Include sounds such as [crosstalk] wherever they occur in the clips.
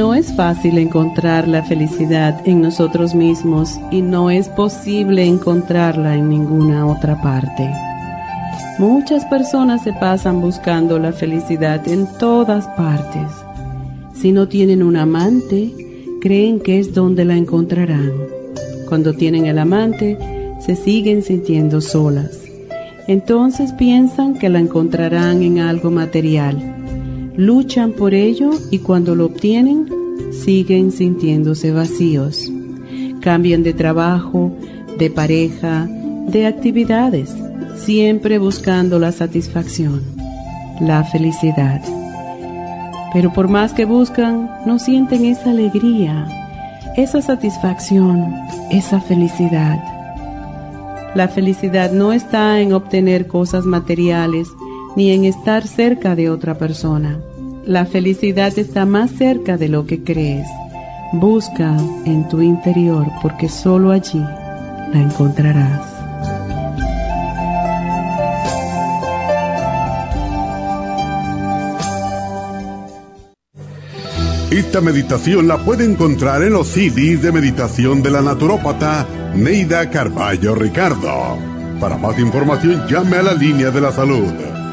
No es fácil encontrar la felicidad en nosotros mismos y no es posible encontrarla en ninguna otra parte. Muchas personas se pasan buscando la felicidad en todas partes. Si no tienen un amante, creen que es donde la encontrarán. Cuando tienen el amante, se siguen sintiendo solas. Entonces piensan que la encontrarán en algo material luchan por ello y cuando lo obtienen siguen sintiéndose vacíos. Cambian de trabajo, de pareja, de actividades, siempre buscando la satisfacción, la felicidad. Pero por más que buscan, no sienten esa alegría, esa satisfacción, esa felicidad. La felicidad no está en obtener cosas materiales, ni en estar cerca de otra persona. La felicidad está más cerca de lo que crees. Busca en tu interior porque solo allí la encontrarás. Esta meditación la puede encontrar en los CDs de meditación de la naturópata Neida Carballo Ricardo. Para más información llame a la línea de la salud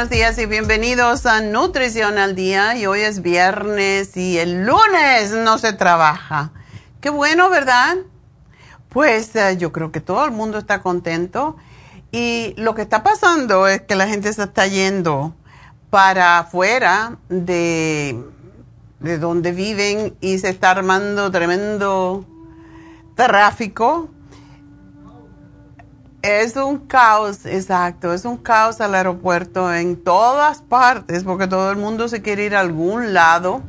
Buenos días y bienvenidos a Nutrición al Día. Y hoy es viernes y el lunes no se trabaja. Qué bueno, ¿verdad? Pues eh, yo creo que todo el mundo está contento. Y lo que está pasando es que la gente se está yendo para afuera de, de donde viven y se está armando tremendo tráfico es un caos, exacto, es un caos al aeropuerto en todas partes porque todo el mundo se quiere ir a algún lado.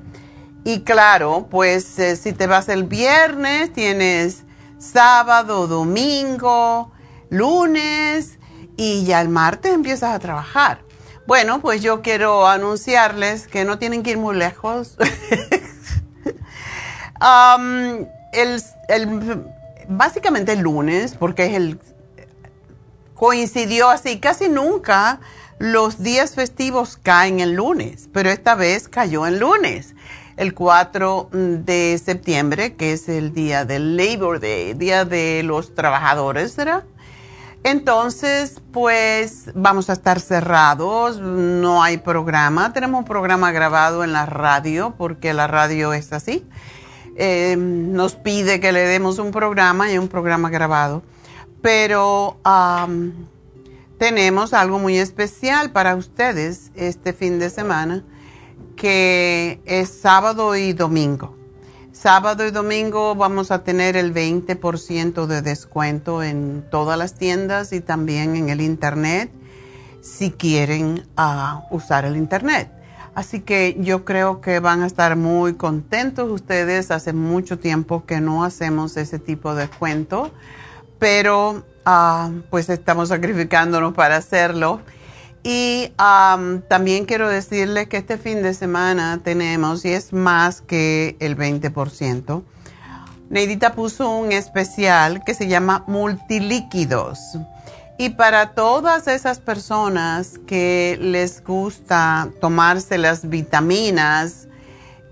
Y claro, pues eh, si te vas el viernes, tienes sábado, domingo, lunes y ya el martes empiezas a trabajar. Bueno, pues yo quiero anunciarles que no tienen que ir muy lejos. [laughs] Um, el, básicamente el lunes, porque es el coincidió así. Casi nunca los días festivos caen el lunes, pero esta vez cayó en lunes, el 4 de septiembre, que es el día del Labor Day, día de los trabajadores, ¿será? Entonces, pues vamos a estar cerrados, no hay programa, tenemos un programa grabado en la radio, porque la radio es así. eh, nos pide que le demos un programa y un programa grabado. Pero tenemos algo muy especial para ustedes este fin de semana, que es sábado y domingo. Sábado y domingo vamos a tener el 20% de descuento en todas las tiendas y también en el internet si quieren ah, usar el internet. Así que yo creo que van a estar muy contentos ustedes. Hace mucho tiempo que no hacemos ese tipo de descuento, pero ah, pues estamos sacrificándonos para hacerlo. Y también quiero decirles que este fin de semana tenemos, y es más que el 20%, Neidita puso un especial que se llama Multilíquidos. Y para todas esas personas que les gusta tomarse las vitaminas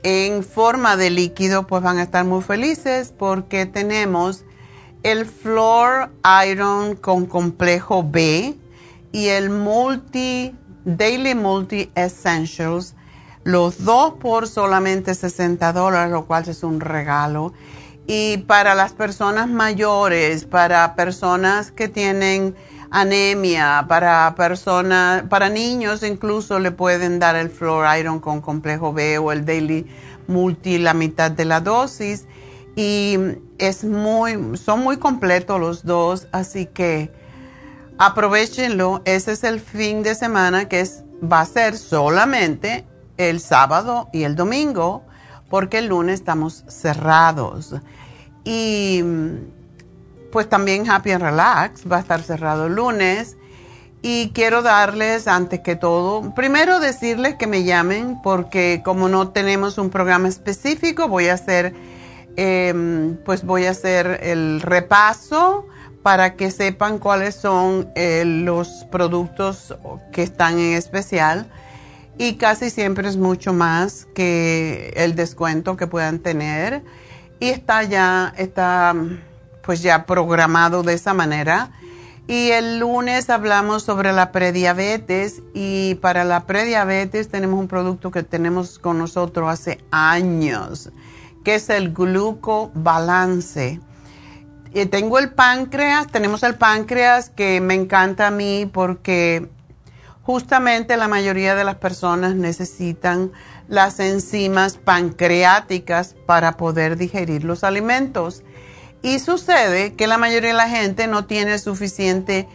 en forma de líquido, pues van a estar muy felices porque tenemos el Floor Iron con complejo B y el Multi Daily Multi Essentials, los dos por solamente 60 dólares, lo cual es un regalo. Y para las personas mayores, para personas que tienen anemia, para personas, para niños incluso le pueden dar el Floor Iron con complejo B o el Daily Multi la mitad de la dosis. Y es muy, son muy completos los dos, así que aprovechenlo. Ese es el fin de semana que es, va a ser solamente el sábado y el domingo, porque el lunes estamos cerrados. Y pues también Happy and Relax va a estar cerrado el lunes. Y quiero darles, antes que todo, primero decirles que me llamen, porque como no tenemos un programa específico, voy a hacer, em, pues voy a hacer el repaso para que sepan cuáles son eh, los productos que están en especial. Y casi siempre es mucho más que el descuento que puedan tener. Y está ya está pues ya programado de esa manera. Y el lunes hablamos sobre la prediabetes. Y para la prediabetes tenemos un producto que tenemos con nosotros hace años que es el glucobalance y tengo el páncreas, tenemos el páncreas que me encanta a mí porque justamente la mayoría de las personas necesitan las enzimas pancreáticas para poder digerir los alimentos. Y sucede que la mayoría de la gente no tiene suficiente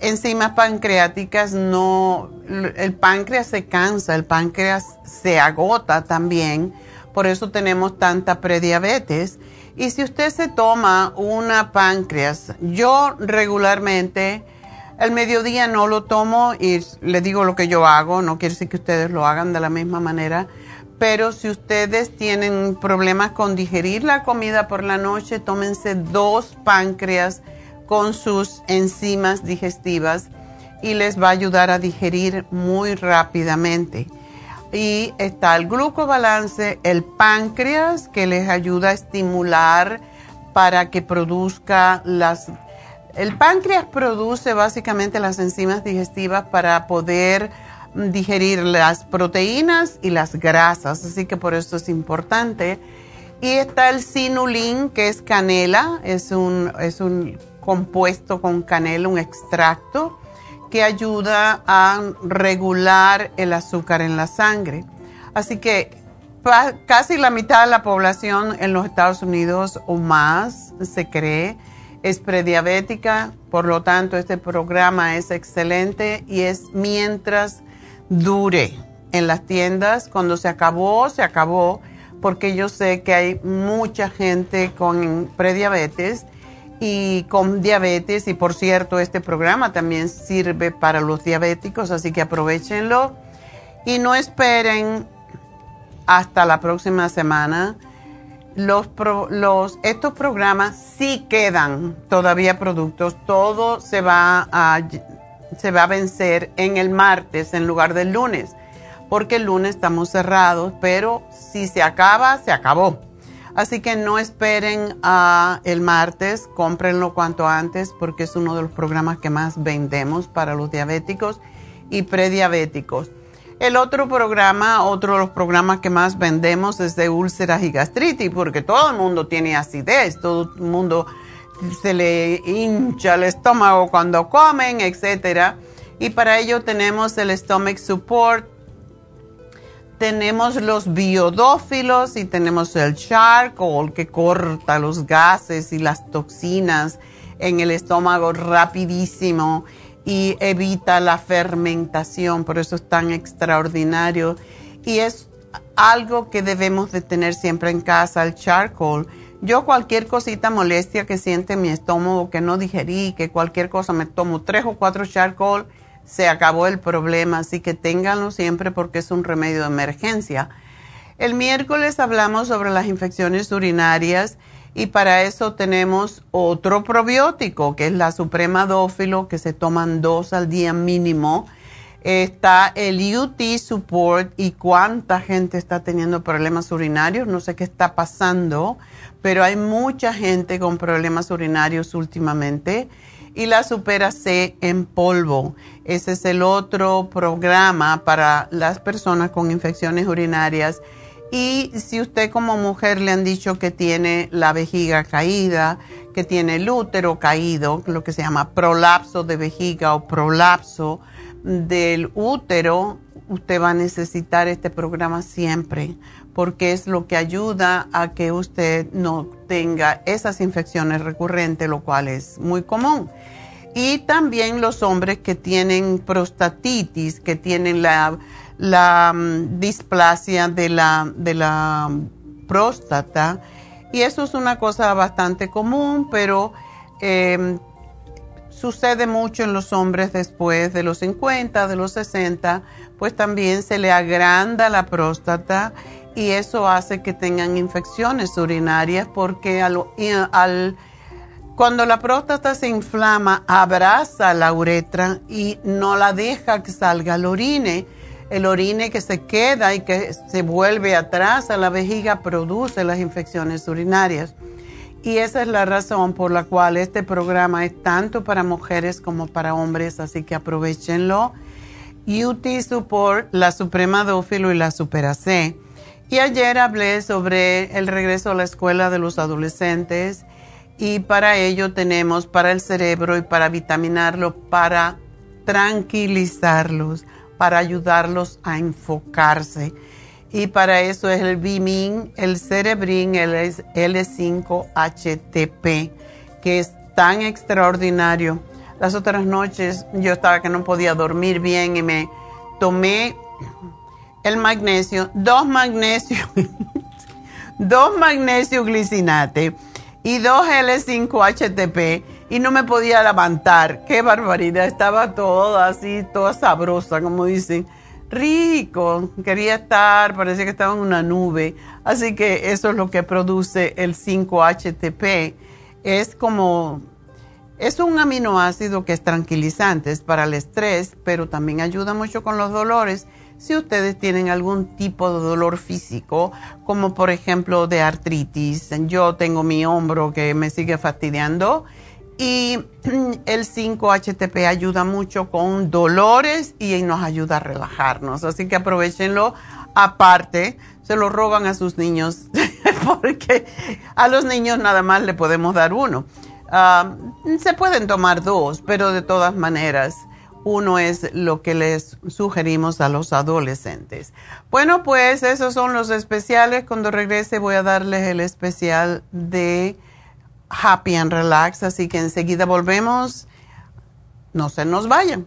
enzimas pancreáticas, no, el páncreas se cansa, el páncreas se agota también, por eso tenemos tanta prediabetes. Y si usted se toma una páncreas, yo regularmente el mediodía no lo tomo y le digo lo que yo hago, no quiere decir que ustedes lo hagan de la misma manera, pero si ustedes tienen problemas con digerir la comida por la noche, tómense dos páncreas con sus enzimas digestivas y les va a ayudar a digerir muy rápidamente y está el glucobalance, el páncreas que les ayuda a estimular para que produzca las... El páncreas produce básicamente las enzimas digestivas para poder digerir las proteínas y las grasas, así que por eso es importante. Y está el sinulin, que es canela, es un, es un compuesto con canela, un extracto que ayuda a regular el azúcar en la sangre. Así que casi la mitad de la población en los Estados Unidos o más, se cree, es prediabética. Por lo tanto, este programa es excelente y es mientras dure en las tiendas. Cuando se acabó, se acabó, porque yo sé que hay mucha gente con prediabetes y con diabetes. Y por cierto, este programa también sirve para los diabéticos, así que aprovechenlo y no esperen hasta la próxima semana. Los, los, estos programas sí quedan todavía productos, todo se va, a, se va a vencer en el martes en lugar del lunes, porque el lunes estamos cerrados, pero si se acaba, se acabó. Así que no esperen a el martes, cómprenlo cuanto antes porque es uno de los programas que más vendemos para los diabéticos y prediabéticos. El otro programa, otro de los programas que más vendemos es de úlceras y gastritis, porque todo el mundo tiene acidez, todo el mundo se le hincha el estómago cuando comen, etc. Y para ello tenemos el Stomach Support, tenemos los biodófilos y tenemos el charcoal que corta los gases y las toxinas en el estómago rapidísimo y evita la fermentación, por eso es tan extraordinario. Y es algo que debemos de tener siempre en casa, el charcoal. Yo cualquier cosita molestia que siente mi estómago, que no digerí, que cualquier cosa me tomo tres o cuatro charcoal, se acabó el problema, así que ténganlo siempre porque es un remedio de emergencia. El miércoles hablamos sobre las infecciones urinarias y para eso tenemos otro probiótico, que es la Suprema Dófilo, que se toman dos al día mínimo. Está el UT Support y cuánta gente está teniendo problemas urinarios. No sé qué está pasando, pero hay mucha gente con problemas urinarios últimamente. Y la Supera C en polvo. Ese es el otro programa para las personas con infecciones urinarias y si usted como mujer le han dicho que tiene la vejiga caída, que tiene el útero caído, lo que se llama prolapso de vejiga o prolapso del útero, usted va a necesitar este programa siempre porque es lo que ayuda a que usted no tenga esas infecciones recurrentes, lo cual es muy común. Y también los hombres que tienen prostatitis, que tienen la mm, displasia de la, de la próstata. Y eso es una cosa bastante común, pero em, sucede mucho en los hombres después de los 50, de los 60, pues también se le agranda la próstata y eso hace que tengan infecciones urinarias porque al, cuando la próstata se inflama abraza la uretra y no la deja que salga el orine el orine que se queda y que se vuelve atrás a la vejiga produce las infecciones urinarias. Y esa es la razón por la cual este programa es tanto para mujeres como para hombres, así que aprovechenlo. UT Support, la Suprema Dófilo y la Supera C. Y ayer hablé sobre el regreso a la escuela de los adolescentes y para ello tenemos para el cerebro y para vitaminarlo, para tranquilizarlos para ayudarlos a enfocarse. Y para eso es el Bimin, el Cerebrin, el L5-HTP, que es tan extraordinario. Las otras noches yo estaba que no podía dormir bien y me tomé el magnesio, dos magnesios, [laughs] dos magnesio glicinate y dos L5-HTP y no me podía levantar. Qué barbaridad, estaba toda así, toda sabrosa, como dicen. Rico, quería estar, parecía que estaba en una nube. Así que eso es lo que produce el 5-HTP. Es como, es un aminoácido que es tranquilizante, es para el estrés, pero también ayuda mucho con los dolores. Si ustedes tienen algún tipo de dolor físico, como por ejemplo de artritis, yo tengo mi hombro que me sigue fastidiando y [clears throat] el 5-HTP ayuda mucho con dolores y nos ayuda a relajarnos. Así que aprovechenlo. Aparte, se lo roban a sus niños [laughs] porque a los niños nada más le podemos dar uno. Ah, se pueden tomar dos, pero de todas maneras, uno es lo que les sugerimos a los adolescentes. Bueno, pues esos son los especiales. Cuando regrese voy a darles el especial de Happy and Relax, así que enseguida volvemos. No se nos vayan.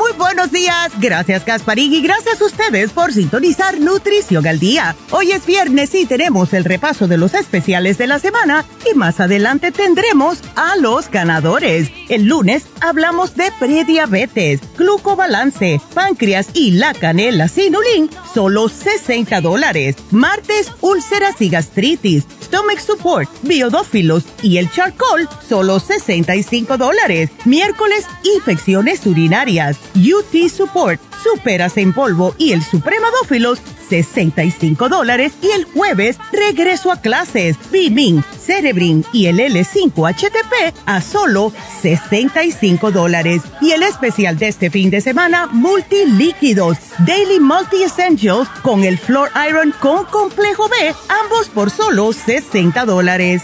Buenos días, gracias Gasparín y gracias a ustedes por sintonizar Nutrición al Día. Hoy es viernes y tenemos el repaso de los especiales de la semana y más adelante tendremos a los ganadores. El lunes hablamos de prediabetes, glucobalance, páncreas y la canela sinulín, solo 60 dólares. Martes, úlceras y gastritis, stomach support, biodófilos y el charcoal, solo 65 dólares. Miércoles, infecciones urinarias UT Support, Superas en polvo y el Supremadófilos, 65 dólares. Y el jueves, regreso a clases, Bimin, Cerebrin y el L5-HTP a solo 65 dólares. Y el especial de este fin de semana, Multilíquidos, Daily Multi Essentials con el Floor Iron con complejo B, ambos por solo 60 dólares.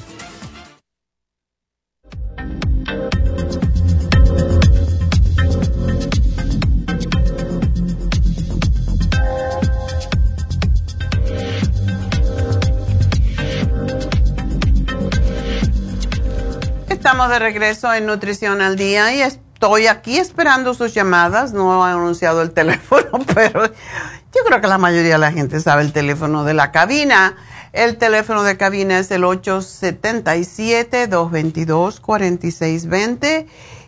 Estamos de regreso en Nutrición al Día y estoy aquí esperando sus llamadas. No he anunciado el [laughs] teléfono, pero yo creo que la mayoría de la gente sabe el teléfono de la cabina. El teléfono de cabina es el 877-222-4620.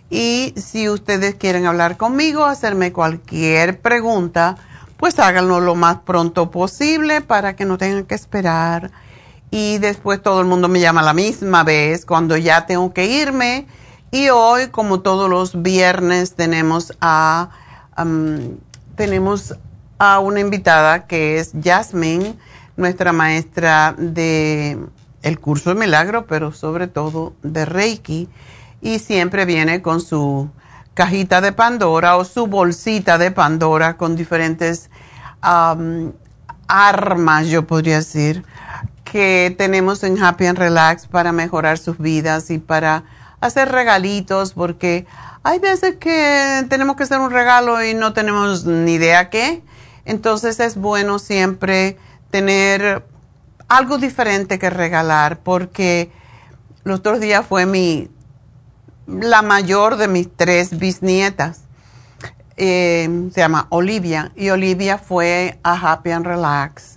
Y si ustedes quieren hablar conmigo, hacerme cualquier pregunta, pues háganlo lo más pronto posible para que no tengan que esperar y después todo el mundo me llama la misma vez cuando ya tengo que irme. Y hoy, como todos los viernes, tenemos a, tenemos a una invitada que es Jasmine, nuestra maestra de el curso de milagro, pero sobre todo de Reiki. Y siempre viene con su cajita de Pandora o su bolsita de Pandora con diferentes armas, yo podría decir que tenemos en Happy and Relax para mejorar sus vidas y para hacer regalitos, porque hay veces que tenemos que hacer un regalo y no tenemos ni idea qué. Entonces es bueno siempre tener algo diferente que regalar, porque los otros días fue mi, la mayor de mis tres bisnietas. Eh, se llama Olivia y Olivia fue a Happy and Relax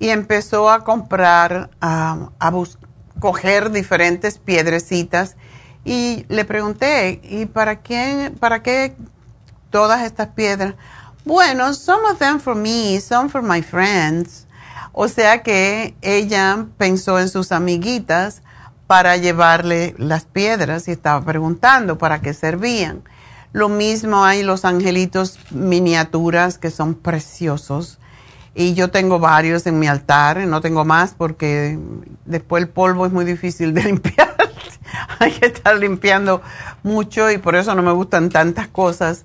y empezó a comprar, a, a coger diferentes piedrecitas y le pregunté, ¿y para qué, para qué todas estas piedras. Bueno, some of them for me, some for my friends. O sea que ella pensó en sus amiguitas para llevarle las piedras y estaba preguntando para qué servían. Lo mismo hay los angelitos miniaturas que son preciosos. Y yo tengo varios en mi altar, no tengo más porque después el polvo es muy difícil de [laughs] limpiar. hay que estar limpiando mucho y por eso no me gustan tantas cosas.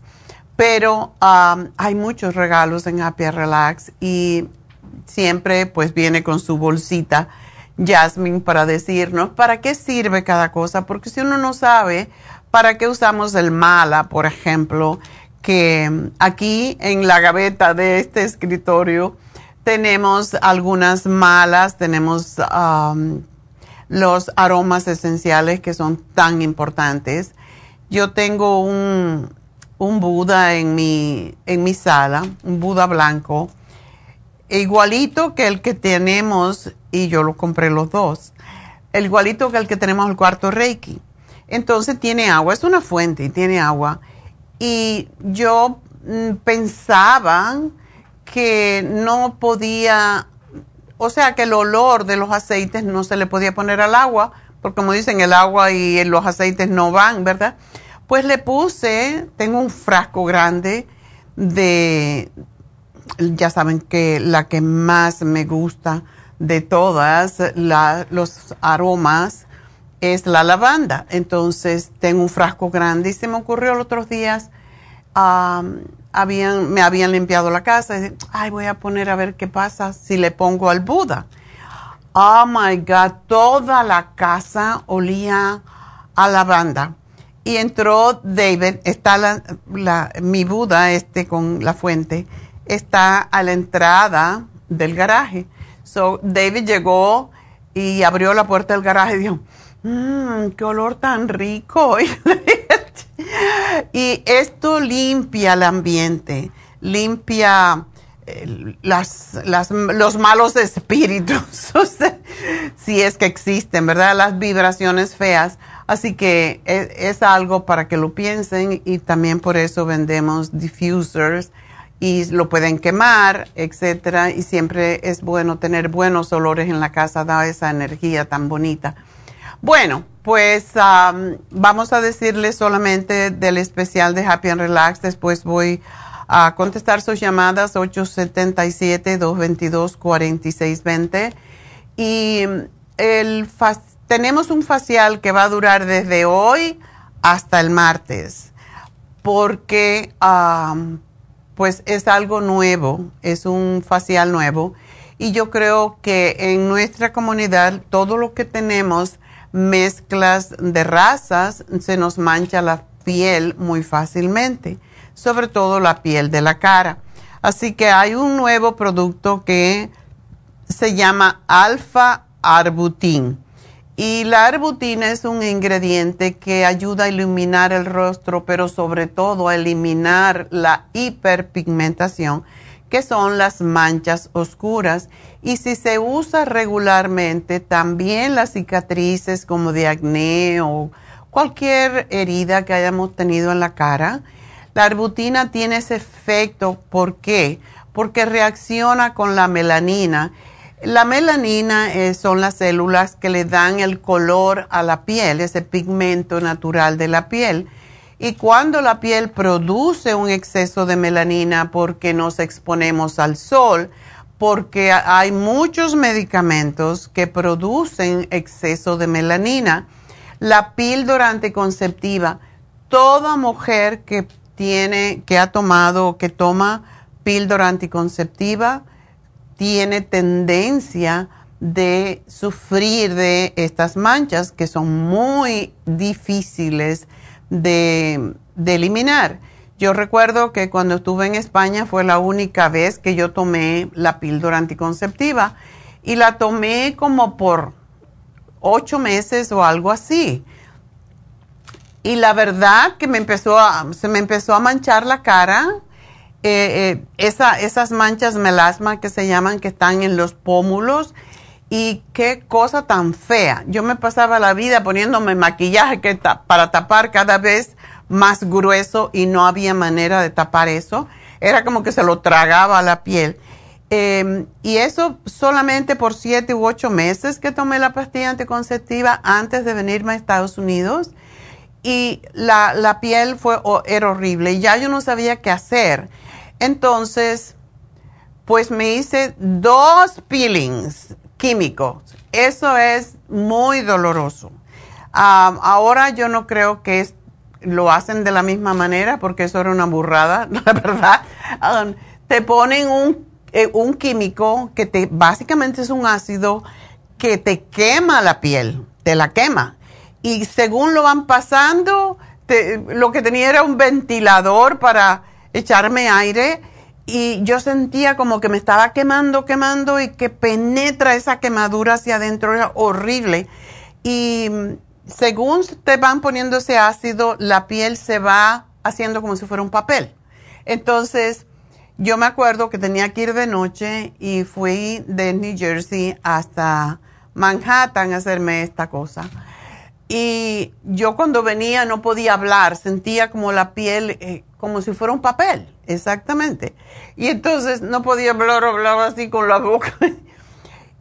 Pero um, hay muchos regalos en Happy Relax y siempre pues viene con su bolsita Jasmine para decirnos para qué sirve cada cosa, porque si uno no sabe para qué usamos el mala, por ejemplo, que aquí en la gaveta de este escritorio tenemos algunas malas, tenemos um, los aromas esenciales que son tan importantes. Yo tengo un, un Buda en mi, en mi sala, un Buda blanco, igualito que el que tenemos, y yo lo compré los dos, igualito que el que tenemos el cuarto Reiki. Entonces tiene agua, es una fuente y tiene agua. Y yo mm, pensaba que no podía o sea que el olor de los aceites no se le podía poner al agua, porque como dicen, el agua y los aceites no van, ¿verdad? Pues le puse, tengo un frasco grande de, ya saben que la que más me gusta de todas los aromas es la lavanda. Entonces tengo un frasco grande y se me ocurrió los otros días habían, me habían limpiado la casa. Y, Ay, voy a poner a ver qué pasa si le pongo al Buda. Oh my God, toda la casa olía a lavanda. Y entró David, está la, mi Buda, este con la fuente, está a la entrada del garaje. So, David llegó y abrió la puerta del garaje y dijo, mmm, qué olor tan rico. [laughs] [laughs] esto limpia el ambiente, limpia eh, las, los malos espíritus, [laughs] si es que existen, ¿verdad? Las vibraciones feas. Así que es, es, algo para que lo piensen y también por eso vendemos diffusers y lo pueden quemar, etcétera. Y siempre es bueno tener buenos olores en la casa, da esa energía tan bonita. Bueno, pues vamos a decirles solamente del especial de Happy and Relax. Después voy a contestar sus llamadas 877-222-4620. Y tenemos un facial que va a durar desde hoy hasta el martes, porque pues es algo nuevo, es un facial nuevo. Y yo creo que en nuestra comunidad todo lo que tenemos mezclas de razas, se nos mancha la piel muy fácilmente, sobre todo la piel de la cara. Así que hay un nuevo producto que se llama alfa arbutin. Y la arbutina es un ingrediente que ayuda a iluminar el rostro, pero sobre todo a eliminar la hiperpigmentación, que son las manchas oscuras y si se usa regularmente, también las cicatrices como de acné o cualquier herida que hayamos tenido en la cara, la arbutina tiene ese efecto. ¿Por qué? Porque reacciona con la melanina. La melanina eh, son las células que le dan el color a la piel, ese pigmento natural de la piel. Y cuando la piel produce un exceso de melanina porque nos exponemos al sol, porque hay muchos medicamentos que producen exceso de melanina. La píldora anticonceptiva, toda mujer que tiene, que ha tomado o que toma píldora anticonceptiva, tiene tendencia de sufrir de estas manchas que son muy difíciles de, de eliminar. Yo recuerdo que cuando estuve en España fue la única vez que yo tomé la píldora anticonceptiva y la tomé como por ocho meses o algo así. Y la verdad que me empezó a, se me empezó a manchar la cara, eh, eh, esas manchas melasma que se llaman, que están en los pómulos, y qué cosa tan fea. Yo me pasaba la vida poniéndome maquillaje para tapar cada vez más grueso y no había manera de tapar eso. Era como que se lo tragaba la piel. Em, y eso solamente por siete u ocho meses que tomé la pastilla anticonceptiva antes de venirme a Estados Unidos. Y la, la piel fue, era horrible. Ya yo no sabía qué hacer. Entonces, pues me hice dos peelings químicos. Eso es muy doloroso. ahora yo no creo que lo hacen de la misma manera porque eso era una burrada, [laughs] la verdad. te ponen un, eh, un químico que te básicamente es un ácido que te quema la piel, te la quema. Y según lo van pasando, lo que tenía era un ventilador para echarme aire y yo sentía como que me estaba quemando, quemando y que penetra esa quemadura hacia adentro, era horrible. Y según te van poniendo ese ácido, la piel se va haciendo como si fuera un papel. Entonces, yo me acuerdo que tenía que ir de noche y fui de New Jersey hasta Manhattan a hacerme esta cosa. Y yo cuando venía no podía hablar, sentía como la piel, eh, como si fuera un papel. Exactamente. Y entonces no podía hablar, hablaba así con la boca. [laughs]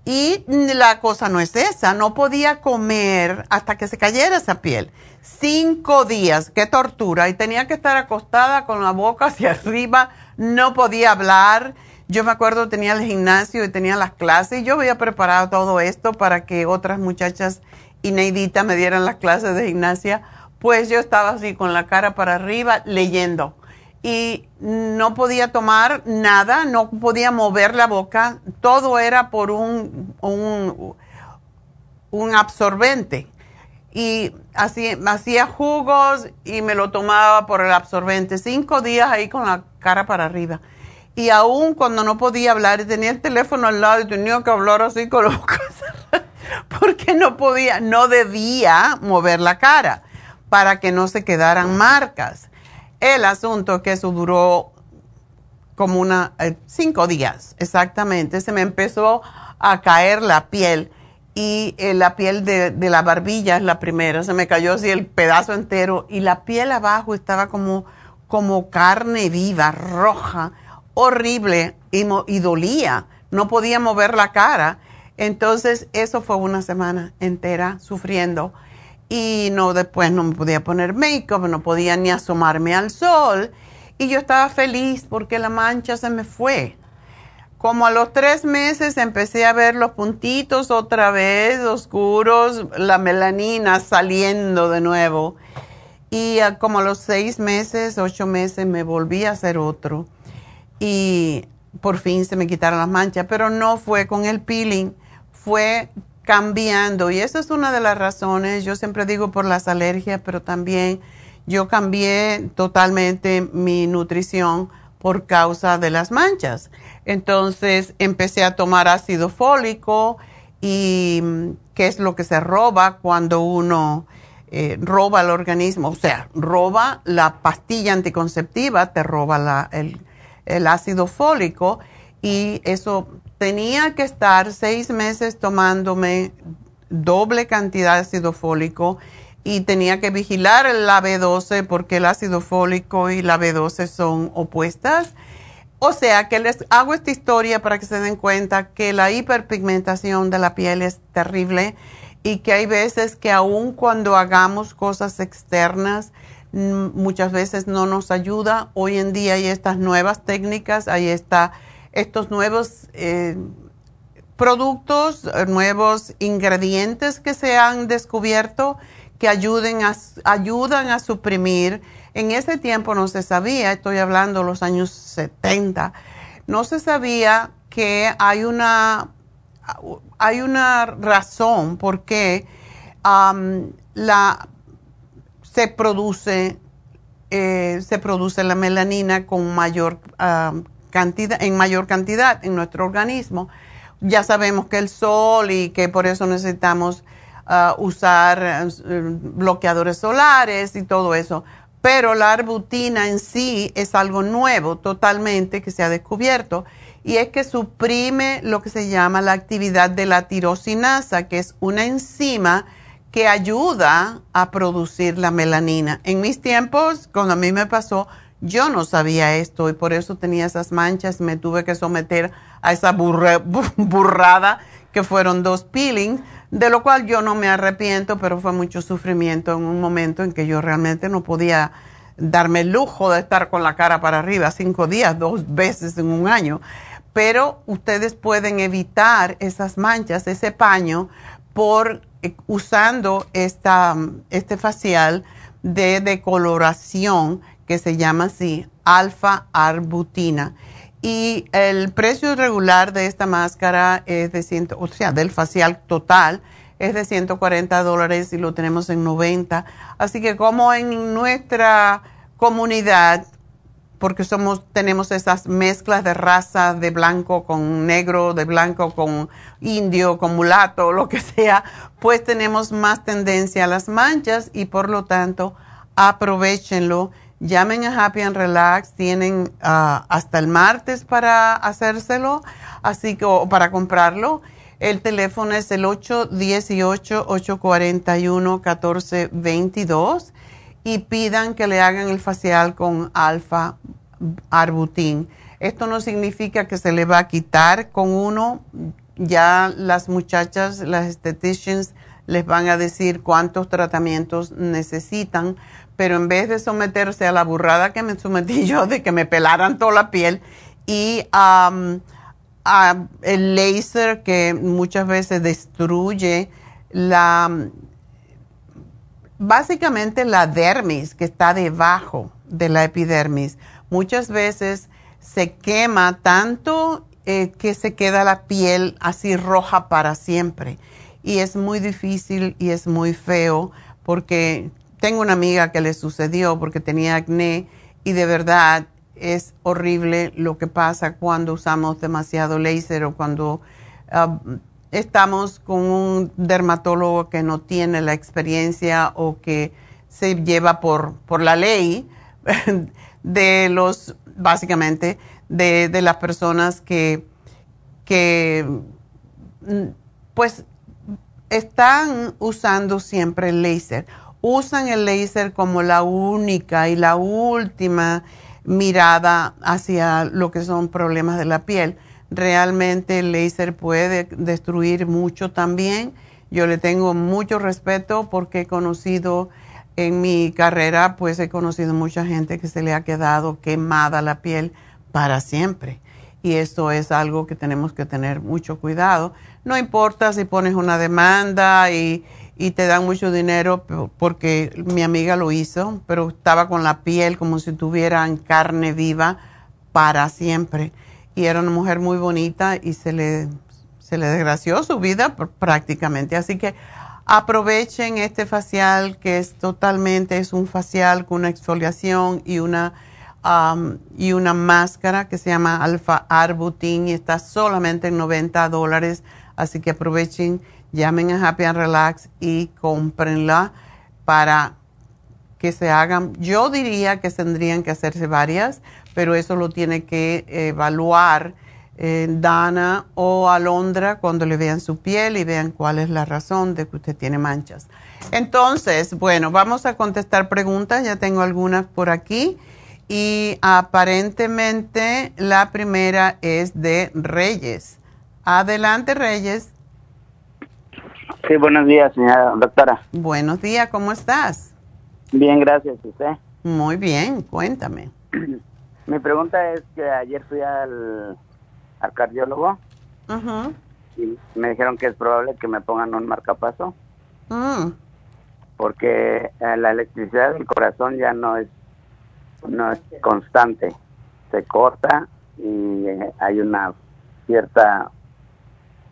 y la cosa no es esa, no podía comer hasta que se cayera esa piel. Cinco días, qué tortura. Y tenía que estar acostada con la boca hacia [laughs] arriba, no podía hablar. Yo me acuerdo, tenía el gimnasio y tenía las clases. Y yo había preparado todo esto para que otras muchachas y Neidita me dieran las clases de gimnasia. Pues yo estaba así con la cara para arriba leyendo y no podía tomar nada, no podía mover la boca, todo era por un, un, absorbente. Y así, hacía jugos y me lo tomaba por el absorbente. Cinco días ahí con la cara para arriba. Y aún cuando no podía hablar y tenía el teléfono al lado y tenía que hablar así con boca [laughs] porque no podía, no debía mover la cara para que no se quedaran marcas. El asunto que eso duró como una, eh, cinco días, exactamente. Se me empezó a caer la piel y eh, la piel de, la barbilla es la primera. Se me cayó así el pedazo entero y la piel abajo estaba como, como carne viva, roja, horrible y, y dolía. No podía mover la cara. Entonces, eso fue una semana entera sufriendo y no después no me podía poner make-up, no podía ni asomarme al sol y yo estaba feliz porque la mancha se me fue. Como a los tres meses empecé a ver los puntitos otra vez oscuros, la melanina saliendo de nuevo. Y como a los seis meses, ocho meses, me volví a hacer otro. Y por fin se me quitaron las manchas, pero no fue con el peeling, fue cambiando. Y esa es una de las razones, yo siempre digo por las alergias, pero también yo cambié totalmente mi nutrición por causa de las manchas. Entonces empecé a tomar ácido fólico y mm, qué es lo que se roba cuando uno eh, roba el organismo, o sea, roba la pastilla anticonceptiva, te roba el ácido fólico y eso tenía que estar seis meses tomándome doble cantidad de ácido fólico y tenía que vigilar la B12 porque el ácido fólico y la B12 son opuestas. O sea que les hago esta historia para que se den cuenta que la hiperpigmentación de la piel es terrible y que hay veces que aun cuando hagamos cosas externas, muchas veces no nos ayuda. Hoy en día hay estas nuevas técnicas, ahí está estos nuevos eh, productos, nuevos ingredientes que se han descubierto que ayuden ayudan a suprimir. En ese tiempo no se sabía, estoy hablando de los años 70, no se sabía que hay una, hay una razón por qué la, se produce eh, se produce la melanina con mayor en mayor cantidad en nuestro organismo. Ya sabemos que el sol y que por eso necesitamos uh, usar uh, bloqueadores solares y todo eso. Pero la arbutina en sí es algo nuevo totalmente que se ha descubierto y es que suprime lo que se llama la actividad de la tirosinasa, que es una enzima que ayuda a producir la melanina. En mis tiempos, cuando a mí me pasó, yo no sabía esto y por eso tenía esas manchas. Me tuve que someter a esa [laughs] burrada que fueron dos peelings, de lo cual yo no me arrepiento, pero fue mucho sufrimiento en un momento en que yo realmente no podía darme el lujo de estar con la cara para arriba cinco días, dos veces en un año. Pero ustedes pueden evitar esas manchas, ese paño, por eh, usando esta, este facial de decoloración que se llama así, alfa arbutina. Y el precio regular de esta máscara es de 100, o sea, del facial total es de 140 dólares y lo tenemos en 90. Así que como en nuestra comunidad, porque somos, tenemos esas mezclas de raza de blanco con negro, de blanco con indio, con mulato, lo que sea, pues tenemos más tendencia a las manchas y por lo tanto aprovechenlo Llamen a Happy and Relax, tienen ah, hasta el martes para hacérselo, así que o para comprarlo. El teléfono es el 818-841-1422 y pidan que le hagan el facial con alfa arbutin. Esto no significa que se le va a quitar con uno. Ya las muchachas, las estheticians, les van a decir cuántos tratamientos necesitan pero en vez de someterse a la burrada que me sometí [laughs] yo de que me pelaran toda la piel y el láser que muchas veces destruye la básicamente la dermis que está debajo de la epidermis. Muchas veces se quema tanto eh, que se queda la piel así roja para siempre. Y es muy difícil y es muy feo porque tengo una amiga que le sucedió porque tenía acné y de verdad es horrible lo que pasa cuando usamos demasiado láser o cuando ah, estamos con un dermatólogo que no tiene la experiencia o que se lleva por, por la ley [laughs] de los, básicamente, de, de las personas que, que, mm, pues, están usando siempre el láser usan el láser como la única y la última mirada hacia lo que son problemas de la piel. Realmente el láser puede destruir mucho también. Yo le tengo mucho respeto porque he conocido en mi carrera, pues he conocido mucha gente que se le ha quedado quemada la piel para siempre. Y esto es algo que tenemos que tener mucho cuidado. No importa si pones una demanda y, y te dan mucho dinero porque mi amiga lo hizo, pero estaba con la piel como si tuvieran carne viva para siempre. Y era una mujer muy bonita y se le, se le desgració su vida prácticamente. Así que aprovechen este facial que es totalmente, es un facial con una exfoliación y una, y una máscara que se llama Alpha Arbutin y está solamente en 90 dólares. Así que aprovechen llamen a Happy and Relax y cómprenla para que se hagan. Yo diría que tendrían que hacerse varias, pero eso lo tiene que evaluar eh, Dana o Alondra cuando le vean su piel y vean cuál es la razón de que usted tiene manchas. Entonces, bueno, vamos a contestar preguntas. Ya tengo algunas por aquí. Y aparentemente la primera es de Reyes. Adelante, Reyes. Sí, buenos días, señora doctora. Buenos días, ¿cómo estás? Bien, gracias. ¿Y usted? Muy bien, cuéntame. [clears throat] Mi pregunta es que ayer fui al, al cardiólogo y me dijeron que es probable que me pongan un marcapaso. Mm. Porque eh, la electricidad del corazón ya no es, no es constante. Se corta y eh, hay una cierta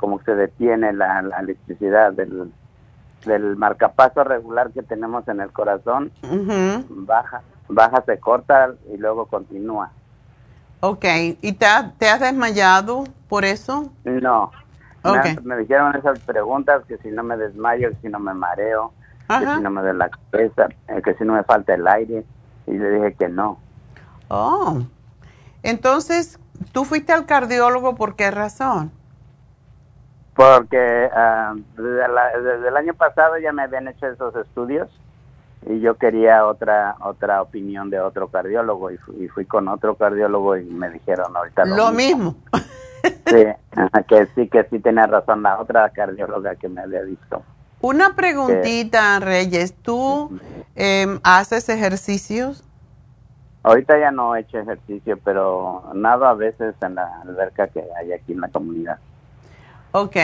como se detiene la, electricidad del, del marcapaso regular que tenemos en el corazón, baja, baja, se corta y luego continúa. Ok, ¿y te, te has desmayado por eso? No. Me, dijeron esas preguntas, que si no me desmayo, que si no me mareo, que si no me da la cabeza, eh, que si no me falta el aire, y le dije que no. Oh, entonces, ¿tú fuiste al cardiólogo por qué razón? Porque ah, desde, el año pasado ya me habían hecho esos estudios y yo quería otra otra opinión de otro cardiólogo y fui, con otro cardiólogo y me dijeron ahorita lo, mismo. Sí, que sí, que sí tenía razón la otra cardióloga que me había visto. Una preguntita, Reyes, ¿tú em, haces ejercicios? Ahorita ya no he hecho ejercicio, pero nado a veces en la alberca que hay aquí en la comunidad. Ok.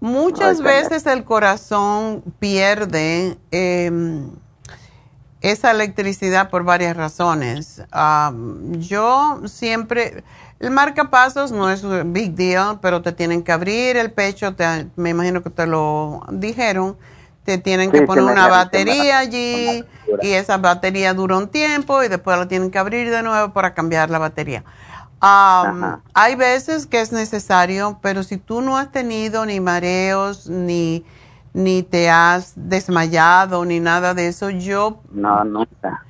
Muchas veces el corazón pierde em, esa electricidad por varias razones. yo siempre, el marcapasos no es un big deal, pero te tienen que abrir el pecho, me imagino que te lo dijeron, te tienen que poner una batería allí y esa batería dura un tiempo y después la tienen que abrir de nuevo para cambiar la batería. Hay veces que es necesario, pero si tú no has tenido ni mareos, ni, ni te has desmayado, ni nada de eso, yo... No, nunca.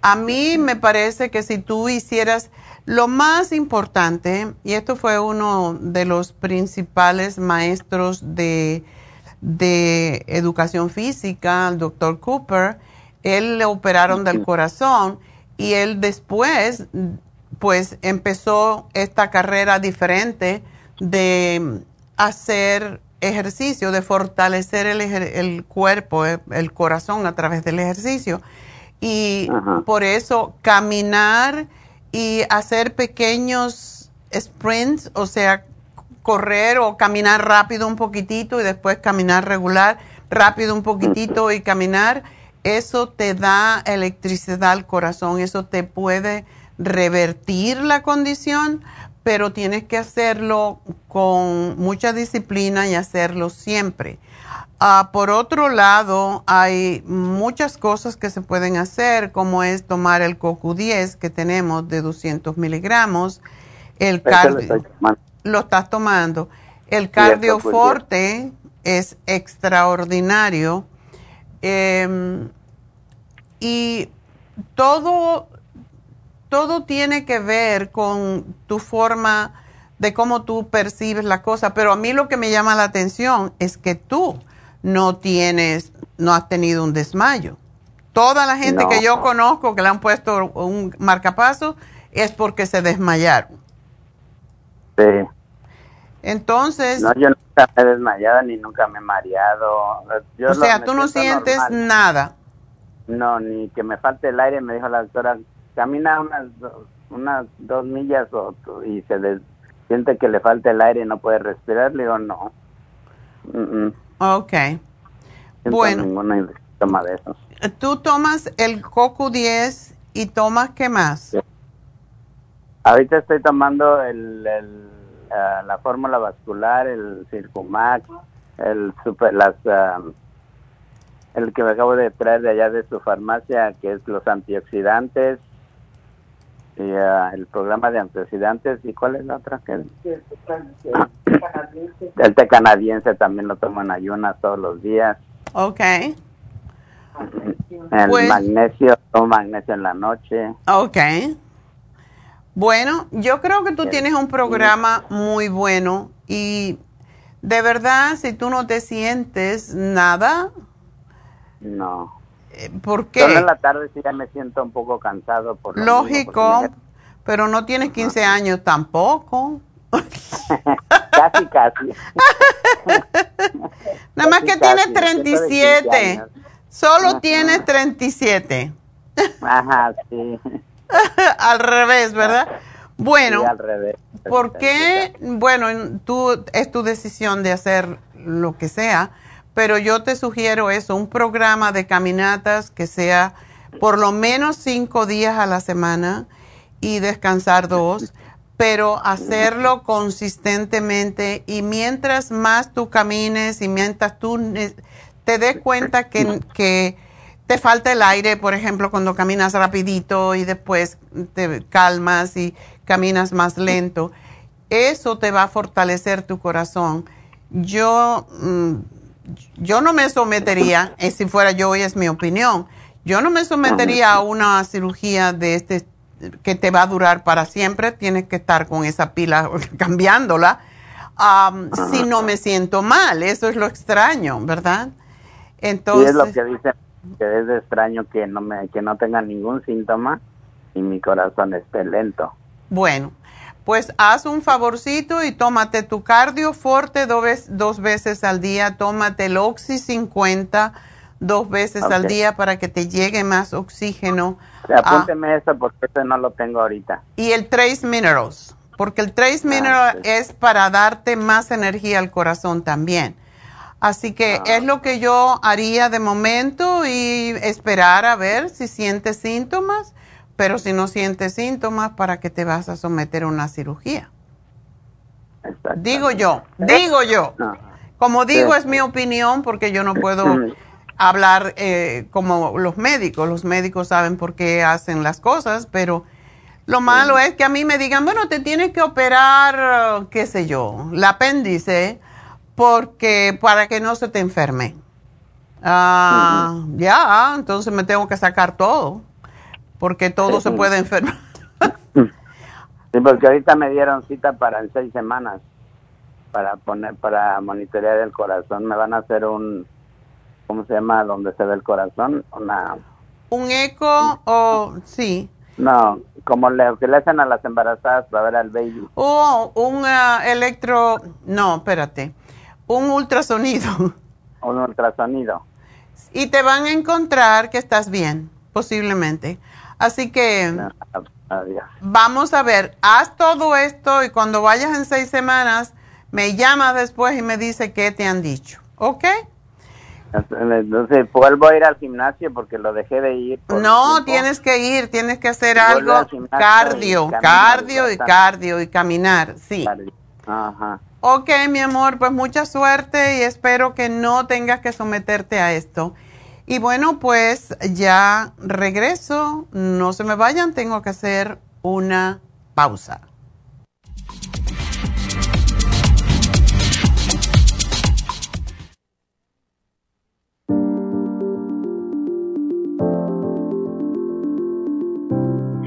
A mí me parece que si tú hicieras lo más importante, y esto fue uno de los principales maestros de, educación física, el doctor Cooper, él le operaron del corazón y él después, pues, empezó esta carrera diferente de hacer ejercicio, de fortalecer el, el cuerpo, el, corazón a través del ejercicio. Y por eso caminar y hacer pequeños sprints, o sea, correr o caminar rápido un poquitito y después caminar regular, rápido un poquitito y caminar, eso te da electricidad al corazón, eso te puede revertir la condición, pero tienes que hacerlo con mucha disciplina y hacerlo siempre. Ah, por otro lado, hay muchas cosas que se pueden hacer, como es tomar el CoQ10 que tenemos de 200 miligramos. El cardio, lo, estás tomando. El cardioforte es extraordinario. Em, y todo, todo tiene que ver con tu forma de cómo tú percibes la cosa. Pero a mí lo que me llama la atención es que tú no tienes, no has tenido un desmayo. Toda la gente que yo conozco que le han puesto un marcapaso es porque se desmayaron. Sí. Entonces. No, yo nunca me he desmayado ni nunca me he mareado. o sea, tú no sientes nada. No, ni que me falte el aire, me dijo la doctora, camina unas, unas dos millas y se siente que le falta el aire y no puede respirar. Le digo, no. Ok. bueno. de eso. ¿Tú tomas el Coco 10 y tomas qué más? Ahorita estoy tomando el, el ah, la fórmula vascular, el Circumax, el super, las, ah, el que me acabo de traer de allá de su farmacia, que es los antioxidantes, y uh, el programa de antioxidantes y cuál es la otra que [coughs] el té canadiense también lo tomo en ayunas todos los días. Ok. el pues magnesio tomo magnesio en la noche. Ok. bueno yo creo que tú tienes un programa muy bueno y de verdad si tú no te sientes nada no ¿Por qué? en la tarde sí ya me siento un poco cansado. Por Lógico, pero no tienes 15 años tampoco. [laughs] casi, casi. [laughs] Nada más que tienes 37. Solo tienes 37. Ajá, sí. [laughs] al revés, ¿verdad? Bueno, al revés. ¿por qué? Bueno, tú, es tu decisión de hacer lo que sea pero yo te sugiero eso, un programa de caminatas que sea por lo menos cinco días a la semana y descansar dos, pero hacerlo consistentemente y mientras más tú camines y mientras tú te des cuenta que, te falta el aire, por ejemplo, cuando caminas rapidito y después te calmas y caminas más lento, eso te va a fortalecer tu corazón. Yo... Mm, yo no me sometería, eh, si fuera yo y es mi opinión, yo no me sometería a una cirugía de este que te va a durar para siempre, tienes que estar con esa pila [laughs] cambiándola. si no me siento mal. Eso es lo extraño, ¿verdad? Entonces, es lo que dicen, que es extraño que no, me, que no tenga ningún síntoma y mi corazón esté lento. Bueno, pues haz un favorcito y tómate tu cardio forte dos, veces al día, tómate el Oxy 50 dos veces al día para que te llegue más oxígeno. Apúnteme eso porque no lo tengo ahorita. Y el Trace Minerals, porque el Trace ah, Mineral es para darte más energía al corazón también. Así que ah. es lo que yo haría de momento y esperar a ver si sientes síntomas, pero si no sientes síntomas, ¿para qué te vas a someter a una cirugía? Digo yo, digo yo. Como digo, es mi opinión porque yo no puedo hablar eh, como los médicos. Los médicos saben por qué hacen las cosas, pero lo malo es que a mí me digan, bueno, te tienes que operar, qué sé yo, el apéndice porque para que no se te enferme. Ah, ya, entonces me tengo que sacar todo, porque todo se puede enfermar. [laughs] sí, porque ahorita me dieron cita para en seis semanas para poner, para monitorear el corazón. Me van a hacer un, ¿cómo se llama? Donde se ve el corazón, una. Un eco o sí. No, como le, que le hacen a las embarazadas para ver al baby. Oh, un ah, electro, no, espérate un ultrasonido. Un ultrasonido. Y te van a encontrar que estás bien, posiblemente. Así que vamos a ver, haz todo esto y cuando vayas en seis semanas, me llamas después y me dice qué te han dicho. ¿Ok? Entonces, ¿vuelvo a ir al gimnasio porque lo dejé de ir? No, tienes que ir, tienes que hacer algo cardio, cardio y cardio y caminar, sí. Ajá. Ok, mi amor, pues mucha suerte y espero que no tengas que someterte a esto. Y bueno, pues ya regreso. No se me vayan, tengo que hacer una pausa.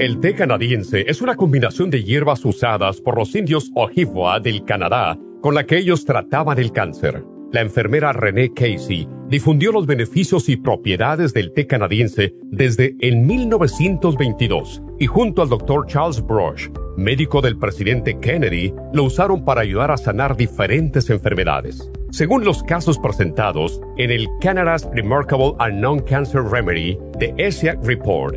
El té canadiense es una combinación de hierbas usadas por los indios Ojibwa del Canadá con la que ellos trataban el cáncer. La enfermera Renee Casey difundió los beneficios y propiedades del té canadiense desde el 1922 y junto al doctor Charles Brush, médico del presidente Kennedy, lo usaron para ayudar a sanar diferentes enfermedades. Según los casos presentados en el Canada's Remarkable and Non-Cancer Remedy de ESIAC Report,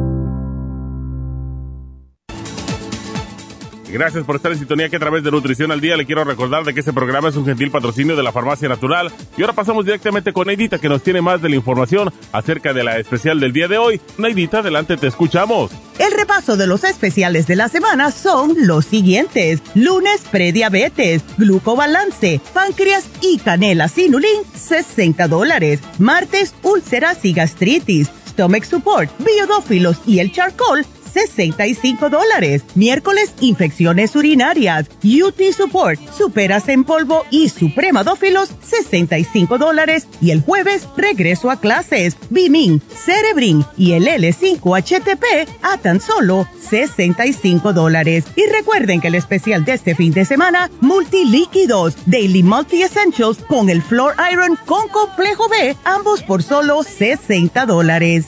Gracias por estar en sintonía que a través de Nutrición al Día le quiero recordar de que este programa es un gentil patrocinio de la Farmacia Natural. Y ahora pasamos directamente con Neidita que nos tiene más de la información acerca de la especial del día de hoy. Neidita, adelante, te escuchamos. El repaso de los especiales de la semana son los siguientes. Lunes, prediabetes, glucobalance, páncreas y canela sinulín, 60 dólares. Martes, úlceras y gastritis, stomach support, biodófilos y el charcoal, 65 dólares. Miércoles, infecciones urinarias, UT Support, Superas en polvo y Supremadófilos, 65 dólares. Y el jueves, regreso a clases, Bimin, Cerebrin y el L5-HTP a tan solo 65 dólares. Y recuerden que el especial de este fin de semana, multilíquidos, Daily Multi Essentials con el Floor Iron con complejo B, ambos por solo 60 dólares.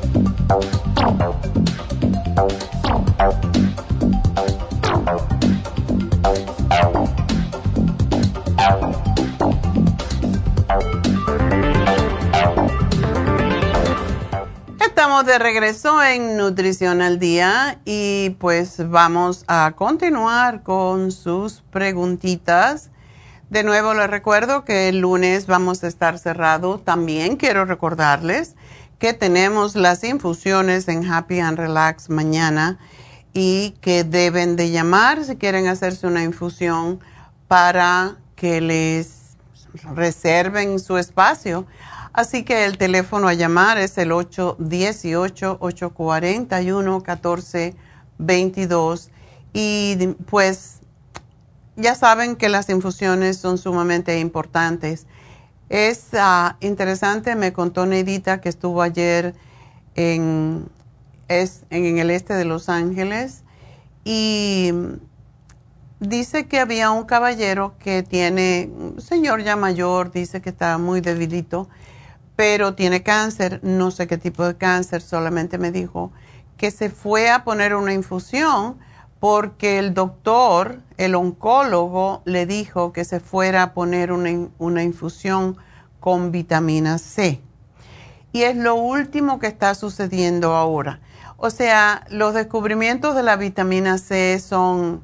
Estamos de regreso en Nutrición al Día y pues vamos a continuar con sus preguntitas. De nuevo les recuerdo que el lunes vamos a estar cerrado. También quiero recordarles que tenemos las infusiones en Happy and Relax mañana y que deben de llamar si quieren hacerse una infusión para que les reserven su espacio. Así que el teléfono a llamar es el 818-841-1422 y pues ya saben que las infusiones son sumamente importantes. Es ah, interesante, me contó Neidita que estuvo ayer en, en el este de Los Ángeles y dice que había un caballero que tiene, un señor ya mayor, dice que está muy debilito, pero tiene cáncer, no sé qué tipo de cáncer, solamente me dijo que se fue a poner una infusión porque el doctor, el oncólogo, le dijo que se fuera a poner una, infusión con vitamina C. Y es lo último que está sucediendo ahora. O sea, los descubrimientos de la vitamina C son,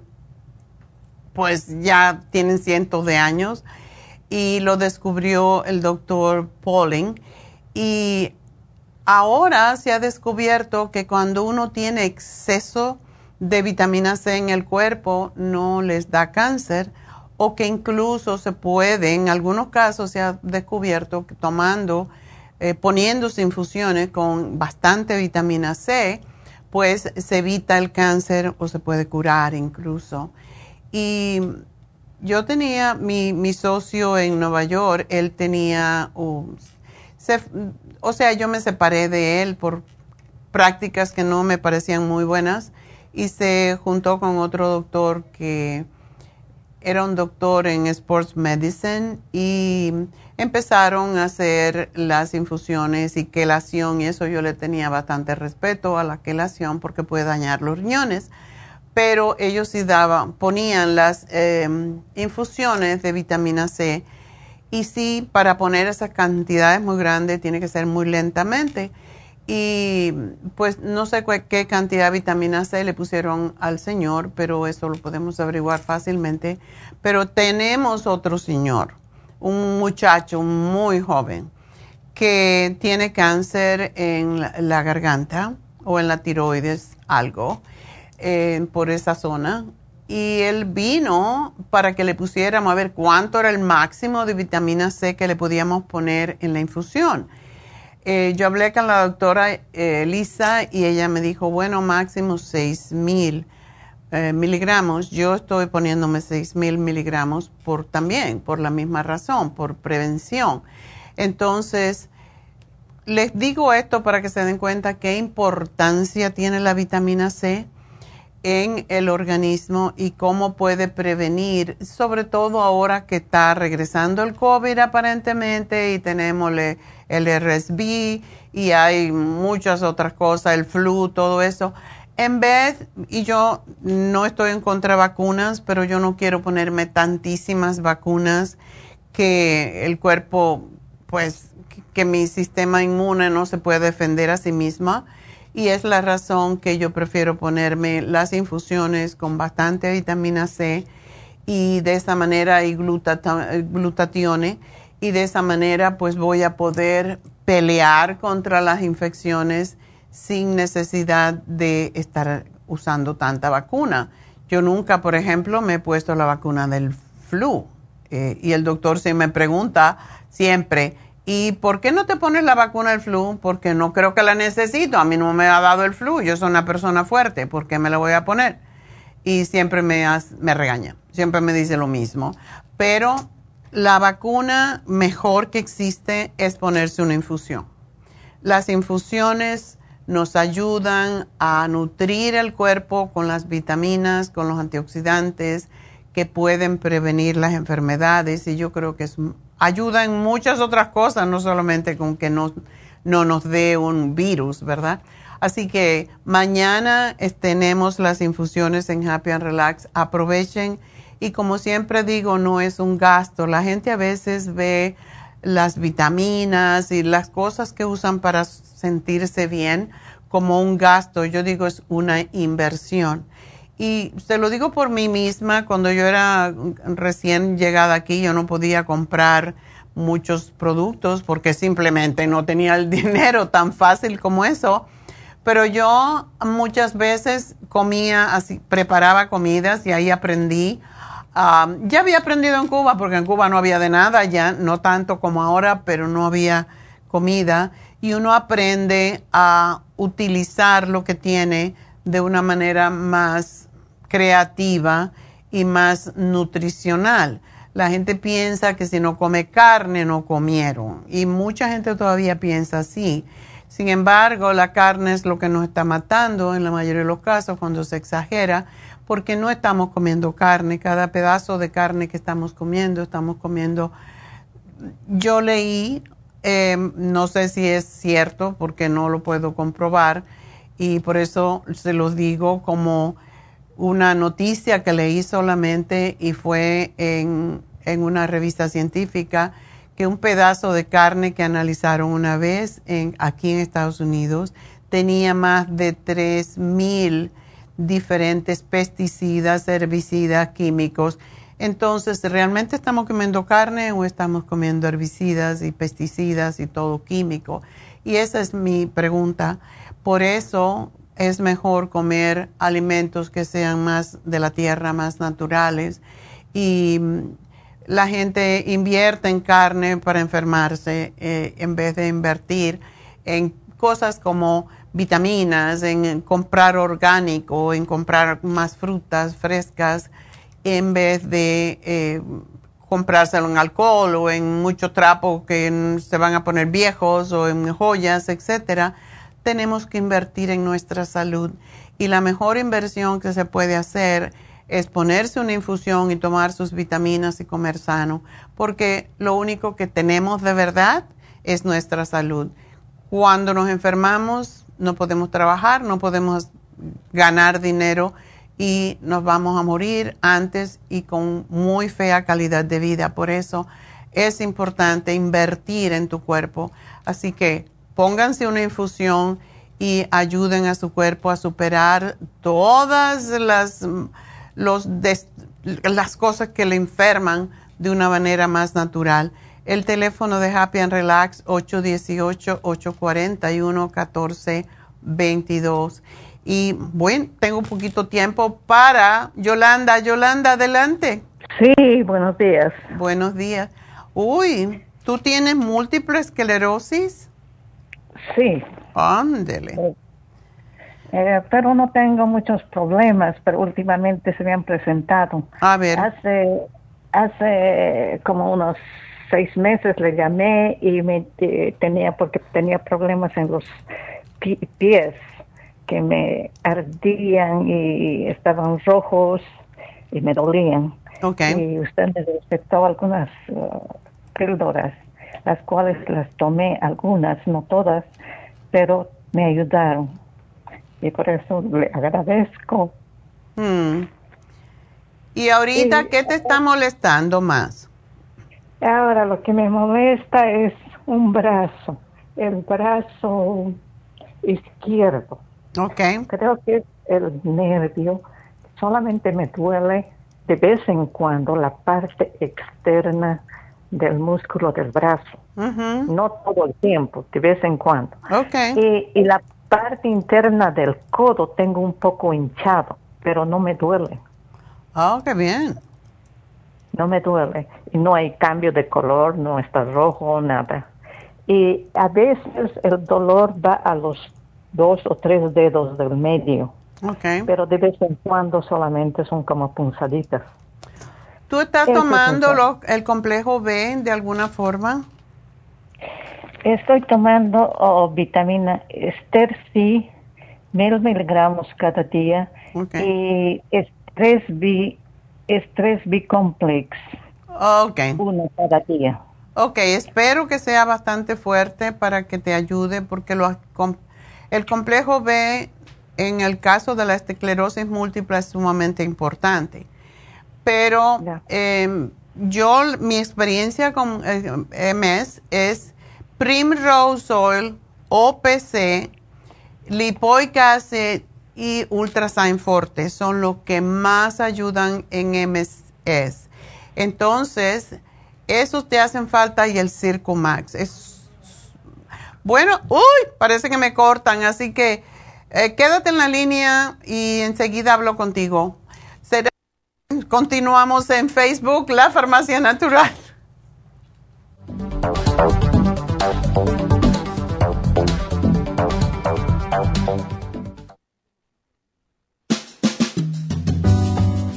pues ya tienen cientos de años y lo descubrió el doctor Pauling. Y ahora se ha descubierto que cuando uno tiene exceso de vitamina C en el cuerpo no les da cáncer o que incluso se puede, en algunos casos se ha descubierto que tomando, eh, poniéndose infusiones con bastante vitamina C, pues se evita el cáncer o se puede curar incluso. Y yo tenía mi, mi socio en Nueva York, él tenía, o sea, yo me separé de él por prácticas que no me parecían muy buenas y se juntó con otro doctor que era un doctor en Sports Medicine y empezaron a hacer las infusiones y quelación y eso yo le tenía bastante respeto a la quelación porque puede dañar los riñones. Pero ellos sí daban, ponían las em, infusiones de vitamina C y sí, para poner esas cantidades muy grandes tiene que ser muy lentamente y pues no sé qué cantidad de vitamina C le pusieron al señor, pero eso lo podemos averiguar fácilmente. Pero tenemos otro señor, un muchacho muy joven, que tiene cáncer en la, garganta o en la tiroides, algo, por esa zona. Y él vino para que le pusiéramos a ver cuánto era el máximo de vitamina C que le podíamos poner en la infusión eh, yo hablé con la doctora eh, Lisa y ella me dijo, bueno, máximo 6 mil eh, miligramos. Yo estoy poniéndome 6 mil miligramos por también, por la misma razón, por prevención. Entonces, les digo esto para que se den cuenta qué importancia tiene la vitamina C en el organismo y cómo puede prevenir, sobre todo ahora que está regresando el COVID aparentemente y tenemos el RSV y hay muchas otras cosas, el flu, todo eso. En vez, y yo no estoy en contra de vacunas, pero yo no quiero ponerme tantísimas vacunas que el cuerpo, pues, que mi sistema inmune no se puede defender a sí misma y es la razón que yo prefiero ponerme las infusiones con bastante vitamina C y de esa manera y glutatione y de esa manera pues voy a poder pelear contra las infecciones sin necesidad de estar usando tanta vacuna. Yo nunca, por ejemplo, me he puesto la vacuna del flu eh, y el doctor se me pregunta siempre, ¿Y por qué no te pones la vacuna del flu? Porque no creo que la necesito. A mí no me ha dado el flu. Yo soy una persona fuerte. ¿Por qué me la voy a poner? Y siempre me, me regaña. Siempre me dice lo mismo. Pero la vacuna mejor que existe es ponerse una infusión. Las infusiones nos ayudan a nutrir el cuerpo con las vitaminas, con los antioxidantes que pueden prevenir las enfermedades y yo creo que es ayuda en muchas otras cosas, no solamente con que no, no nos dé un virus, ¿verdad? Así que mañana tenemos las infusiones en Happy and Relax. Aprovechen y como siempre digo, no es un gasto. La gente a veces ve las vitaminas y las cosas que usan para sentirse bien como un gasto. Yo digo es una inversión. Y se lo digo por mí misma, cuando yo era recién llegada aquí, yo no podía comprar muchos productos porque simplemente no tenía el [laughs] dinero tan fácil como eso. Pero yo muchas veces comía así, preparaba comidas y ahí aprendí. Ya había aprendido en Cuba, porque en Cuba no había de nada ya, no tanto como ahora, pero no había comida. Y uno aprende a utilizar lo que tiene de una manera más creativa y más nutricional. La gente piensa que si no come carne no comieron y mucha gente todavía piensa así. Sin embargo, la carne es lo que nos está matando en la mayoría de los casos cuando se exagera porque no estamos comiendo carne. Cada pedazo de carne que estamos comiendo, estamos comiendo... Yo leí, em, no sé si es cierto porque no lo puedo comprobar y por eso se los digo como una noticia que leí solamente y fue en, una revista científica que un pedazo de carne que analizaron una vez en, aquí en Estados Unidos tenía más de 3.000 diferentes pesticidas, herbicidas, químicos. Entonces, ¿realmente estamos comiendo carne o estamos comiendo herbicidas y pesticidas y todo químico? Y esa es mi pregunta. Por eso es mejor comer alimentos que sean más de la tierra, más naturales. Y mm, la gente invierte en carne para enfermarse eh, en vez de invertir en cosas como vitaminas, en comprar orgánico, en comprar más frutas frescas, en vez de eh, comprárselo en alcohol o en mucho trapo que se van a poner viejos o en joyas, etcétera tenemos que invertir en nuestra salud y la mejor inversión que se puede hacer es ponerse una infusión y tomar sus vitaminas y comer sano, porque lo único que tenemos de verdad es nuestra salud. Cuando nos enfermamos no podemos trabajar, no podemos ganar dinero y nos vamos a morir antes y con muy fea calidad de vida. Por eso es importante invertir en tu cuerpo. Así que pónganse una infusión y ayuden a su cuerpo a superar todas las, las cosas que le enferman de una manera más natural. El teléfono de Happy and Relax 818-841-1422. Y bueno, tengo un poquito tiempo para Yolanda. Yolanda, adelante. Sí, buenos días. Buenos días. Uy, ¿tú tienes múltiple esclerosis? Sí. Ándele. Eh, eh, pero no tengo muchos problemas, pero últimamente se me han presentado. A ver. Hace, hace como unos seis meses le llamé y me tenía, porque tenía problemas en los pies que me ardían y estaban rojos y me dolían. Okay. Y usted me recetó algunas uh, píldoras las cuales las tomé algunas, no todas, pero me ayudaron. Y por eso le agradezco. Hmm. ¿Y ahorita qué te está molestando más? Ahora lo que me molesta es un brazo, el brazo izquierdo. Ok. Creo que el nervio solamente me duele de vez en cuando la parte externa del músculo del brazo. No todo el tiempo, de vez en cuando. Okay. Y, la parte interna del codo tengo un poco hinchado, pero no me duele. Oh, qué bien. No me duele. Y no hay cambio de color, no está rojo, nada. y a veces el dolor va a los dos o tres dedos del medio. Okay. Pero de vez en cuando solamente son como punzaditas. ¿Tú estás tomando el complejo B de alguna forma? Estoy tomando oh, vitamina Ester C, mil miligramos cada día y estrés B, estrés B complex. Ok. Uno cada día. Ok, espero que sea bastante fuerte para que te ayude porque lo, el complejo B en el caso de la esclerosis múltiple es sumamente importante. Pero em, yo, mi experiencia con eh, MS es Primrose Oil, OPC, Lipoic Acid y Ultrasign Forte son los que más ayudan en MS. Entonces, esos te hacen falta y el Circo Max. Es, bueno, uy, parece que me cortan, así que eh, quédate en la línea y enseguida hablo contigo. Continuamos en Facebook, La Farmacia Natural.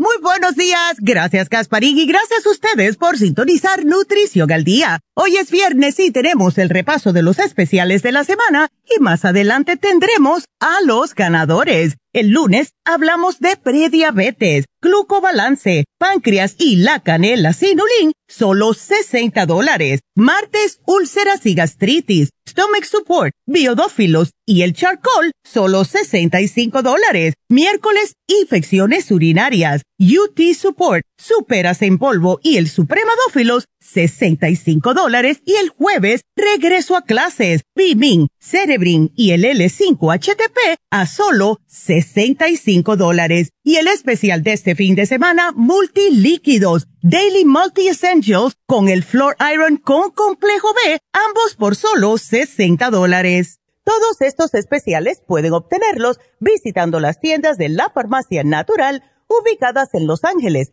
Muy buenos días. Gracias, Gasparín, y gracias a ustedes por sintonizar Nutrición al Día. Hoy es viernes y tenemos el repaso de los especiales de la semana y más adelante tendremos a los ganadores. El lunes hablamos de prediabetes, glucobalance, páncreas y la canela sinulín, solo 60 dólares. Martes, úlceras y gastritis, stomach support, biodófilos y el charcoal, solo 65 dólares. Miércoles, infecciones urinarias, UT support, superas en polvo y el supremadófilos, 65 dólares. Y el jueves, regreso a clases, Bimin, Cerebrin y el L5-HTP a solo 65 dólares. Y el especial de este fin de semana, multilíquidos, Daily Multi Essentials con el Floor Iron con complejo B, ambos por solo 60 dólares. Todos estos especiales pueden obtenerlos visitando las tiendas de la farmacia natural ubicadas en Los Ángeles,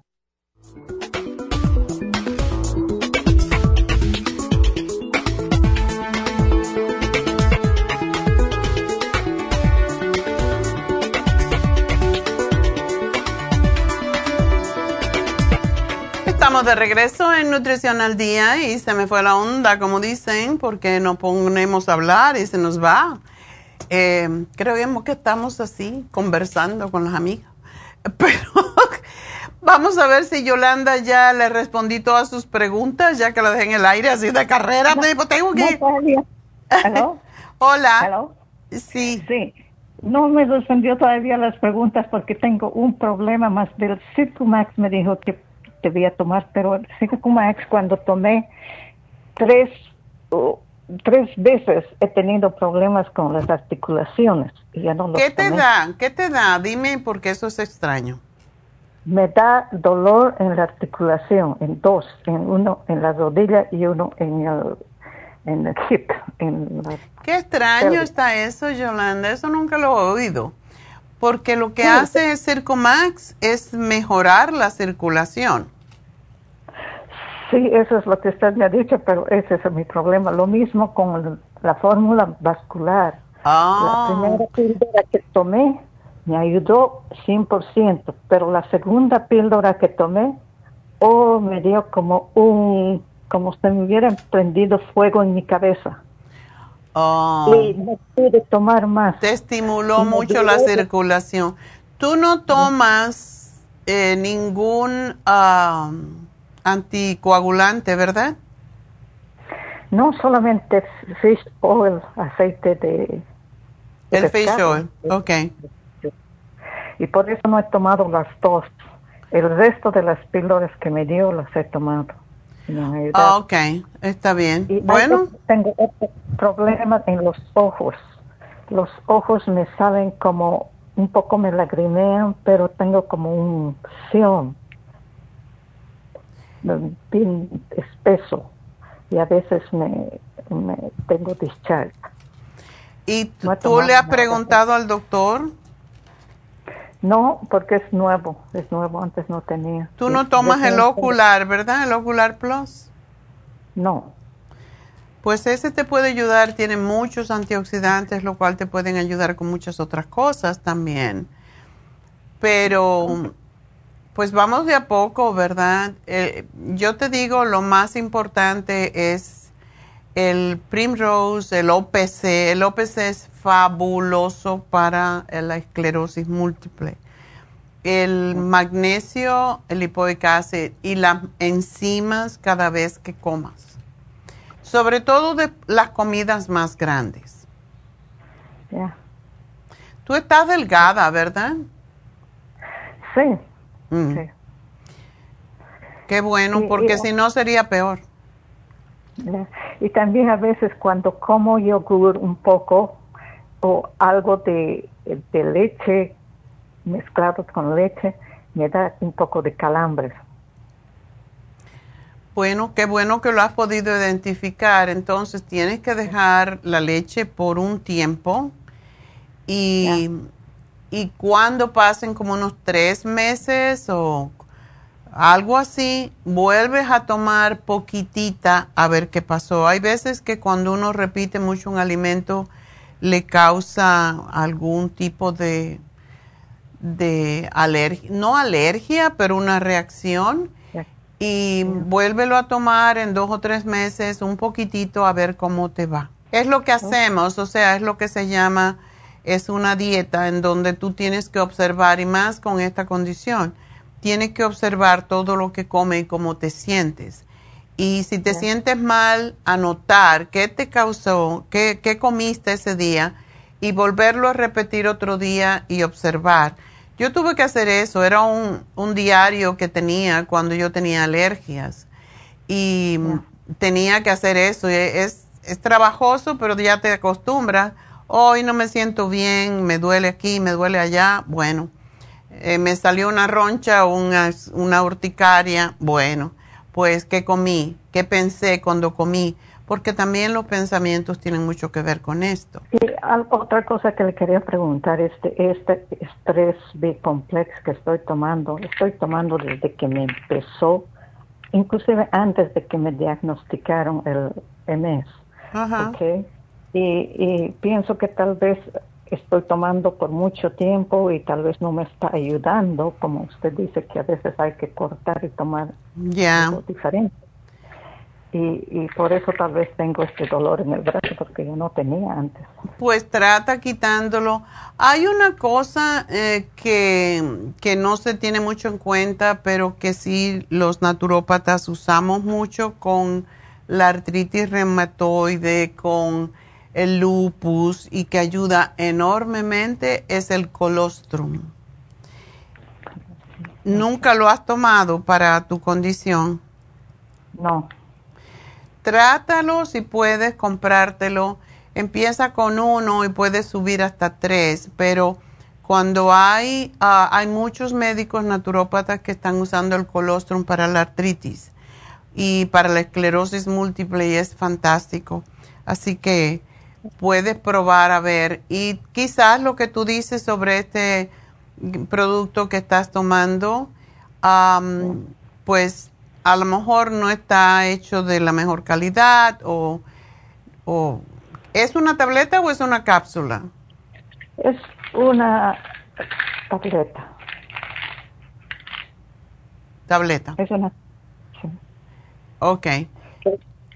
Estamos de regreso en Nutrición al Día y se me fue la onda, como dicen, porque nos ponemos a hablar y se nos va. Eh, creemos que estamos así, conversando con las amigas. [laughs] Pero vamos a ver si Yolanda ya le respondí todas sus preguntas, ya que la dejé en el aire así de carrera. No, tengo que... [laughs] Hola. Sí. Sí. No me respondió todavía las preguntas porque tengo un problema más del Circumax. Me dijo que debía tomar, pero el Circumax cuando tomé tres tres veces he tenido problemas con las articulaciones y ya no ¿Qué te da? ¿Qué te da? Dime porque eso es extraño. Me da dolor en la articulación, en dos, en uno en la rodilla y uno en el, en el hip. En Qué extraño está eso, Yolanda. Eso nunca lo he oído. Porque lo que hace Circomax es mejorar la circulación. Sí, eso es lo que usted me ha dicho, pero ese es mi problema. Lo mismo con la fórmula vascular. La ah. primera píldora que tomé me ayudó 100%, pero la segunda píldora que tomé, oh, me dio como un, como si me hubieran prendido fuego en mi cabeza. Oh. Y no pude tomar más. Te estimuló mucho la circulación. ¿Tú no tomas eh, ningún... Anticoagulante, ¿verdad? No, solamente fish oil, aceite de... el fish oil, ok. Y por eso no he tomado las dos. El resto de las píldoras que me dio las he tomado. Ah, ok, está bien. bueno. Tengo otro problema en los ojos. Los ojos me salen como, un poco me lagrimean, pero tengo como un film bien espeso y a veces me, tengo discharge. ¿Y tú le has preguntado al doctor? No, porque es nuevo, es nuevo, antes no tenía. Tú no tomas el ocular, ¿verdad? El ocular plus. No. Pues ese te puede ayudar, tiene muchos antioxidantes, lo cual te pueden ayudar con muchas otras cosas también. Pero pues vamos de a poco, ¿verdad? Eh, yo te digo, lo más importante es el Primrose, el OPC. El OPC es fabuloso para la esclerosis múltiple. El magnesio, el lipoic acid y las enzimas cada vez que comas. Sobre todo de las comidas más grandes. Ya. Tú estás delgada, ¿verdad? Sí. Mm. Qué bueno, porque si no sería peor. Y también a veces cuando como yogur un poco o algo de, de leche mezclado con leche, me da un poco de calambres. Bueno, qué bueno que lo has podido identificar. Entonces tienes que dejar la leche por un tiempo y y cuando pasen como unos tres meses o algo así, vuelves a tomar poquitita a ver qué pasó. Hay veces que cuando uno repite mucho un alimento le causa algún tipo de, de alergia, no alergia, pero una reacción. Y vuélvelo a tomar en dos o tres meses un poquitito a ver cómo te va. Es lo que hacemos, o sea, es lo que se llama es una dieta en donde tú tienes que observar, y más con esta condición, tienes que observar todo lo que come y cómo te sientes. Y si te sientes mal, anotar qué te causó, qué, qué comiste ese día y volverlo a repetir otro día y observar. Yo tuve que hacer eso, era un, un diario que tenía cuando yo tenía alergias. Y tenía que hacer eso. Es, es trabajoso, pero ya te acostumbras. Hoy no me siento bien, me duele aquí, me duele allá, bueno, eh, me salió una roncha o una, una urticaria, bueno, pues ¿qué comí? ¿Qué pensé cuando comí? Porque también los pensamientos tienen mucho que ver con esto. Y otra cosa que le quería preguntar, este, este estrés B-complex que estoy tomando, estoy tomando desde que me empezó, inclusive antes de que me diagnosticaron el MS. Ajá. Okay y, pienso que tal vez estoy tomando por mucho tiempo y tal vez no me está ayudando, como usted dice que a veces hay que cortar y tomar algo diferente. y, por eso tal vez tengo este dolor en el brazo porque yo no tenía antes. Pues trata quitándolo. Hay una cosa eh, que, que no se tiene mucho en cuenta, pero que sí los naturópatas usamos mucho con la artritis reumatoide, con el lupus y que ayuda enormemente es el colostrum. ¿Nunca lo has tomado para tu condición? No. Trátalo si puedes comprártelo. Empieza con uno y puedes subir hasta tres, pero cuando hay, ah, hay muchos médicos naturópatas que están usando el colostrum para la artritis y para la esclerosis múltiple y es fantástico. Así que puedes probar a ver y quizás lo que tú dices sobre este producto que estás tomando, pues a lo mejor no está hecho de la mejor calidad o, ¿es una tableta o es una cápsula? Es una tableta. Tableta. Es una. Sí. Ok.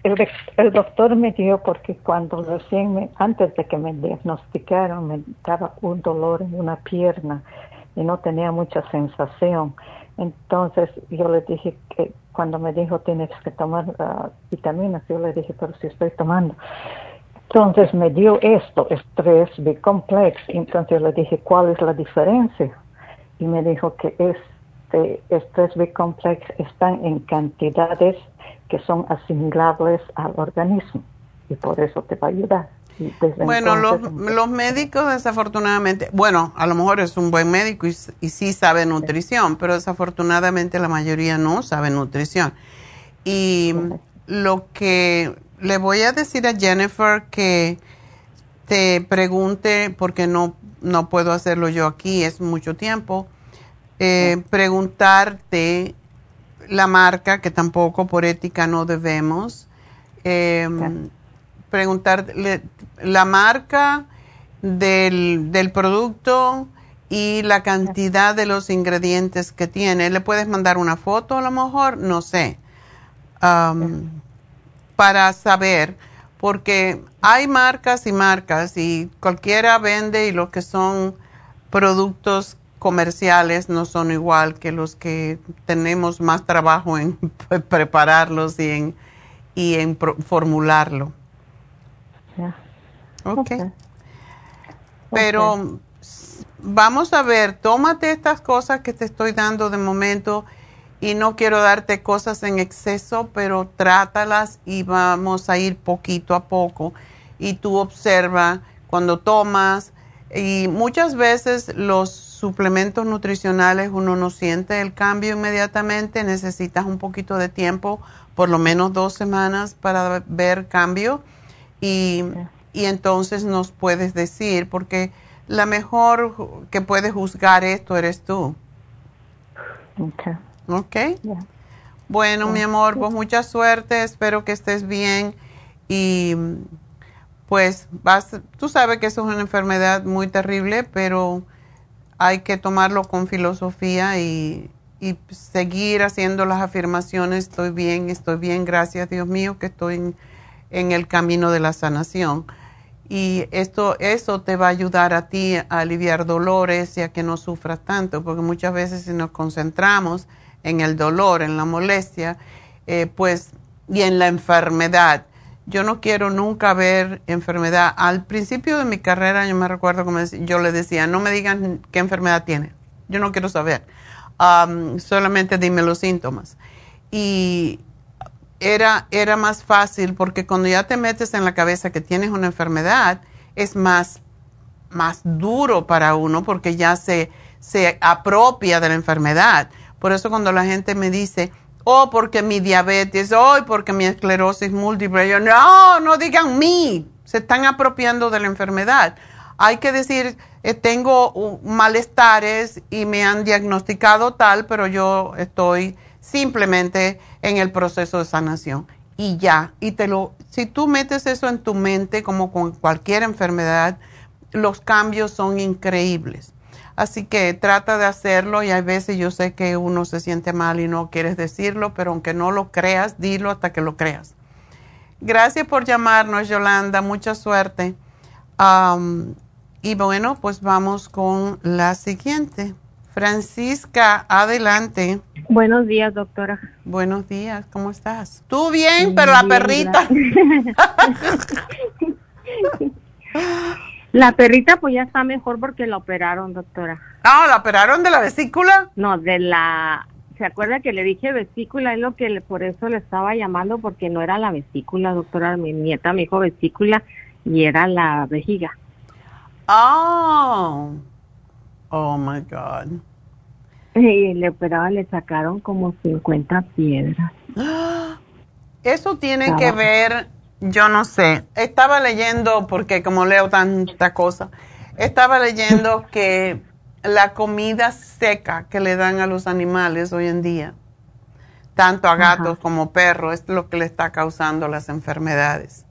El, doctor me dio porque cuando recién, me, antes de que me diagnosticaron, me daba un dolor en una pierna y no tenía mucha sensación. Entonces yo le dije que cuando me dijo tienes que tomar uh, vitaminas, yo le dije, pero si estoy tomando. Entonces me dio esto, estrés B-complex. Entonces le dije, ¿cuál es la diferencia? Y me dijo que este estrés B-complex están en cantidades que son asimilables al organismo y por eso te va a ayudar. Bueno, los, los, médicos desafortunadamente, bueno, a lo mejor es un buen médico y, sí sabe nutrición, pero desafortunadamente la mayoría no sabe nutrición. Y lo que le voy a decir a Jennifer que te pregunte, porque no, no puedo hacerlo yo aquí, es mucho tiempo, eh, preguntarte la marca, que tampoco por ética no debemos. Eh, preguntarle la marca del, del producto y la cantidad de los ingredientes que tiene. ¿Le puedes mandar una foto a lo mejor? No sé. para saber, porque hay marcas y marcas y cualquiera vende y los que son productos comerciales no son igual que los que tenemos más trabajo en [laughs] prepararlos y en, y en formularlo. Ok. Pero vamos a ver, tómate estas cosas que te estoy dando de momento y no quiero darte cosas en exceso, pero trátalas y vamos a ir poquito a poco. Y tú observa cuando tomas y muchas veces los suplementos nutricionales uno no siente el cambio inmediatamente, necesitas un poquito de tiempo, por lo menos dos semanas para ver cambio y, y entonces nos puedes decir, porque la mejor que puede juzgar esto eres tú. Ok. Ok. Bueno, mi amor, pues mucha suerte, espero que estés bien y pues vas, tú sabes que eso es una enfermedad muy terrible, pero hay que tomarlo con filosofía y, seguir haciendo las afirmaciones, estoy bien, estoy bien, gracias Dios mío que estoy en en el camino de la sanación. Y esto, eso te va a ayudar a ti a aliviar dolores y a que no sufras tanto, porque muchas veces si nos concentramos en el dolor, en la molestia, eh, pues, y en la enfermedad. Yo no quiero nunca ver enfermedad. Al principio de mi carrera, yo me recuerdo como yo le decía, no me digan qué enfermedad tiene. Yo no quiero saber. solamente dime los síntomas. Y era, era más fácil porque cuando ya te metes en la cabeza que tienes una enfermedad, es más, más duro para uno porque ya se, se apropia de la enfermedad. Por eso cuando la gente me dice, oh, porque mi diabetes, oh, porque mi esclerosis múltiple, yo, no, no digan mí, se están apropiando de la enfermedad. Hay que decir, eh, tengo malestares y me han diagnosticado tal, pero yo estoy simplemente en el proceso de sanación y ya. Y te lo, si tú metes eso en tu mente, como con cualquier enfermedad, los cambios son increíbles. Así que trata de hacerlo y hay veces yo sé que uno se siente mal y no quieres decirlo, pero aunque no lo creas, dilo hasta que lo creas. Gracias por llamarnos, Yolanda. Mucha suerte. y bueno, pues vamos con la siguiente. Francisca, adelante. Buenos días, doctora. Buenos días, ¿cómo estás? Tú bien, pero la perrita. [laughs] [laughs] la perrita pues ya está mejor porque la operaron, doctora. Ah, ¿la operaron de la vesícula? No, de la... ¿Se acuerda que le dije vesícula? Es lo que por eso le estaba llamando porque no era la vesícula, doctora. Mi nieta me dijo vesícula y era la vejiga. Oh. Oh my God. Y le operaban, le sacaron como 50 piedras. [gasps] Eso tiene que ver, yo no sé. Estaba leyendo, porque como leo tanta cosa, estaba leyendo que la comida seca que le dan a los animales hoy en día, tanto a gatos como perros, es lo que le está causando las enfermedades.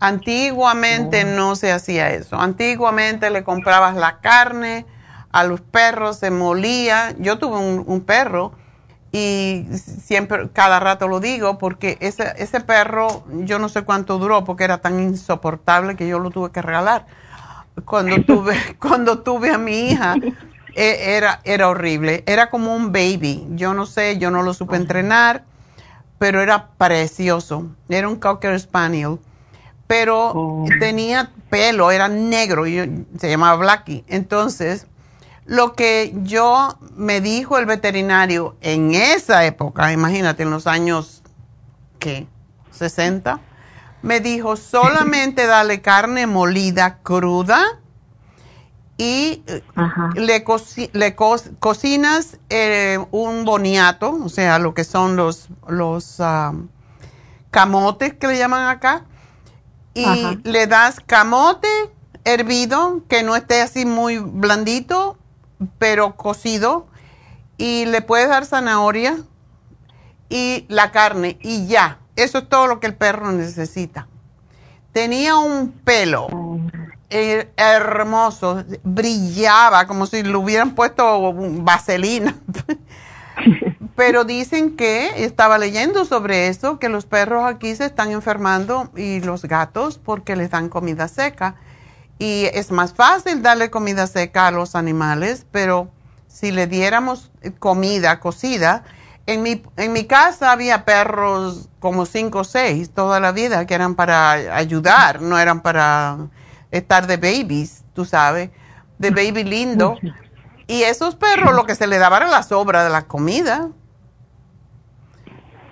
Antiguamente oh. no se hacía eso. Antiguamente le comprabas la carne a los perros, se molía. Yo tuve un, perro y siempre, cada rato lo digo, porque ese, ese perro, yo no sé cuánto duró, porque era tan insoportable que yo lo tuve que regalar. Cuando [laughs] tuve, cuando tuve a mi hija, e, era, era horrible. Era como un baby. Yo no sé, yo no lo supe entrenar, pero era precioso. Era un Cocker Spaniel pero oh. tenía pelo, era negro, y se llamaba Blackie. Entonces, lo que yo me dijo el veterinario en esa época, imagínate, en los años, ¿qué? 60, me dijo [laughs] solamente dale carne molida cruda y eh, le, le cocinas eh, un boniato, o sea, lo que son los, los ah, camotes que le llaman acá y le das camote hervido, que no esté así muy blandito, pero cocido, y le puedes dar zanahoria y la carne, y ya. Eso es todo lo que el perro necesita. Tenía un pelo hermoso, brillaba como si le hubieran puesto vaselina. [laughs] Pero dicen que, estaba leyendo sobre eso, que los perros aquí se están enfermando y los gatos porque les dan comida seca. Y es más fácil darle comida seca a los animales, pero si le diéramos comida cocida, en mi, en mi casa había perros como cinco o seis toda la vida que eran para ayudar, no eran para estar de babies, tú sabes, de baby lindo. Y esos perros lo que se le daba era la sobra de la comida.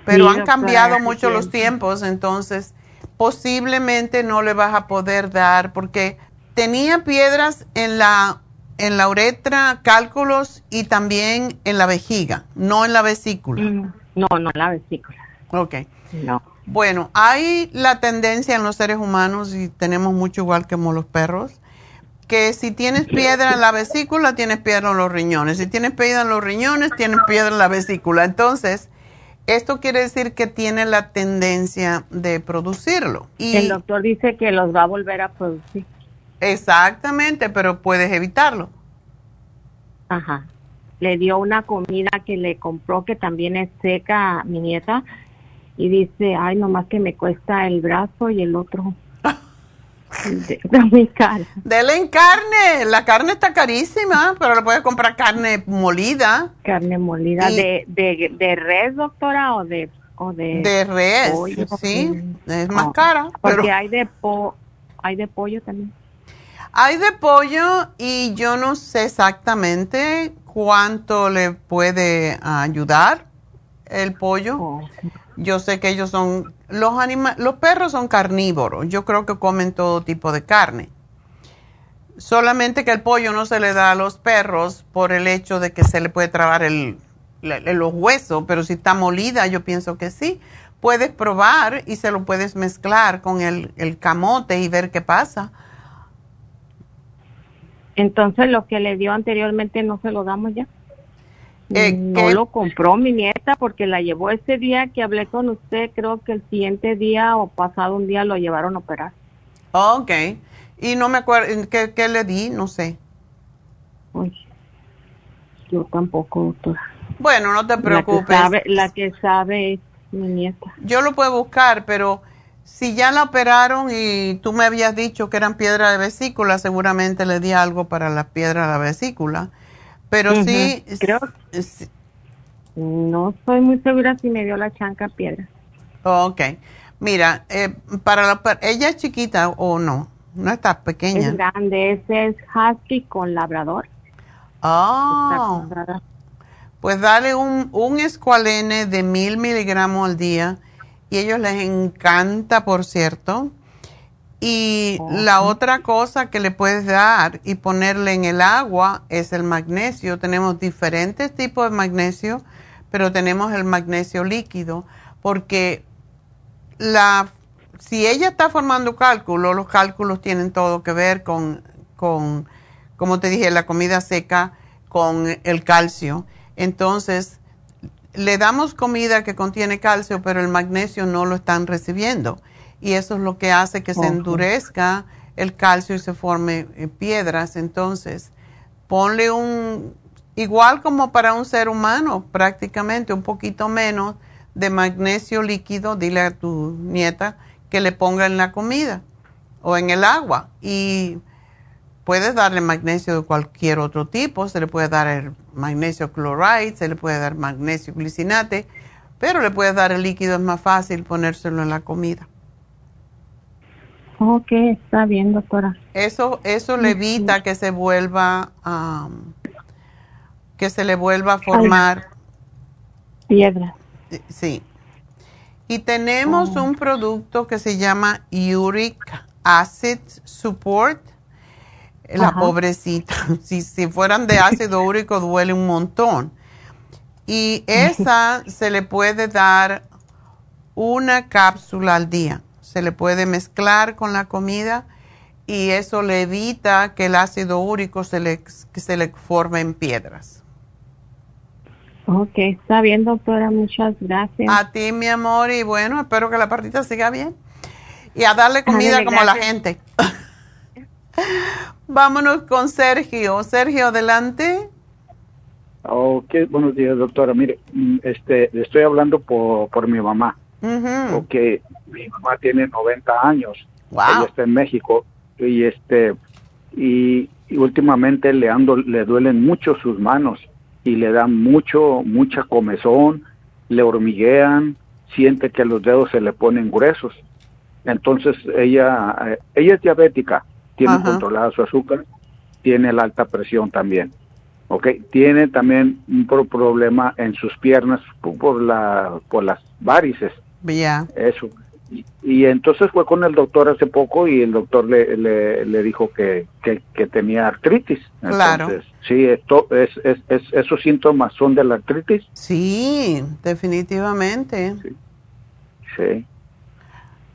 Pero han cambiado mucho los tiempos, entonces posiblemente no le vas a poder dar porque tenía piedras en la en la uretra, cálculos y también en la vejiga, no en la vesícula. Mm, no, no en la vesícula. Ok. No. Bueno, hay la tendencia en los seres humanos y tenemos mucho igual que los perros, que si tienes piedra en la vesícula, tienes piedra en los riñones. Si tienes piedra en los riñones, tienes piedra en la vesícula. Entonces, esto quiere decir que tiene la tendencia de producirlo. Y el doctor dice que los va a volver a producir. Exactamente, pero puedes evitarlo. Ajá. Le dio una comida que le compró que también es seca a mi nieta y dice, ay, nomás que me cuesta el brazo y el otro [laughs] de, muy cara. Dele en carne. La carne está carísima, pero le puedes comprar carne molida. Carne molida. de, de, res, doctora, o de... O de, de res, sí. Es más cara. Porque hay, de po hay de pollo también. Hay de pollo y yo no sé exactamente cuánto le puede ayudar el pollo. Oh, yo sé que ellos son, los, los perros son carnívoros, yo creo que comen todo tipo de carne. Solamente que el pollo no se le da a los perros por el hecho de que se le puede trabar el, los huesos, pero si está molida yo pienso que sí. Puedes probar y se lo puedes mezclar con el, el camote y ver qué pasa. Entonces lo que le dio anteriormente no se lo damos ya. Eh, no lo compró mi nieta porque la llevó ese día que hablé con usted, creo que el siguiente día o pasado un día lo llevaron a operar. Ok. Y no me acuerdo, ¿qué, qué le di? No sé. yo tampoco, doctora. Bueno, no te preocupes. La que, sabe, es mi nieta. Yo lo puedo buscar, pero Si ya la operaron y tú me habías dicho que eran piedras de vesícula, seguramente le di algo para la piedra de la vesícula. Pero sí. Creo. no estoy muy segura si me dio la chanca piedra. Ok. Mira, eh, para la, ella es chiquita o no, no está pequeña. Es grande, ese es husky con labrador. Oh. Pues dale un, un escualene de mil miligramos al día y ellos les encanta, por cierto. Y la otra cosa que le puedes dar y ponerle en el agua es el magnesio. Tenemos diferentes tipos de magnesio, pero tenemos el magnesio líquido porque la si ella está formando cálculos, los cálculos tienen todo que ver con, con, como te dije, la comida seca, con el calcio. Entonces, le damos comida que contiene calcio, pero el magnesio no lo están recibiendo. Y eso es lo que hace que se endurezca el calcio y se forme eh, piedras. Entonces, ponle un, igual como para un ser humano, prácticamente un poquito menos de magnesio líquido, dile a tu nieta que le ponga en la comida o en el agua. Y puedes darle magnesio de cualquier otro tipo, se le puede dar el magnesio chloride, se le puede dar magnesio glicinate, pero le puedes dar el líquido, es más fácil ponérselo en la comida. Ok, está bien, doctora. Eso, eso le evita que se vuelva, que se le vuelva a formar piedra. Sí. Y tenemos oh. un producto que se llama Uric Acid Support la pobrecita. [laughs] Si, si fueran de ácido [laughs] úrico duele un montón. Y esa [laughs] se le puede dar una cápsula al día. Se le puede mezclar con la comida y eso le evita que el ácido úrico se le, se le forme en piedras. Ok, está bien, doctora. Muchas gracias. A ti, mi amor, y bueno, espero que la partita siga bien. Y a darle comida como la gente. Vámonos con Sergio. Sergio, adelante. Ok, buenos días, doctora. Mire, mm, este, le estoy hablando por, por mi mamá. Porque mi mamá tiene 90 años. Ella está en México y este y, últimamente le ando le duelen mucho sus manos y le dan mucho mucha comezón, le hormiguean, siente que los dedos se le ponen gruesos. Entonces ella eh, ella es diabética tiene controlada su azúcar, tiene la alta presión también. ¿ok? Tiene también un problema en sus piernas por, la, por las varices. Ya. Eso. Y, entonces fue con el doctor hace poco y el doctor le, le, dijo que, que, tenía artritis. Claro. sí, esto es, es, es, esos síntomas son de la artritis. Sí, definitivamente. Sí. sí.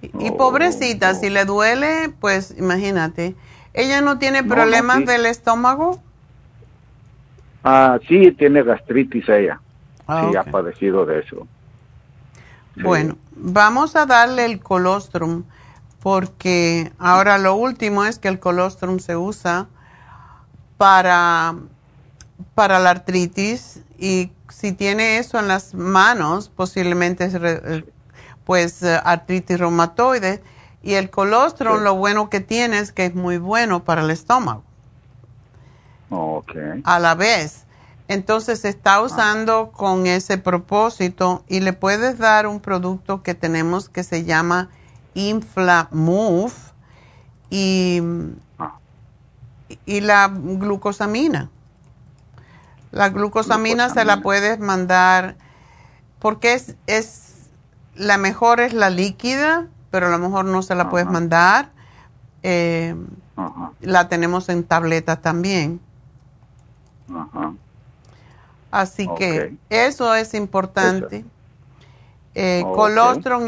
Y, pobrecita, si le duele, pues imagínate. ¿Ella no tiene problemas del estómago? Ah, sí, tiene gastritis ella. Ah, sí, ha padecido de eso. Bueno, vamos a darle el colostrum porque ahora lo último es que el colostrum se usa para, para la artritis y si tiene eso en las manos, posiblemente es pues eh, artritis reumatoide. Y el colostrum, lo bueno que tiene es que es muy bueno para el estómago. Okay. A la vez. Entonces se está ah. usando con ese propósito y le puedes dar un producto que tenemos que se llama Inflamove y, ah. y la glucosamina. La glucosamina, se la puedes mandar porque es, es la mejor es la líquida, pero a lo mejor no se la puedes mandar. Eh, la tenemos en tableta también. Así que eso es importante. Eh, Colostrum.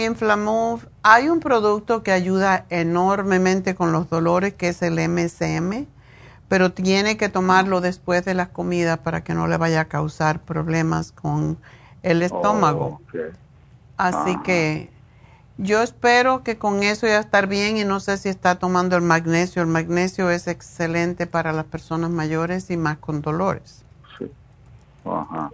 Hay un producto que ayuda enormemente con los dolores que es el MSM, pero tiene que tomarlo después de la comida para que no le vaya a causar problemas con el estómago. Así que yo espero que con eso ya estar bien y no sé si está tomando el magnesio. El magnesio es excelente para las personas mayores y más con dolores. Sí. Ajá.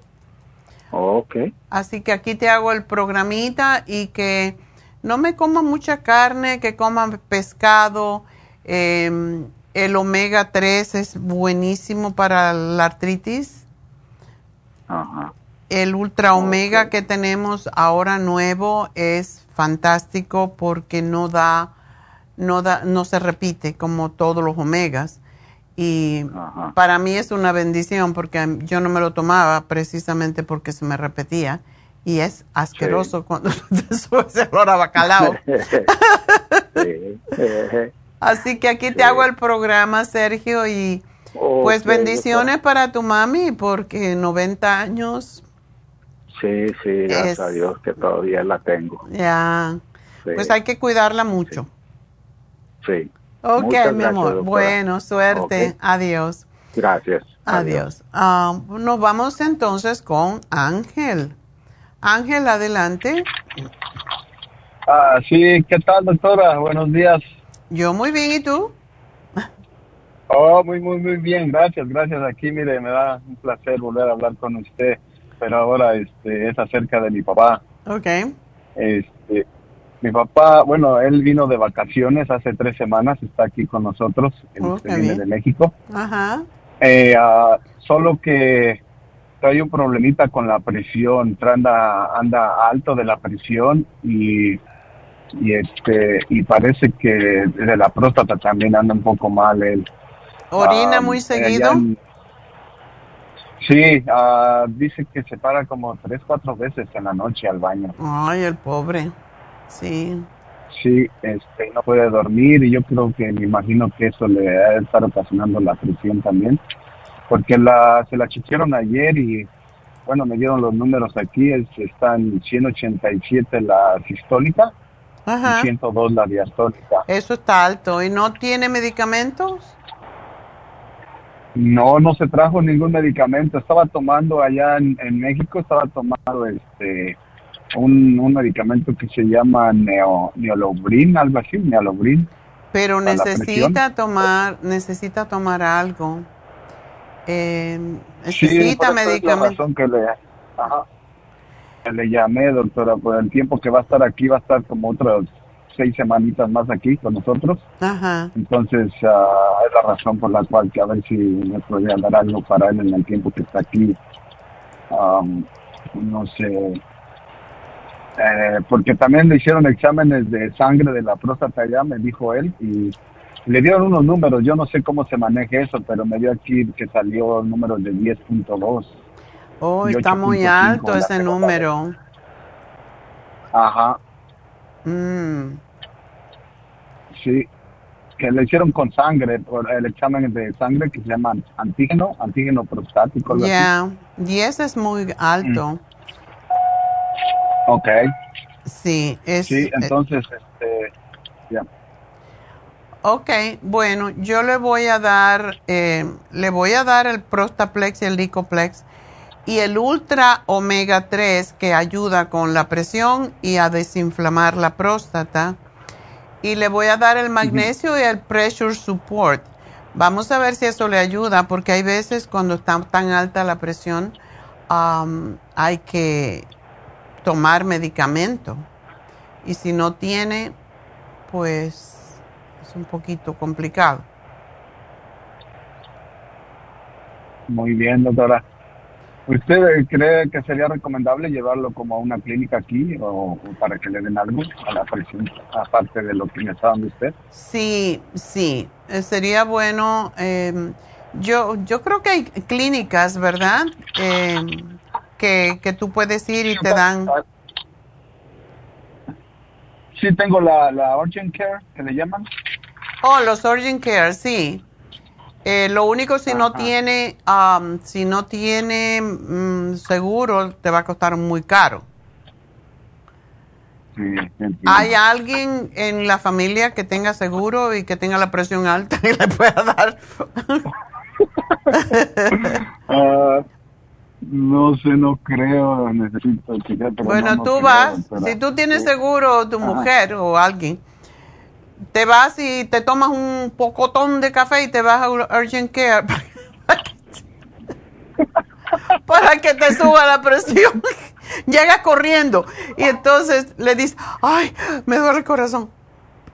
Ok. Así que aquí te hago el programita y que no me coma mucha carne, que coma pescado. Em, el omega 3 es buenísimo para la artritis. El ultra omega que tenemos ahora nuevo es fantástico porque no da, no da, no se repite como todos los omegas. Y para mí es una bendición porque yo no me lo tomaba precisamente porque se me repetía y es asqueroso cuando [laughs] te subes el olor a bacalao. [laughs] [laughs] Así que aquí te hago el programa, Sergio, y pues bendiciones para tu mami porque 90 años. Sí, sí, gracias a Dios que todavía la tengo. Ya, pues hay que cuidarla mucho. Sí. Ok, mi amor. Bueno, suerte. Adiós. Gracias. Adiós. Ah, nos vamos entonces con Ángel. Ángel, adelante. Ah, sí, ¿qué tal, doctora? Buenos días. Yo muy bien, ¿y tú? Oh, muy, muy, muy bien, gracias, gracias. Aquí, mire, me da un placer volver a hablar con usted, pero ahora este, es acerca de mi papá. Ok. Este, mi papá, bueno, él vino de vacaciones hace tres semanas, está aquí con nosotros, oh, viene de México. Ajá. Eh, ah, solo que hay un problemita con la presión, anda, anda alto de la presión y, y este y parece que de la próstata también anda un poco mal él. ¿Orina muy seguido? Sí, uh, dice que se para como tres, cuatro veces en la noche al baño. Ay, el pobre, sí. Sí, este, no puede dormir y yo creo que me imagino que eso le a estar ocasionando la presión también porque la, se la chequearon ayer y bueno, me dieron los números aquí, es, están 187 la sistólica y 102 la diastólica. Eso está alto. ¿Y no tiene medicamentos? No, no se trajo ningún medicamento. Estaba tomando allá en, México, estaba tomando este un, un medicamento que se llama neo, neolobrin, algo así, neolobrin. Pero necesita tomar, necesita tomar algo eh, necesita medicamentos. que le, le llamé, doctora, por el tiempo que va a estar aquí, va a estar como otras seis semanitas más aquí con nosotros. Ajá. Entonces, uh, es la razón por la cual que a ver si me podría dar algo para él en el tiempo que está aquí. Um, no sé. Eh, porque también le hicieron exámenes de sangre de la próstata ya, me dijo él, y le dieron unos números, yo no sé cómo se maneja eso, pero me dio aquí que salió el número de 10.2. Oh, está muy alto ese número. Ajá. Mm. Sí, que le hicieron con sangre, por el examen de sangre que se llama antígeno, antígeno prostático. Ya, 10 es muy alto. Mm. Ok. Sí, es... Sí, entonces, este, ya. Ok, bueno, yo le voy a dar, eh, le voy a dar el Prostaplex y el Licoplex y el Ultra Omega 3 que ayuda con la presión y a desinflamar la próstata. Y le voy a dar el magnesio y el Pressure Support. Vamos a ver si eso le ayuda, porque hay veces cuando está tan alta la presión hay que tomar medicamento. Y si no tiene, pues un poquito complicado. Muy bien, doctora. ¿Usted cree que sería recomendable llevarlo como a una clínica aquí o, para que le den algo a la presión, aparte de lo que me está dando usted? Sí, sí, eh, sería bueno. Em, yo, yo creo que hay clínicas, ¿verdad? Em, que, que tú puedes ir y te dan... Sí, tengo la, la Urgent Care, que le llaman. Oh, los Urgent Care, sí. Eh, lo único si no tiene, um, si no tiene mm, seguro, te va a costar muy caro. ¿Hay alguien en la familia que tenga seguro y que tenga la presión alta y le pueda dar? [laughs] Ah, no sé, no creo, necesito. Bueno, tú vas, si tú tienes seguro, tu mujer o alguien, te vas y te tomas un pocotón de café y te vas a Urgent Care [laughs] para que, te suba la presión. [laughs] llega corriendo y entonces le dice, ay, me duele el corazón.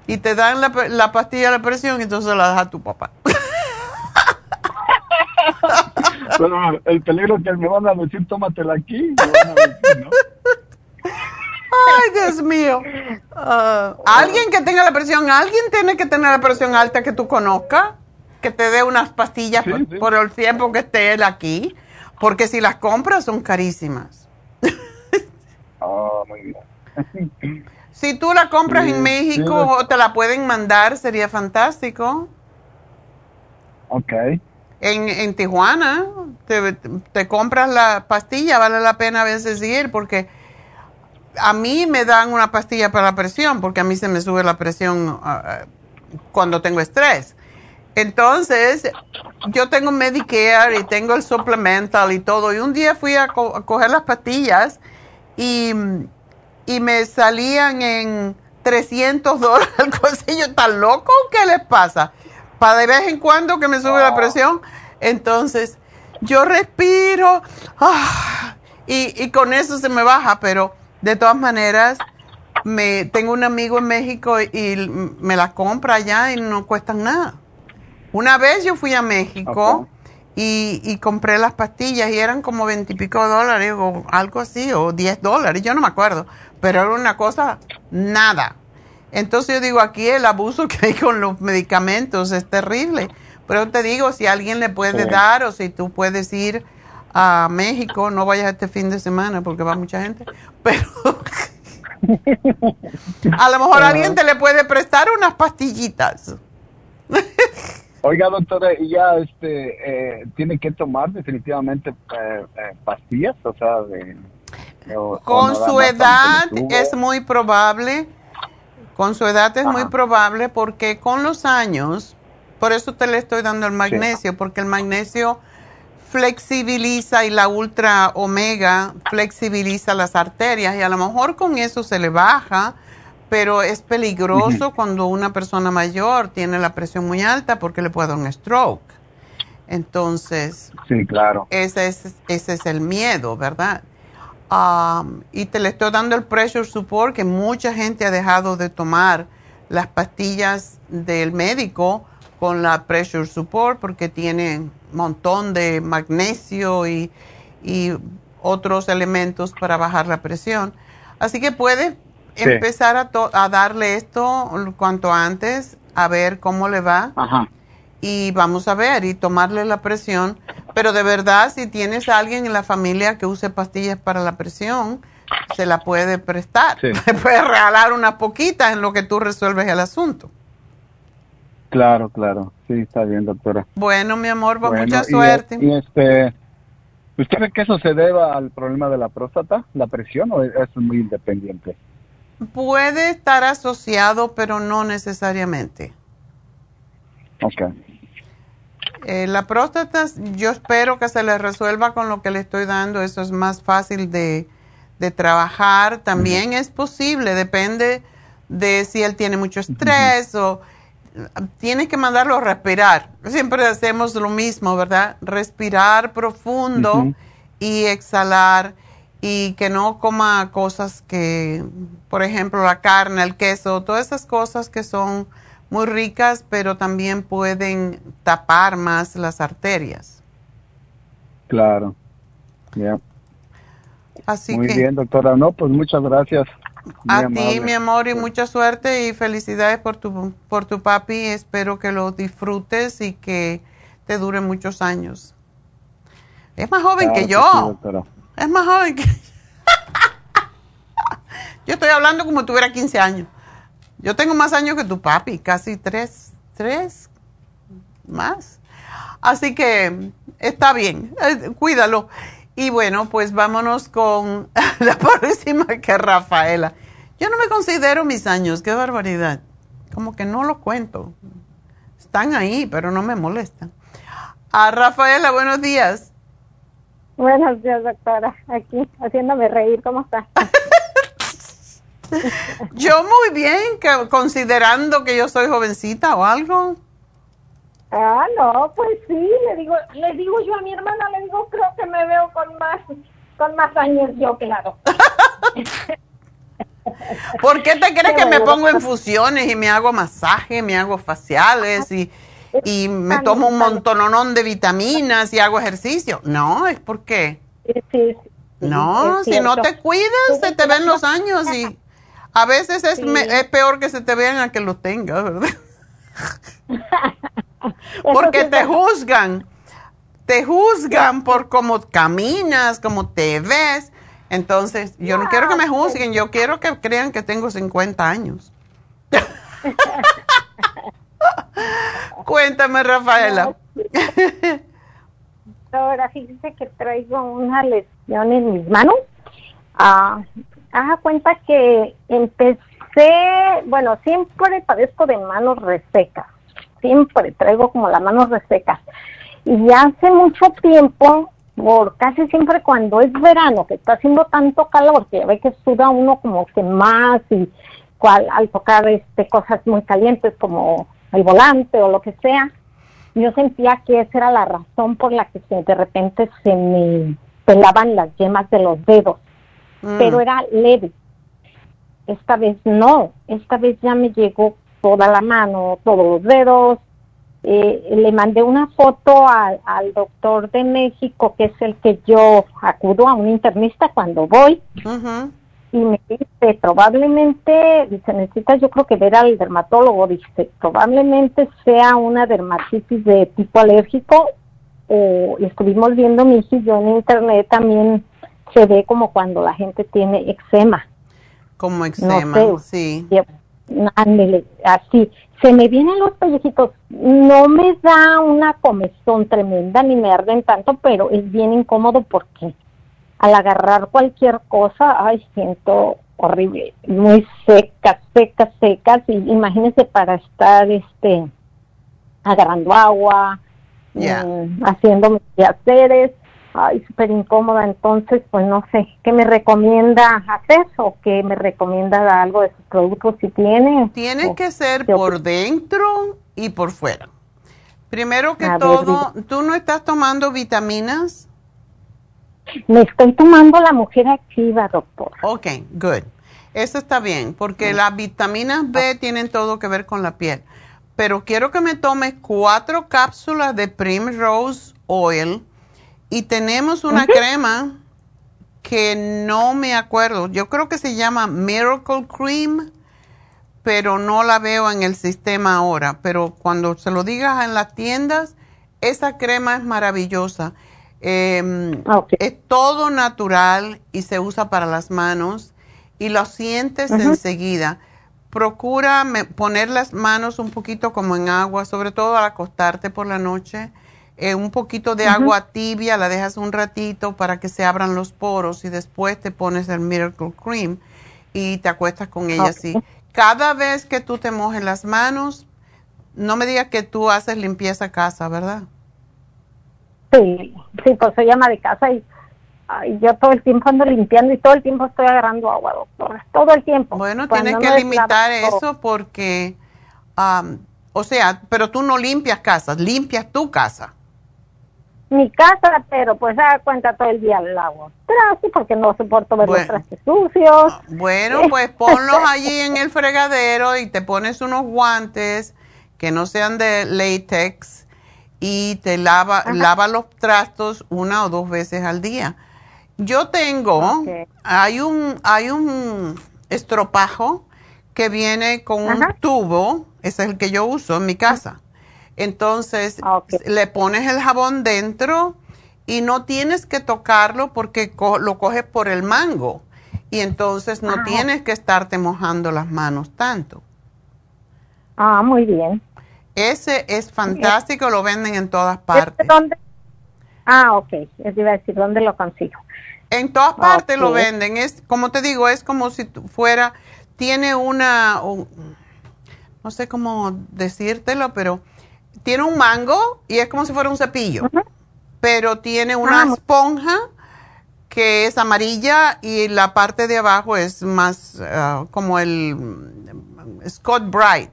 Y te dan la, la pastilla de la presión y entonces la das a tu papá. [laughs] bueno, el peligro es que me van a decir, tómatela aquí. Ay, Dios mío. Ah, alguien que tenga la presión, alguien tiene que tener la presión alta que tú conozcas, que te dé unas pastillas por, el tiempo que esté él aquí, porque si las compras son carísimas. Ah, muy bien. [laughs] si tú la compras en México o te la pueden mandar, sería fantástico. Ok. En, en Tijuana, te, te compras la pastilla, vale la pena a veces ir porque a mí me dan una pastilla para la presión porque a mí se me sube la presión ah, cuando tengo estrés. Entonces, yo tengo Medicare y tengo el supplemental y todo. Y un día fui a, coger las pastillas y, me salían en 300 dólares. [laughs] Yo, ¿tan loco? ¿Qué les pasa? Para de vez en cuando que me sube la presión. Entonces, yo respiro ah, y, y con eso se me baja, pero de todas maneras, me tengo un amigo en México y me las compra allá y no cuestan nada. Una vez yo fui a México y, compré las pastillas y eran como veintipico dólares o algo así, o diez dólares, yo no me acuerdo, pero era una cosa nada. Entonces yo digo, aquí el abuso [laughs] que hay con los medicamentos es terrible. Pero te digo, si alguien le puede dar o si tú puedes ir a México, no vayas este fin de semana porque va mucha gente, [laughs] pero a lo mejor alguien te le puede prestar unas pastillitas. Oiga, doctora, ¿y ya este, eh, tiene que tomar definitivamente eh, eh, pastillas? O sea, de, con su edad es muy probable, con su edad es muy probable porque con los años, por eso te le estoy dando el magnesio, porque el magnesio flexibiliza y la ultra omega flexibiliza las arterias y a lo mejor con eso se le baja, pero es peligroso cuando una persona mayor tiene la presión muy alta porque le puede dar un stroke. Entonces, sí, claro. Ese es, ese es el miedo, ¿verdad? y te le estoy dando el pressure support que mucha gente ha dejado de tomar las pastillas del médico con la pressure support porque tiene un montón de magnesio y, otros elementos para bajar la presión. Así que puede empezar a, a, darle esto cuanto antes, a ver cómo le va. Y vamos a ver y tomarle la presión. Pero de verdad, si tienes a alguien en la familia que use pastillas para la presión, se la puede prestar. Sí. [laughs] puede regalar unas poquitas en lo que tú resuelves el asunto. Claro, claro. Sí, está bien, doctora. Bueno, mi amor, mucha suerte. Y, este, ¿usted cree que eso se deba al problema de la próstata, la presión, o es muy independiente? Puede estar asociado, pero no necesariamente. Ok. Eh, la próstata, yo espero que se le resuelva con lo que le estoy dando. Eso es más fácil de, de trabajar. También es posible, depende de si él tiene mucho estrés o tienes que mandarlo a respirar. Siempre hacemos lo mismo, ¿verdad? Respirar profundo y exhalar y que no coma cosas que, por ejemplo, la carne, el queso, todas esas cosas que son muy ricas, pero también pueden tapar más las arterias. Claro. Así Muy que, bien, doctora. No, pues muchas gracias. A ti, mi amor, y mucha suerte y felicidades por tu, por tu papi. Espero que lo disfrutes y que te dure muchos años. Es más joven que yo. es más joven que [laughs] yo. estoy hablando como tuviera 15 años. Yo tengo más años que tu papi, casi tres, tres más. Así que está bien, eh, cuídalo. Y bueno, pues vámonos con [laughs] la próxima que es Rafaela. Yo no me considero mis años, qué barbaridad. Como que no lo cuento. Están ahí, pero no me molestan. A Rafaela, buenos días. Buenos días, doctora. Aquí, haciéndome reír. ¿Cómo está? [laughs] yo muy bien, que, considerando que yo soy jovencita o algo. Ah, no, pues sí, le digo, le digo yo a mi hermana, le digo, creo que me veo con más, con más años yo, claro. [laughs] ¿Por qué te crees que me pongo infusiones y me hago masaje, me hago faciales y, y me tomo un montononón de vitaminas y hago ejercicio? No, es porque... no, si no te cuidas, se te ven los años y [laughs] a veces es, es peor que se te vean a que los tengas, ¿verdad? [laughs] [laughs] porque te juzgan, te juzgan por cómo caminas, cómo te ves entonces, yo no quiero que me juzguen, yo quiero que crean que tengo 50 años. [laughs] Cuéntame, Rafaela. [laughs] Ahora fíjese que traigo una lesión en mis manos. Ah, haga cuenta que empecé, bueno, siempre padezco de manos resecas. Siempre traigo como las manos resecas. Y hace mucho tiempo por casi siempre cuando es verano, que está haciendo tanto calor, que ve que suda uno como que más y cual, al tocar este cosas muy calientes como el volante o lo que sea, yo sentía que esa era la razón por la que de repente se me pelaban las yemas de los dedos, mm. pero era leve. Esta vez no, esta vez ya me llegó toda la mano, todos los dedos, eh, le mandé una foto al, doctor de México, que es el que yo acudo a un internista cuando voy, y me dice, probablemente, dice, necesitas yo creo que ver al dermatólogo, dice, probablemente sea una dermatitis de tipo alérgico, o estuvimos viendo mi yo en internet también se ve como cuando la gente tiene eczema. Como eczema, sí. Así. Se me vienen los pellejitos, no me da una comezón tremenda ni me arden tanto, pero es bien incómodo porque al agarrar cualquier cosa, ay, siento horrible, muy secas, secas, secas, y imagínense para estar este agarrando agua, mm, haciendo mis quehaceres, ay, súper incómoda, entonces, pues no sé, ¿qué me recomienda hacer o qué me recomienda algo de sus productos si tiene? Tiene que ser por dentro y por fuera. Primero que todo, ¿tú no estás tomando vitaminas? Me estoy tomando la mujer activa, doctor. Ok, good. Eso está bien, porque las vitaminas B tienen todo que ver con la piel. Pero quiero que me tomes cuatro cápsulas de Primrose Oil y tenemos una crema que no me acuerdo, yo creo que se llama Miracle Cream, pero no la veo en el sistema ahora. Pero cuando se lo digas en las tiendas, esa crema es maravillosa. Em, ah, es todo natural y se usa para las manos y lo sientes enseguida. Procura poner las manos un poquito como en agua, sobre todo al acostarte por la noche eh, un poquito de agua tibia, la dejas un ratito para que se abran los poros y después te pones el Miracle Cream y te acuestas con ella así. Cada vez que tú te mojes las manos, no me digas que tú haces limpieza a casa, ¿verdad? Sí, sí, pues se llama de casa y yo todo el tiempo ando limpiando y todo el tiempo estoy agarrando agua, doctora, todo el tiempo. Bueno, tienes que limitar eso porque, o sea, pero tú no limpias casas, limpias tu casa mi casa, pero pues da cuenta todo el día el agua. Trastes porque no soporto ver los trastes sucios. Ah, bueno, pues ponlos allí en el fregadero y te pones unos guantes que no sean de látex y te lava, lava los trastos una o dos veces al día. Yo tengo, hay un, hay un estropajo que viene con un tubo, ese es el que yo uso en mi casa. Entonces, ah, le pones el jabón dentro y no tienes que tocarlo porque lo coges por el mango. Y entonces no ah, tienes que estarte mojando las manos tanto. Ah, muy bien. Ese es fantástico, lo venden en todas partes. ¿Dónde? Ah, ok. Es iba a decir, ¿dónde lo consigo? En todas partes lo venden. Es, como te digo, es como si fuera, tiene una, no sé cómo decírtelo, pero tiene un mango y es como si fuera un cepillo, pero tiene una ah, esponja que es amarilla y la parte de abajo es más ah, como el mm, Scott Bright.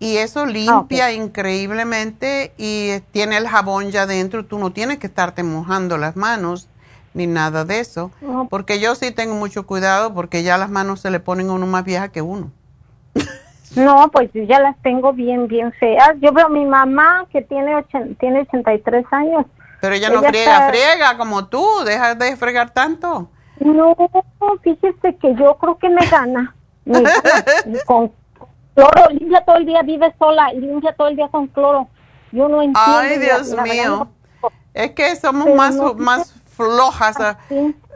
Y eso limpia increíblemente y tiene el jabón ya dentro. Tú no tienes que estarte mojando las manos ni nada de eso. Porque yo sí tengo mucho cuidado porque ya las manos se le ponen a uno más vieja que uno. No, pues ya las tengo bien, bien feas. Yo veo a mi mamá que tiene, tiene 83 años. Pero ella no friega, friega como tú. Deja de fregar tanto. No, fíjese que yo creo que me gana. [laughs] con cloro, limpia todo el día, vive sola, limpia todo el día con cloro. Yo no entiendo. Ay, Dios mío. Es que somos más, más flojas. Ah,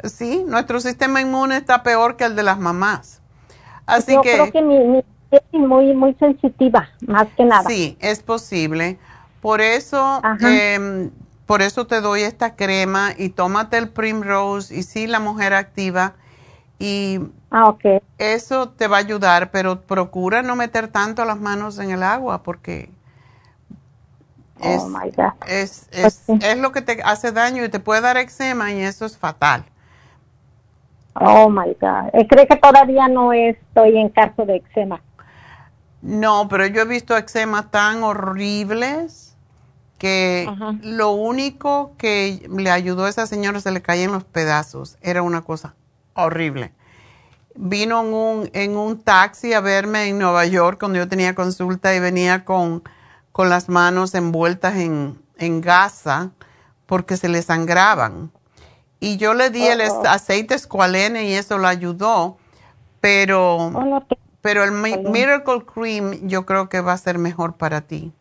¿sí? nuestro sistema inmune está peor que el de las mamás. Así Yo que... creo que mi, mi es muy, muy sensitiva, más que nada. Sí, es posible. Por eso, eh, por eso te doy esta crema y tómate el Primrose y sí, la mujer activa. Y ah, eso te va a ayudar, pero procura no meter tanto las manos en el agua porque es, oh my God. Es, es, es, lo que te hace daño y te puede dar eczema y eso es fatal. Oh my God. Eh, ¿Cree que todavía no estoy en caso de eczema? No, pero yo he visto eczemas tan horribles que lo único que le ayudó a esa señora se le caían los pedazos. Era una cosa horrible. Vino en un, en un taxi a verme en Nueva York cuando yo tenía consulta y venía con, con las manos envueltas en, en gasa porque se le sangraban. Y yo le di el oh, aceite escualene y eso lo ayudó, pero... Oh, pero el Miracle Cream yo creo que va a ser mejor para ti.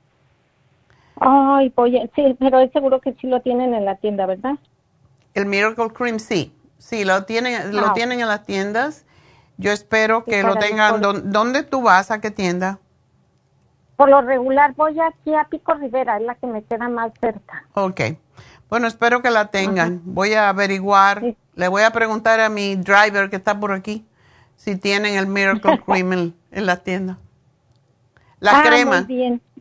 Ay, voy sí, pero es seguro que sí lo tienen en la tienda, ¿verdad? El Miracle Cream sí, sí, lo tienen, lo ah. tienen en las tiendas. Yo espero que lo tengan. ¿Dónde tú vas? ¿A qué tienda? Por lo regular voy aquí a Pico Rivera, es la que me queda más cerca. Ok. Bueno, espero que la tengan. Voy a averiguar. Le voy a preguntar a mi driver que está por aquí si tienen el Miracle [laughs] Cream en, la tienda. La ah, crema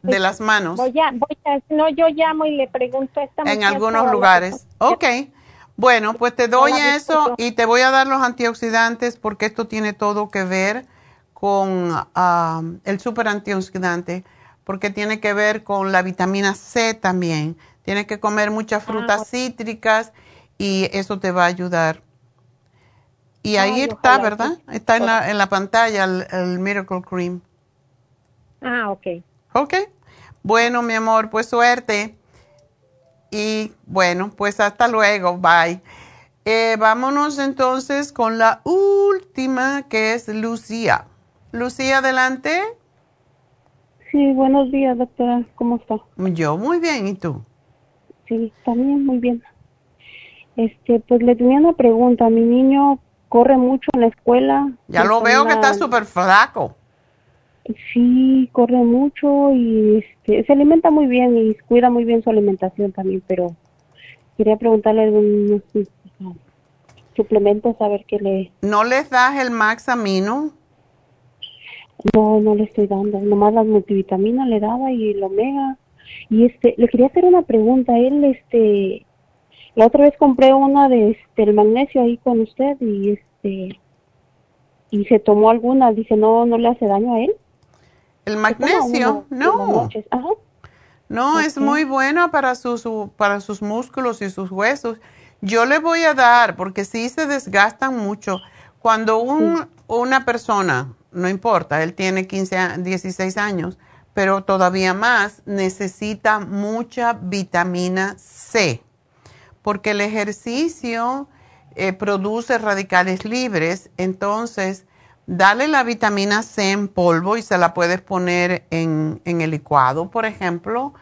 de las manos. Voy a, voy a, no, yo llamo y le pregunto a esta En algunos lugares. Ok. Bueno, pues te doy eso y te voy a dar los antioxidantes porque esto tiene todo que ver con el super antioxidante, porque tiene que ver con la vitamina C también. Tienes que comer muchas frutas ah, cítricas y eso te va a ayudar y ahí está, ¿verdad? Está en la, en la pantalla el, Miracle Cream. Ah, ok. Ok. Bueno, mi amor, pues suerte. Y bueno, pues hasta luego. Bye. Eh, vámonos entonces con la última, que es Lucía. Lucía, adelante. Sí, buenos días, doctora. ¿Cómo está? Yo muy bien, ¿y tú? Sí, también muy bien. Este, pues le tenía una pregunta. Mi niño corre mucho en la escuela. Ya lo veo que está súper flaco. Sí, corre mucho y este, se alimenta muy bien y cuida muy bien su alimentación también, pero quería preguntarle unos suplementos a ver qué le... ¿No les das el Max Amino? No, no le estoy dando, nomás las multivitaminas le daba y el omega. Y este, le quería hacer una pregunta, él este la otra vez compré una de este, el magnesio ahí con usted y este y se tomó alguna, dice, "No no le hace daño a él." El magnesio, no. No, es muy bueno para sus para sus músculos y sus huesos. Yo le voy a dar porque sí se desgastan mucho. Cuando un, una persona, no importa, él tiene 15, 16 años, pero todavía más, necesita mucha vitamina C porque el ejercicio eh, produce radicales libres, entonces dale la vitamina C en polvo y se la puedes poner en, el licuado, por ejemplo.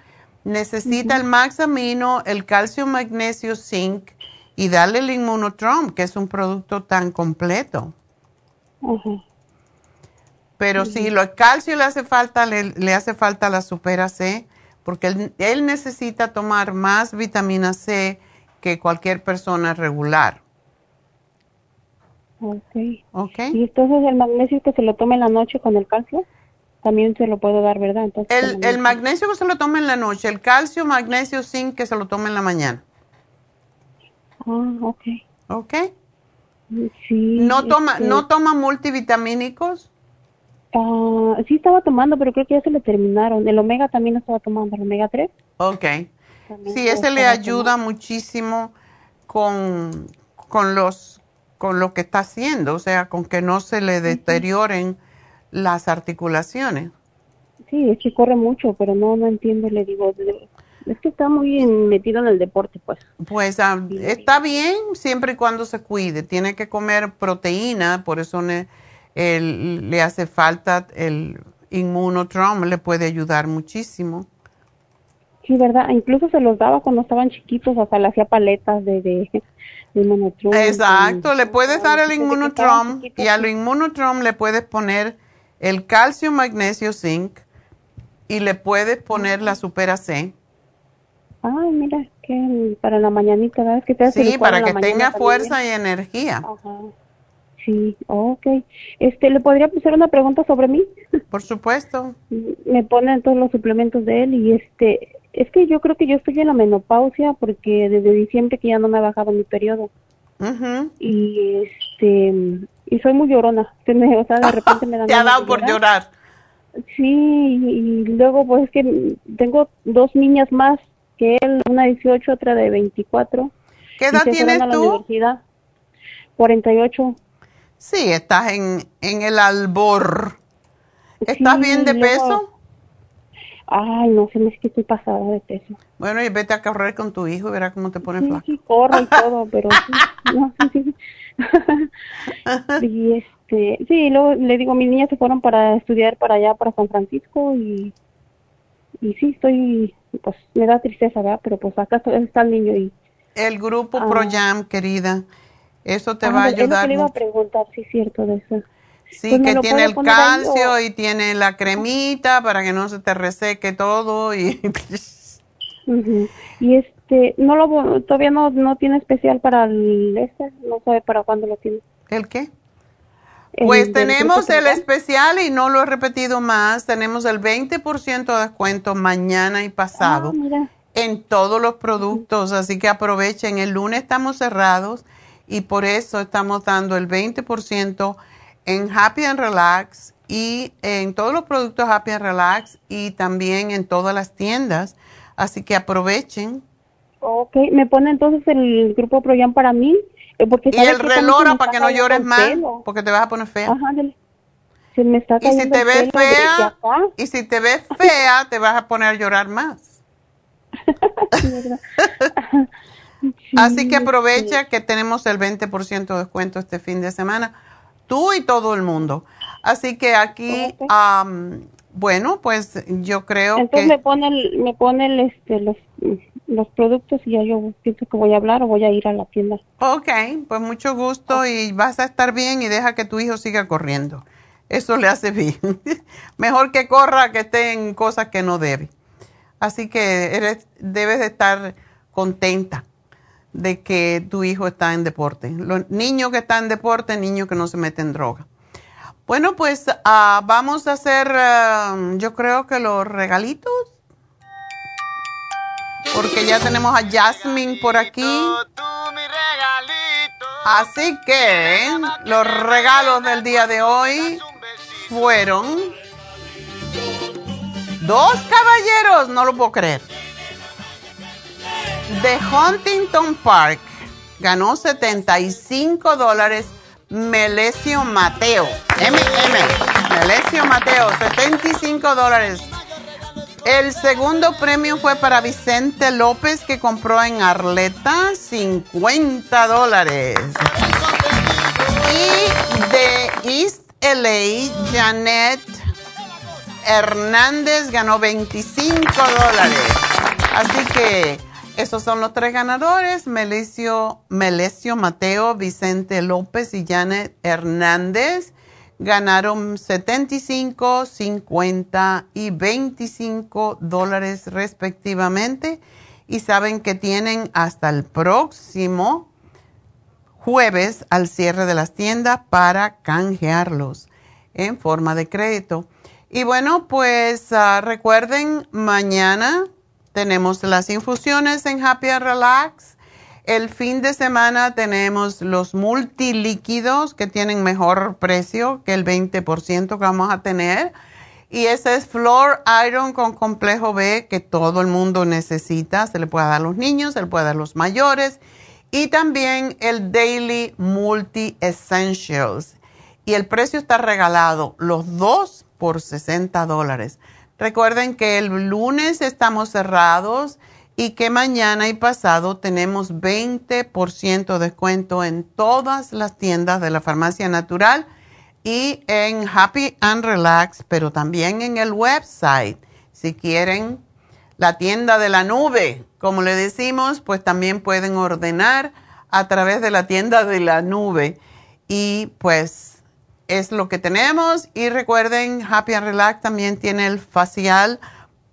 Necesita el Max Amino, el calcio, magnesio, zinc y dale el Immunotrom, que es un producto tan completo. Pero si lo calcio le hace falta, le, hace falta la supera C, porque él, él necesita tomar más vitamina C que cualquier persona regular. Ok. okay. ¿Y entonces el magnesio que se lo tome en la noche con el calcio? También se lo puedo dar, ¿verdad? Entonces, el, el magnesio que se lo tome en la noche, el calcio, magnesio, zinc que se lo tome en la mañana. Ah, ok. Ok. Sí. ¿No toma, este ¿no toma multivitamínicos? Ah, sí estaba tomando, pero creo que ya se le terminaron. El omega también estaba tomando, el omega 3. Ok. Sí, ese le ayuda muchísimo con, con los con lo que está haciendo, o sea, con que no se le deterioren las articulaciones. Sí, es que corre mucho, pero no no entiendo, le digo, es que está muy metido en el deporte, pues. Pues ah, está bien siempre y cuando se cuide. Tiene que comer proteína, por eso le hace falta el inmunotrom, le puede ayudar muchísimo. Sí, verdad. Incluso se los daba cuando estaban chiquitos, hasta le hacía paletas de, de, inmunotrom. Exacto, le puedes dar el inmunotrom y al inmunotrom le puedes poner el calcio, magnesio, zinc y le puedes poner la supera C Ay, mira, que para la mañanita, ¿verdad? Que te sí, para que tenga fuerza y energía. Ajá. Sí, ok. Este, ¿Le podría hacer una pregunta sobre mí? Por supuesto. [laughs] Me ponen todos los suplementos de él y este, es que yo creo que yo estoy en la menopausia porque desde diciembre que ya no me ha bajado mi periodo. Y este, y soy muy llorona. [laughs] o sea, de repente me [laughs] dan Te ha dado por llorar. Sí, y luego pues es que tengo dos niñas más que él, una 18, otra de 24. ¿Qué edad tienes tú? Universidad. 48. Sí, estás en, en el albor. ¿Estás bien de peso? Ay, no sé, es que estoy pasada de peso. Bueno, y vete a correr con tu hijo y verás cómo te pones flaco. Sí, corro y todo, pero sí, no, sí, sí. [laughs] y este, sí, luego le digo, mis niñas se fueron para estudiar para allá, para San Francisco y, y sí, estoy pues me da tristeza, ¿verdad? Pero pues acá está el niño y... El grupo ah. ProYam, querida, eso te va a ayudar. le iba a preguntar, sí, cierto de eso. Sí, pues, que tiene el calcio y tiene la cremita para que no se te reseque todo y... [laughs] Y este, no lo, todavía no, no tiene especial para el este, no sabe para cuándo lo tiene. ¿El qué? Pues tenemos el especial y no lo he repetido más. Tenemos el 20% de descuento mañana y pasado ah, en todos los productos. Así que aprovechen. El lunes estamos cerrados y por eso estamos dando el 20% en Happy and Relax y en todos los productos Happy and Relax y también en todas las tiendas. Así que aprovechen. Ok, me pone entonces el grupo Proyan para mí. Eh, y el relora para que no llores más, porque te vas a poner fea. Ajá, se me está y si te ves fea, y si te ves fea, te vas a poner a llorar más. [laughs] Así que aprovecha que tenemos el 20% de descuento este fin de semana, tú y todo el mundo. Así que aquí, bueno, pues yo creo que... Entonces me pone, me este, los los productos y ya yo pienso que voy a hablar o voy a ir a la tienda. Ok, pues mucho gusto y vas a estar bien y deja que tu hijo siga corriendo. Eso le hace bien. [laughs] Mejor que corra que esté en cosas que no debe. Así que eres, debes de estar contenta de que tu hijo está en deporte. Los niños que están en deporte, niños que no se meten en droga. Bueno, pues ah, vamos a hacer, ah, yo creo que los regalitos porque ya tenemos a Jasmine por aquí. Así que los regalos del día de hoy fueron dos caballeros, no lo puedo creer. De Huntington Park ganó 75 dólares Melesio Mateo. MM. Melesio Mateo, 75 dólares. El segundo premio fue para Vicente López que compró en Arleta 50 dólares. Y de East LA, Janet Hernández ganó 25 dólares. Así que esos son los tres ganadores, Melesio, Mateo, Vicente López y Janet Hernández ganaron 75, 50 y 25 dólares respectivamente y saben que tienen hasta el próximo jueves al cierre de las tiendas para canjearlos en forma de crédito. Y bueno, pues ah, recuerden, mañana tenemos las infusiones en Happy and Relax el fin de semana tenemos los multilíquidos que tienen mejor precio que el 20% que vamos a tener. Y ese es Floor Iron con complejo B que todo el mundo necesita. Se le puede dar a los niños, se le puede dar a los mayores. y también el Daily Multi Essentials. Y el precio está regalado, los dos por 60 dólares. Recuerden que el lunes estamos cerrados y que mañana y pasado tenemos 20% de descuento en todas las tiendas de la farmacia natural y en Happy and Relax, pero también en el website. Si quieren la tienda de la nube, como le decimos, pues también pueden ordenar a través de la tienda de la nube. Y pues es lo que tenemos. Y recuerden, Happy and Relax también tiene el facial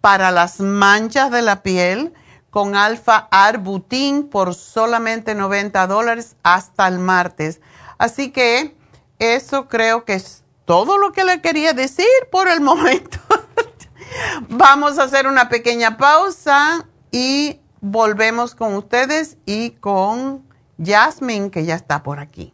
para las manchas de la piel con alfa arbutin por solamente 90 dólares hasta el martes. Así que eso creo que es todo lo que le quería decir por el [laughs] momento. Vamos a hacer una pequeña pausa y volvemos con ustedes y con Jasmine que ya está por aquí.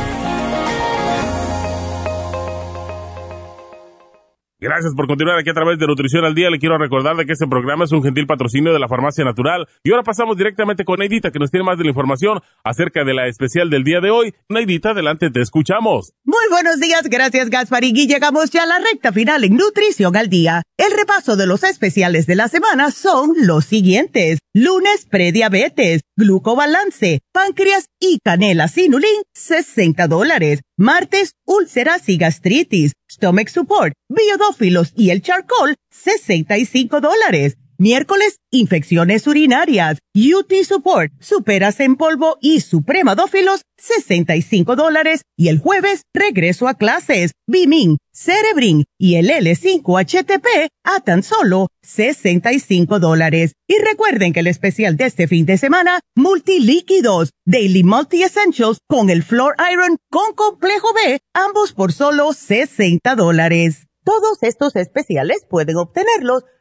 Gracias por continuar aquí a través de Nutrición al Día. Le quiero recordar de que este programa es un gentil patrocinio de la Farmacia Natural. Y ahora pasamos directamente con Neidita, que nos tiene más de la información acerca de la especial del día de hoy. Neidita, adelante, te escuchamos. Muy buenos días, gracias Gasparín. Y llegamos ya a la recta final en Nutrición al Día. El repaso de los especiales de la semana son los siguientes. Lunes, prediabetes, glucobalance, páncreas y canela sinulín, 60 dólares. Martes, úlceras y gastritis, stomach support, biodófilos y el charcoal, 65 dólares. Miércoles, infecciones urinarias, UT Support, superas en polvo y supremadófilos, 65 dólares. Y el jueves, regreso a clases, Bimin, Cerebrin y el L5HTP a tan solo 65 dólares. Y recuerden que el especial de este fin de semana, multilíquidos, Daily Multi Essentials con el Floor Iron con complejo B, ambos por solo 60 dólares. Todos estos especiales pueden obtenerlos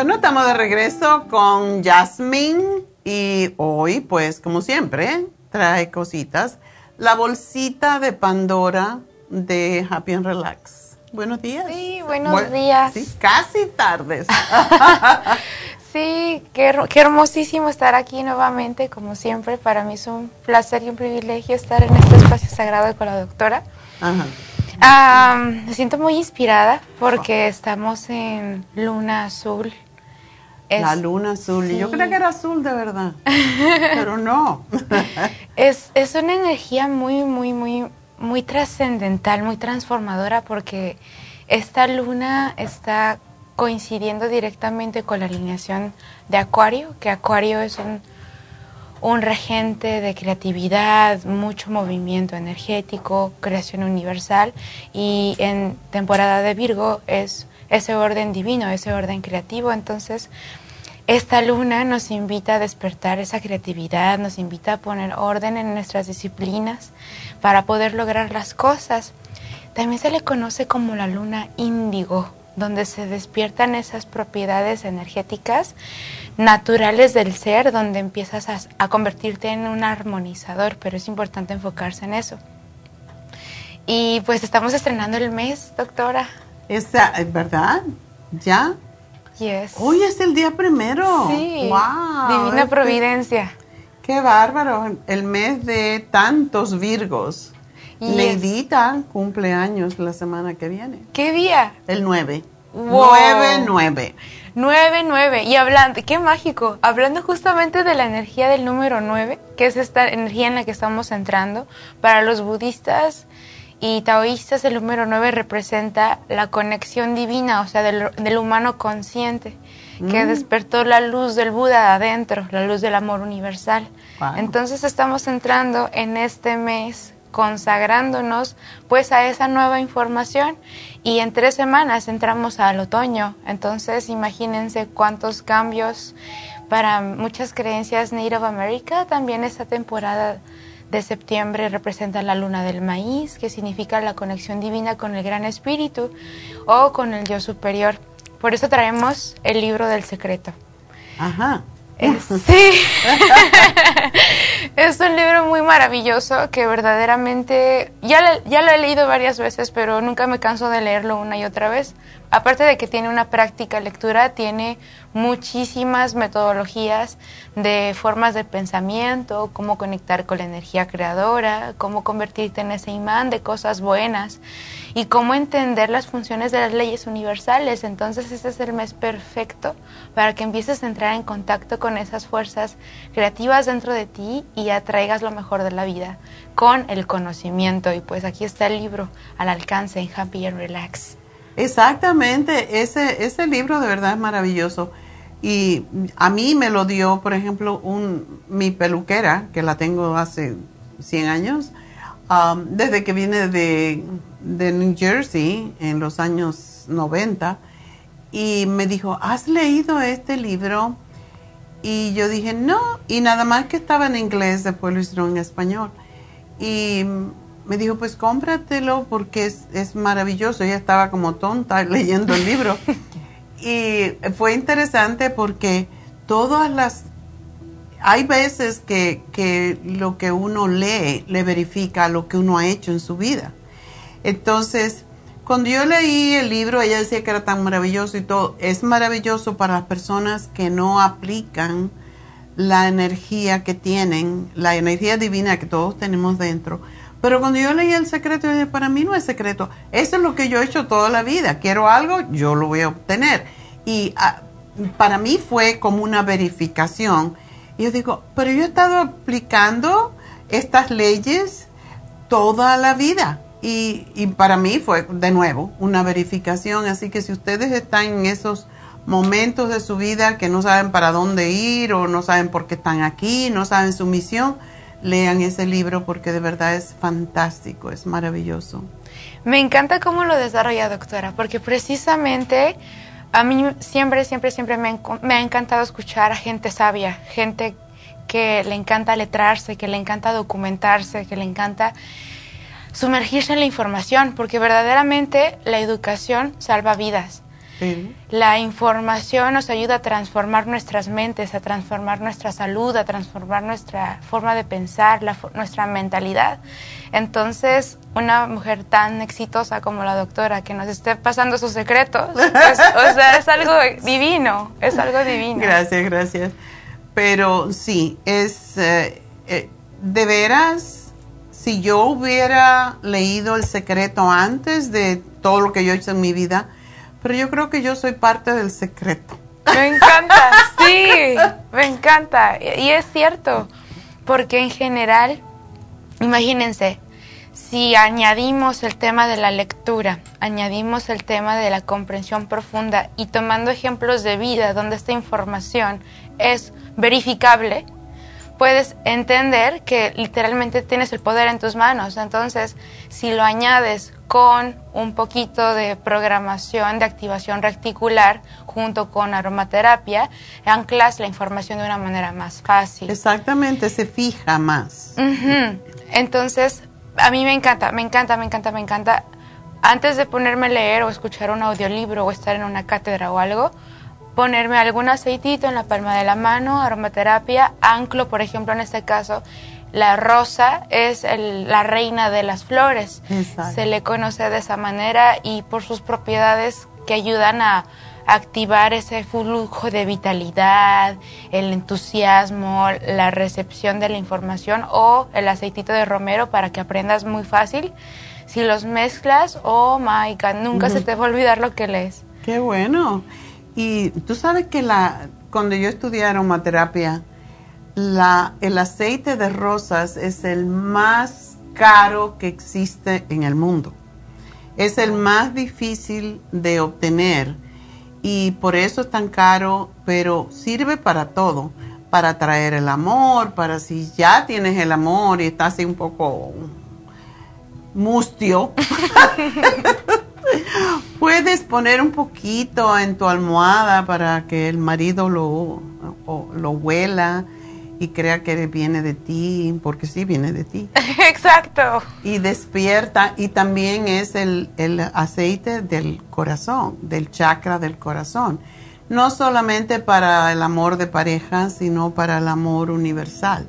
Bueno, estamos de regreso con Jasmine Y hoy, pues, como siempre, trae cositas. La bolsita de Pandora de Happy and Relax. Buenos días. Sí, buenos días. Sí, casi tardes. [laughs] sí, qué, qué, hermosísimo estar aquí nuevamente, como siempre. Para mí es un placer y un privilegio estar en este espacio sagrado con la doctora. Ajá. me siento muy inspirada porque estamos en luna azul la luna azul. Y yo creía que era azul de verdad, [laughs] pero no. es, es una energía muy, muy, muy, muy trascendental, muy transformadora porque esta luna está coincidiendo directamente con la alineación de Acuario, que Acuario es un, un regente de creatividad, mucho movimiento energético, creación universal, y en temporada de Virgo es ese orden divino, ese orden creativo. Entonces, esta luna nos invita a despertar esa creatividad, nos invita a poner orden en nuestras disciplinas para poder lograr las cosas. También se le conoce como la luna índigo, donde se despiertan esas propiedades energéticas naturales del ser, donde empiezas a, convertirte en un armonizador, pero es importante enfocarse en eso. Y pues estamos estrenando el mes, doctora. ¿Es verdad? ¿Ya? Hoy es el día primero. Sí. Wow. Divina este providencia. Qué bárbaro. El mes de tantos Virgos. Neidita cumple años la semana que viene. ¿Qué día? El 9. Wow. 9, 9. 9, 9. Y hablando, qué mágico. Hablando justamente de la energía del número 9, que es esta energía en la que estamos entrando, para los budistas y taoístas el número 9 representa la conexión divina, o sea, del, humano consciente, que mm. despertó la luz del Buda adentro, la luz del amor universal. Entonces estamos entrando en este mes consagrándonos pues a esa nueva información y en tres semanas entramos al otoño. Entonces imagínense cuántos cambios para muchas creencias Native America también esta temporada de septiembre representa la luna del maíz, que significa la conexión divina con el gran espíritu o con el yo superior. Por eso traemos el libro del secreto. Ajá. sí. [laughs] es un libro muy maravilloso que verdaderamente ya, ya lo he leído varias veces, pero nunca me canso de leerlo una y otra vez. Aparte de que tiene una práctica lectura, tiene muchísimas metodologías de formas de pensamiento, cómo conectar con la energía creadora, cómo convertirte en ese imán de cosas buenas y cómo entender las funciones de las leyes universales. Entonces este es el mes perfecto para que empieces a entrar en contacto con esas fuerzas creativas dentro de ti y atraigas lo mejor de la vida con el conocimiento. Y pues aquí está el libro al alcance en Happy and Relax. Exactamente, ese, ese libro de verdad es maravilloso. Y a mí me lo dio, por ejemplo, un, mi peluquera, que la tengo hace 100 años, um, desde que vine de, de, New Jersey en los años 90, y me dijo, ¿has leído este libro? Y yo dije, no, y nada más que estaba en inglés, después lo hicieron en español. Y me dijo, pues cómpratelo porque es, es maravilloso. Ella estaba como tonta [laughs] leyendo el libro. [laughs] y fue interesante porque todas las... Hay veces que, que lo que uno lee le verifica lo que uno ha hecho en su vida. Entonces, cuando yo leí el libro, ella decía que era tan maravilloso y todo. Es maravilloso para las personas que no aplican la energía que tienen, la energía divina que todos tenemos dentro pero cuando yo leí el secreto, yo dije, para mí no es secreto. Eso es lo que yo he hecho toda la vida. Quiero algo, yo lo voy a obtener. Y ah, para mí fue como una verificación. Y yo digo, pero yo he estado aplicando estas leyes toda la vida. Y, y para mí fue, de nuevo, una verificación. Así que si ustedes están en esos momentos de su vida que no saben para dónde ir o no saben por qué están aquí, no saben su misión, lean ese libro porque de verdad es fantástico, es maravilloso. Me encanta cómo lo desarrolla, doctora, porque precisamente a mí siempre, siempre, siempre me, ha encantado escuchar a gente sabia, gente que le encanta letrarse, que le encanta documentarse, que le encanta sumergirse en la información, porque verdaderamente la educación salva vidas. La información nos ayuda a transformar nuestras mentes, a transformar nuestra salud, a transformar nuestra forma de pensar, nuestra mentalidad. Entonces, una mujer tan exitosa como la doctora que nos esté pasando sus secretos, pues, o sea, es algo divino, es algo divino. Gracias, gracias. Pero sí, es eh, eh, de veras, si yo hubiera leído el secreto antes de todo lo que yo he hecho en mi vida, pero yo creo que yo soy parte del secreto. Me encanta, sí, me encanta. Y es cierto, porque en general, imagínense, si añadimos el tema de la lectura, añadimos el tema de la comprensión profunda y tomando ejemplos de vida donde esta información es verificable, puedes entender que literalmente tienes el poder en tus manos. Entonces, si lo añades con un poquito de programación de activación reticular junto con aromaterapia, anclas la información de una manera más fácil. Exactamente, se fija más. Entonces, a mí me encanta, me encanta, me encanta, me encanta. Antes de ponerme a leer o escuchar un audiolibro o estar en una cátedra o algo, ponerme algún aceitito en la palma de la mano, aromaterapia, anclo, por ejemplo, en este caso, la rosa es la reina de las flores. Se le conoce de esa manera y por sus propiedades que ayudan a activar ese flujo de vitalidad, el entusiasmo, la recepción de la información o el aceitito de romero para que aprendas muy fácil. Si los mezclas, oh my God, nunca se te va a olvidar lo que lees. Qué bueno. Y tú sabes que la, cuando yo estudié aromaterapia, la, el aceite de rosas es el más caro que existe en el mundo. Es el más difícil de obtener y por eso es tan caro, pero sirve para todo, para traer el amor, para si ya tienes el amor y estás así un poco mustio. [laughs] Puedes poner un poquito en tu almohada para que el marido lo, lo huela y crea que viene de ti, porque sí viene de ti. [laughs] Exacto. Y despierta, y también es el, el, aceite del corazón, del chakra del corazón. No solamente para el amor de pareja, sino para el amor universal,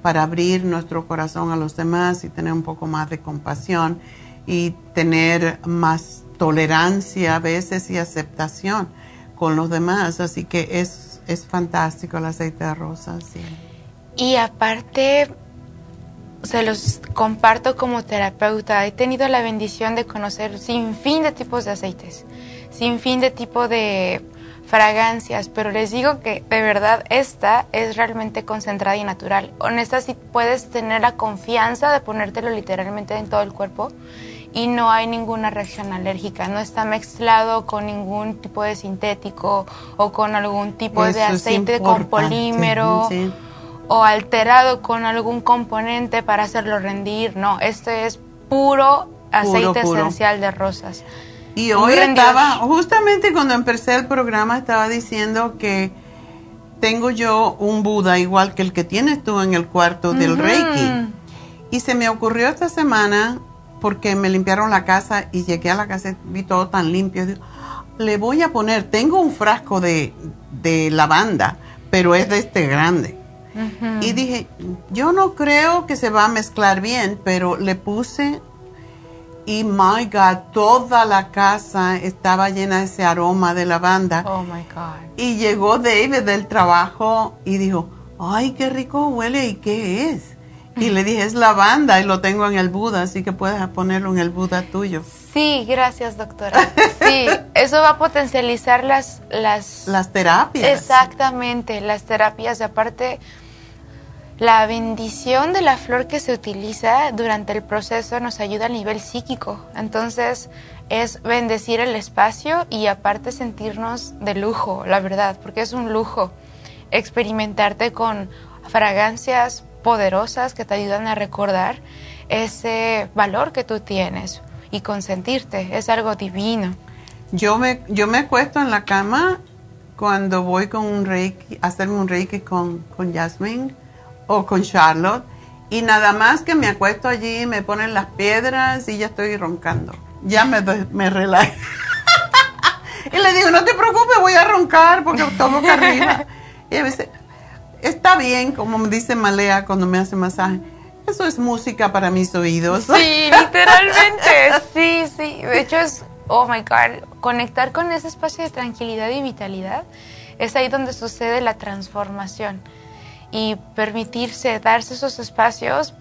para abrir nuestro corazón a los demás y tener un poco más de compasión y tener más tolerancia a veces y aceptación con los demás. Así que es, es fantástico el aceite de rosa. Sí. Y aparte, se los comparto como terapeuta. He tenido la bendición de conocer sin fin de tipos de aceites, sin fin de tipo de fragancias, pero les digo que de verdad esta es realmente concentrada y natural. Honesta, si puedes tener la confianza de ponértelo literalmente en todo el cuerpo y no hay ninguna reacción alérgica, no está mezclado con ningún tipo de sintético o con algún tipo de aceite con polímero o alterado con algún componente para hacerlo rendir. No, este es puro aceite esencial de rosas. Y hoy estaba, justamente cuando empecé el programa, estaba diciendo que tengo yo un Buda igual que el que tienes tú en el cuarto del Reiki. Y se me ocurrió esta semana, porque me limpiaron la casa y llegué a la casa y vi todo tan limpio. le voy a poner, tengo un frasco de, de lavanda, pero es de este grande y dije, yo no creo que se va a mezclar bien, pero le puse y my God, toda la casa estaba llena de ese aroma de lavanda. Oh my God. Y llegó David del trabajo y dijo, ay, qué rico huele y qué es. Y le dije, es lavanda y lo tengo en el Buda, así que puedes ponerlo en el Buda tuyo. Sí, gracias doctora. Sí, eso va a potencializar las... Las, las terapias. Exactamente, las terapias. Aparte, la bendición de la flor que se utiliza durante el proceso nos ayuda a nivel psíquico. Entonces es bendecir el espacio y aparte sentirnos de lujo, la verdad, porque es un lujo experimentarte con fragancias poderosas que te ayudan a recordar ese valor que tú tienes y consentirte. Es algo divino. Yo me, yo me acuesto en la cama cuando voy con un reiki, a hacerme un reiki con, con Jasmine o con Charlotte y nada más que me acuesto allí, me ponen las piedras y ya estoy roncando. Ya me, me relajo. [laughs] Y le digo, no te preocupes, voy a roncar porque tomo acá arriba. [laughs] Y a veces, está bien, como me dice Malea cuando me hace masaje. Eso es música para mis oídos. Sí, literalmente, sí, sí. De hecho es, oh my God, conectar con ese espacio de tranquilidad y vitalidad es ahí donde sucede la transformación. Y permitirse, darse esos espacios,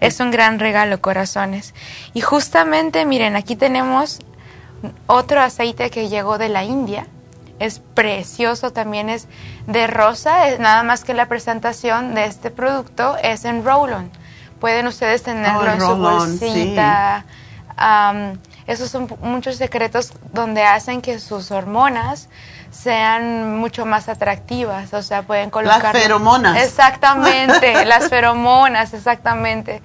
es un gran regalo, corazones. Y justamente, miren, aquí tenemos otro aceite que llegó de la India. Es precioso, también es de rosa, es nada más que la presentación de este producto es en roll-on. Pueden ustedes tenerlo oh, en su bolsita. esos son muchos secretos donde hacen que sus hormonas sean mucho más atractivas, o sea, pueden colocar... [laughs] Las feromonas. Exactamente, las feromonas, exactamente.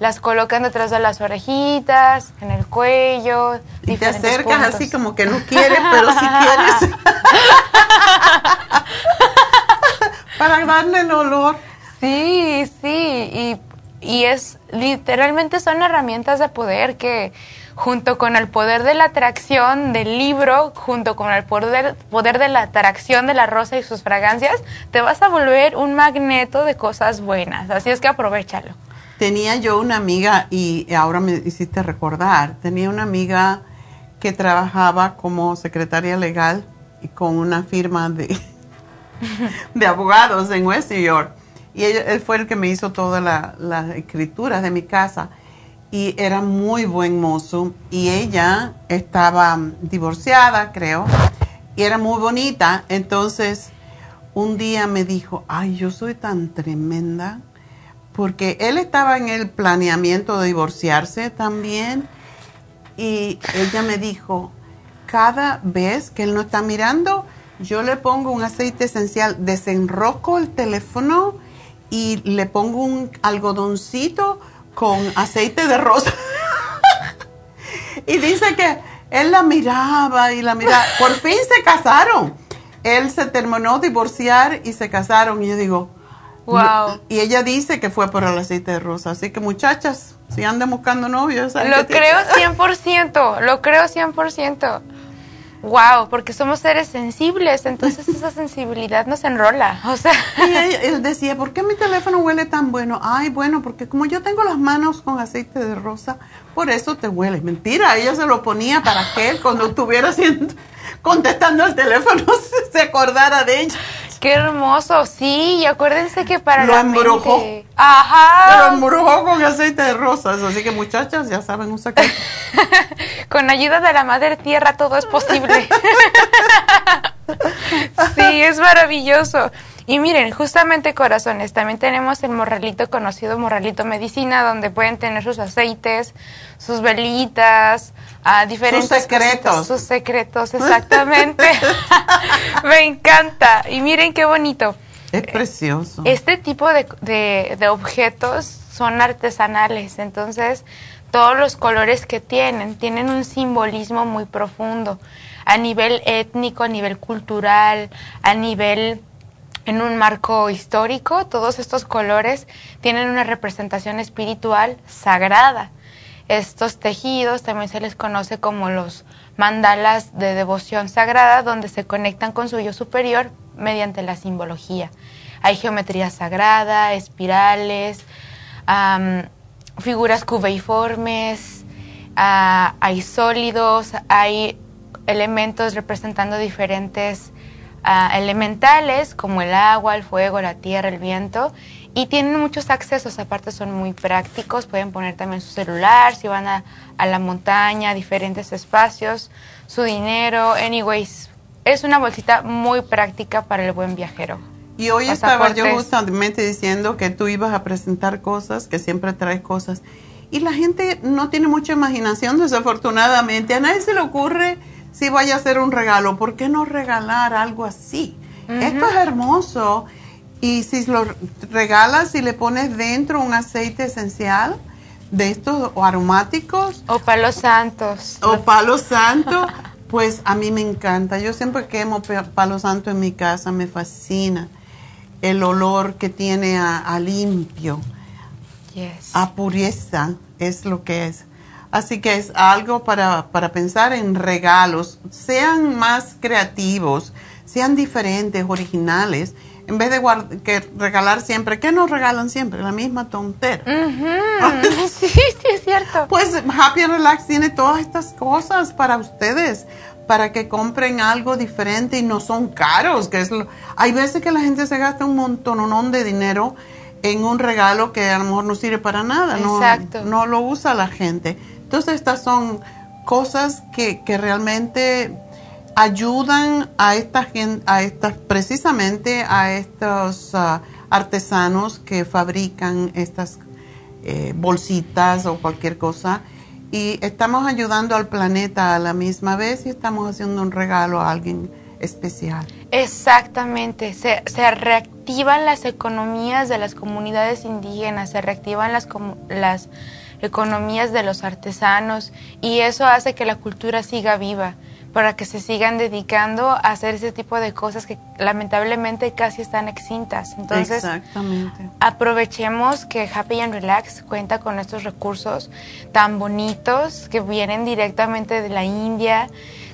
Las colocan detrás de las orejitas, en el cuello. Y te acercas así como que no quieres, pero si [laughs] quieres. [laughs] Para darle el olor. Sí, sí, y, y es literalmente son herramientas de poder que junto con el poder de la atracción del libro, junto con el poder, poder de la atracción de la rosa y sus fragancias, te vas a volver un magneto de cosas buenas. Así es que aprovechalo. Tenía yo una amiga, y ahora me hiciste recordar, tenía una amiga que trabajaba como secretaria legal y con una firma de, [laughs] de abogados en West New York. Y él fue el que me hizo todas las escrituras de mi casa y era muy buen mozo y ella estaba divorciada, creo, y era muy bonita. Entonces, un día me dijo, ay, yo soy tan tremenda, porque él estaba en el planeamiento de divorciarse también y ella me dijo, cada vez que él no está mirando, yo le pongo un aceite esencial, desenroco el teléfono y le pongo un algodoncito con aceite de rosa. [laughs] y dice que él la miraba y la miraba. Por fin se casaron. Él se terminó divorciar y se casaron. Y yo digo, wow. Y ella dice que fue por el aceite de rosa. Así que muchachas, si andan buscando novios. [laughs] Lo creo 100%, lo creo 100%. Wow, porque somos seres sensibles, entonces esa [laughs] sensibilidad nos enrola, o sea. Y él, decía, ¿por qué mi teléfono huele tan bueno? Ay, bueno, porque como yo tengo las manos con aceite de rosa, por eso te huele. Mentira, ella se lo ponía para que él cuando estuviera haciendo, contestando el teléfono [laughs] se acordara de ella. Qué hermoso, sí, y acuérdense que para lo embrujó. Ajá. Lo embrujó con aceite de rosas, así que muchachas ya saben un secreto. [laughs] con ayuda de la madre tierra todo es posible. [laughs] sí, es maravilloso. Y miren, justamente corazones, también tenemos el morralito conocido morralito medicina, donde pueden tener sus aceites, sus velitas, a diferentes sus secretos. sus secretos, exactamente. [laughs] [laughs] Me encanta. Y miren qué bonito. Es precioso. Este tipo de, de, de objetos son artesanales, entonces todos los colores que tienen tienen un simbolismo muy profundo a nivel étnico, a nivel cultural, a nivel en un marco histórico, todos estos colores tienen una representación espiritual sagrada. Estos tejidos también se les conoce como los mandalas de devoción sagrada, donde se conectan con su yo superior mediante la simbología. Hay geometría sagrada, espirales, figuras cubeiformes, ah, hay sólidos, hay elementos representando diferentes ah, elementales como el agua, el fuego, la tierra, el viento y tienen muchos accesos, aparte son muy prácticos, pueden poner también su celular, si van a, la montaña, diferentes espacios, su dinero, anyways, es una bolsita muy práctica para el buen viajero. Y hoy estaba yo justamente diciendo que tú ibas a presentar cosas, que siempre traes cosas, y la gente no tiene mucha imaginación, desafortunadamente, a nadie se le ocurre si vaya a hacer un regalo, ¿por qué no regalar algo así? Esto es hermoso y si lo regalas y le pones dentro un aceite esencial de estos o aromáticos. O palos santos. O palos santos, pues a mí me encanta. Yo siempre quemo palo santo en mi casa, me fascina. El olor que tiene a, limpio, a pureza, es lo que es. Así que es algo para, para pensar en regalos. Sean más creativos, sean diferentes, originales en vez de que regalar siempre, ¿qué nos regalan siempre? La misma tontera. [laughs] [laughs] sí, sí, es cierto. Pues Happy Relax tiene todas estas cosas para ustedes, para que compren algo diferente y no son caros. Que es hay veces que la gente se gasta un montón de dinero en un regalo que a lo mejor no sirve para nada, Exacto. no, no lo usa la gente. Entonces estas son cosas que, que realmente ayudan a esta gente, a estas, precisamente a estos ah, artesanos que fabrican estas eh, bolsitas o cualquier cosa y estamos ayudando al planeta a la misma vez y estamos haciendo un regalo a alguien especial. Exactamente, se, se reactivan las economías de las comunidades indígenas, se reactivan las, las economías de los artesanos y eso hace que la cultura siga viva para que se sigan dedicando a hacer ese tipo de cosas que lamentablemente casi están extintas. Entonces, aprovechemos que Happy and Relax cuenta con estos recursos tan bonitos que vienen directamente de la India,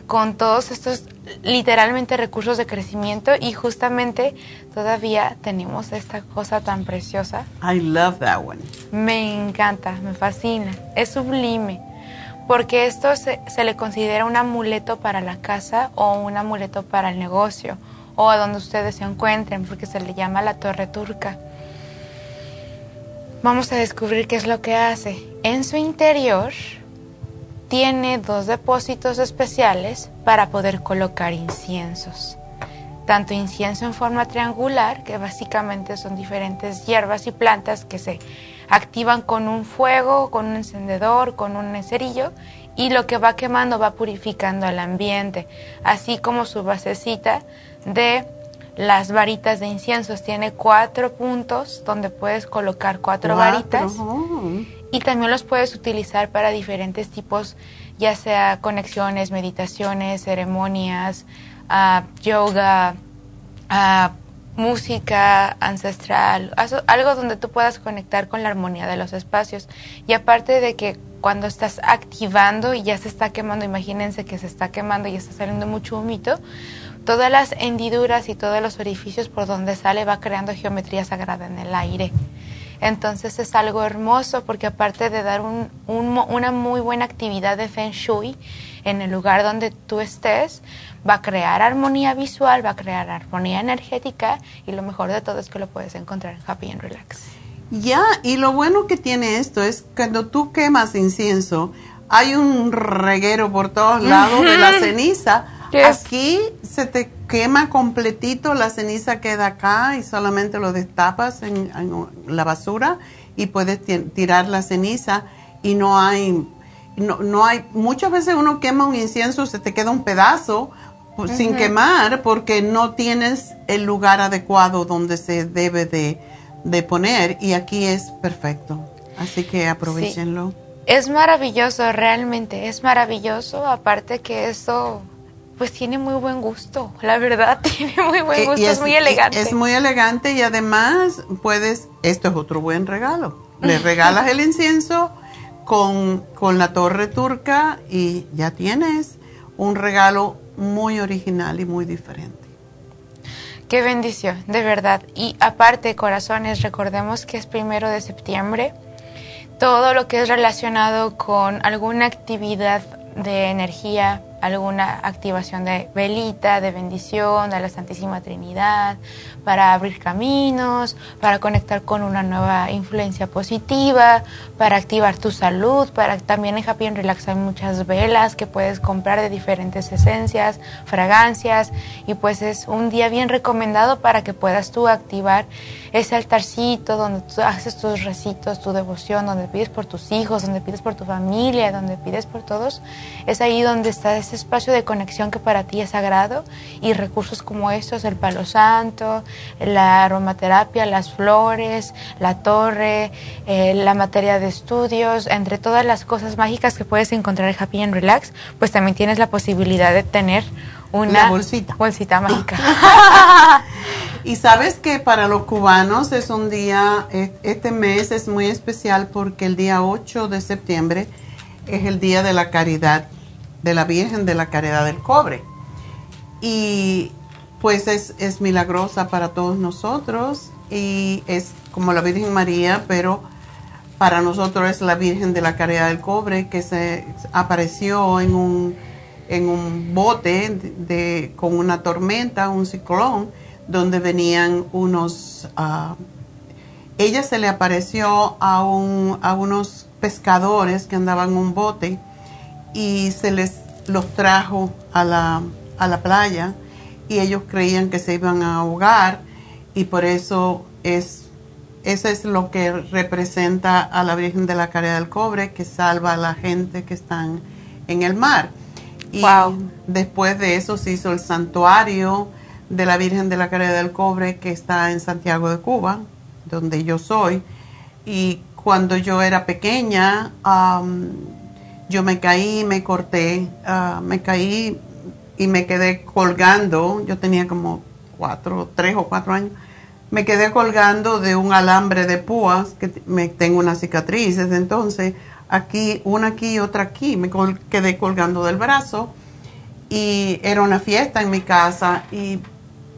con todos estos literalmente recursos de crecimiento y justamente todavía tenemos esta cosa tan preciosa. I love that one. Me encanta, me fascina, es sublime porque esto se, le considera un amuleto para la casa o un amuleto para el negocio o a donde ustedes se encuentren, porque se le llama la torre turca. Vamos a descubrir qué es lo que hace. En su interior tiene dos depósitos especiales para poder colocar inciensos. Tanto incienso en forma triangular, que básicamente son diferentes hierbas y plantas que se activan con un fuego, con un encendedor, con un cerillo y lo que va quemando va purificando el ambiente, así como su basecita de las varitas de inciensos. Tiene cuatro puntos donde puedes colocar cuatro, varitas y también los puedes utilizar para diferentes tipos, ya sea conexiones, meditaciones, ceremonias, uh, yoga, uh, música ancestral, algo donde tú puedas conectar con la armonía de los espacios. Y aparte de que cuando estás activando y ya se está quemando, imagínense que se está quemando y está saliendo mucho humito, todas las hendiduras y todos los orificios por donde sale va creando geometría sagrada en el aire. Entonces es algo hermoso porque aparte de dar una muy buena actividad de Feng Shui en el lugar donde tú estés, va a crear armonía visual, va a crear armonía energética y lo mejor de todo es que lo puedes encontrar en Happy and Relax. Ya, y lo bueno que tiene esto es cuando tú quemas incienso, hay un reguero por todos lados de la ceniza. Aquí se te quema completito, la ceniza queda acá y solamente lo destapas en, la basura y puedes tirar la ceniza y no hay, no, no hay, muchas veces uno quema un incienso, se te queda un pedazo pues, sin quemar porque no tienes el lugar adecuado donde se debe de, poner y aquí es perfecto. Así que aprovechenlo. Es maravilloso, realmente, es maravilloso. Aparte que eso, pues tiene muy buen gusto, la verdad, [laughs] tiene muy buen gusto, es, muy elegante. Es muy elegante y además puedes, esto es otro buen regalo. Le regalas el incienso con, con la torre turca y ya tienes un regalo muy original y muy diferente. Qué bendición, de verdad. Y aparte, corazones, recordemos que es primero de septiembre. Todo lo que es relacionado con alguna actividad de energía alguna activación de velita, de bendición, de la Santísima Trinidad, para abrir caminos, para conectar con una nueva influencia positiva, para activar tu salud, para también en Happy and Relax hay muchas velas que puedes comprar de diferentes esencias, fragancias y pues es un día bien recomendado para que puedas tú activar ese altarcito donde tú haces tus recitos, tu devoción, donde pides por tus hijos, donde pides por tu familia, donde pides por todos, es ahí donde está ese espacio de conexión que para ti es sagrado y recursos como estos, el palo santo, la aromaterapia, las flores, la torre, eh, la materia de estudios, entre todas las cosas mágicas que puedes encontrar en Happy and Relax, pues también tienes la posibilidad de tener una bolsita. bolsita mágica. [laughs] y sabes que para los cubanos es un día, e, este mes es muy especial porque el día 8 de septiembre es el Día de la Caridad, de la Virgen de la Caridad del Cobre. Y pues es, es milagrosa para todos nosotros y es como la Virgen María, pero para nosotros es la Virgen de la Caridad del Cobre que se apareció en un, en un bote de, con una tormenta, un ciclón, donde venían unos... Uh, ella se le apareció a, un, a unos pescadores que andaban en un bote y se les los trajo a la, a la playa y ellos creían que se iban a ahogar y por eso es eso es lo que representa a la Virgen de la Caridad del Cobre que salva a la gente que están en el mar. Y después de eso se hizo el santuario de la Virgen de la Caridad del Cobre que está en Santiago de Cuba, donde yo soy. Y cuando yo era pequeña, yo me caí, me corté, ah, me caí y me quedé colgando. Yo tenía como cuatro, tres o cuatro años. Me quedé colgando de un alambre de púas que me tengo unas cicatrices. Entonces, aquí, una aquí y otra aquí. Me quedé colgando del brazo y era una fiesta en mi casa y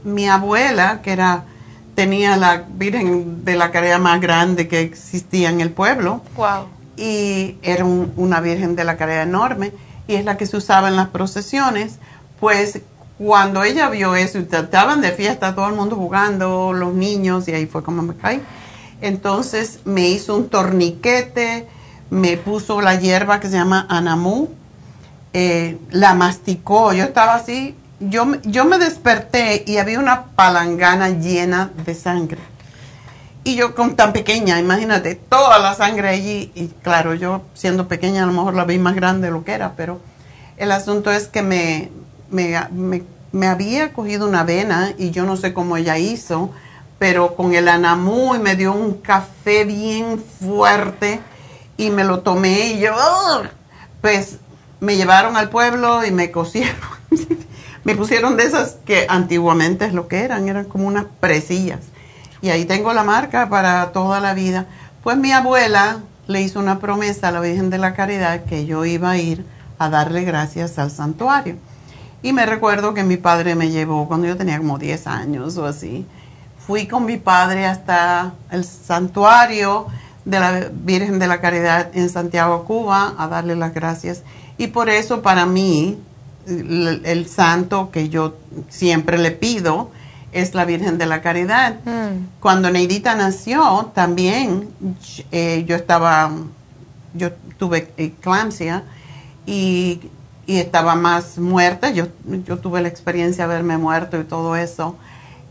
mi abuela, que era tenía la Virgen de la Caridad más grande que existía en el pueblo. Wow. Y era una Virgen de la Caridad enorme y es la que se usaba en las procesiones. Pues cuando ella vio eso, estaban de fiesta, todo el mundo jugando, los niños, y ahí fue como me caí. Entonces me hizo un torniquete, me puso la hierba que se llama anamú, eh, la masticó, yo estaba así yo, yo me desperté y había una palangana llena de sangre. Y yo con tan pequeña, imagínate, toda la sangre allí. Y claro, yo siendo pequeña a lo mejor la vi más grande de lo que era, pero el asunto es que me, me, había cogido una vena y yo no sé cómo ella hizo, pero con el anamú y me dio un café bien fuerte y me lo tomé y yo, pues me llevaron al pueblo y me cosieron. [laughs] me pusieron de esas que antiguamente es lo que eran, eran como unas presillas. Y ahí tengo la marca para toda la vida. Pues mi abuela le hizo una promesa a la Virgen de la Caridad que yo iba a ir a darle gracias al santuario. Y me recuerdo que mi padre me llevó cuando yo tenía como 10 años o así. Fui con mi padre hasta el santuario de la Virgen de la Caridad en Santiago, Cuba, a darle las gracias. Y por eso para mí el, santo que yo siempre le pido es la Virgen de la Caridad. Mm. Cuando Neidita nació, también eh, yo estaba, yo tuve eclampsia y, y, estaba más muerta. Yo, yo tuve la experiencia de haberme muerto y todo eso.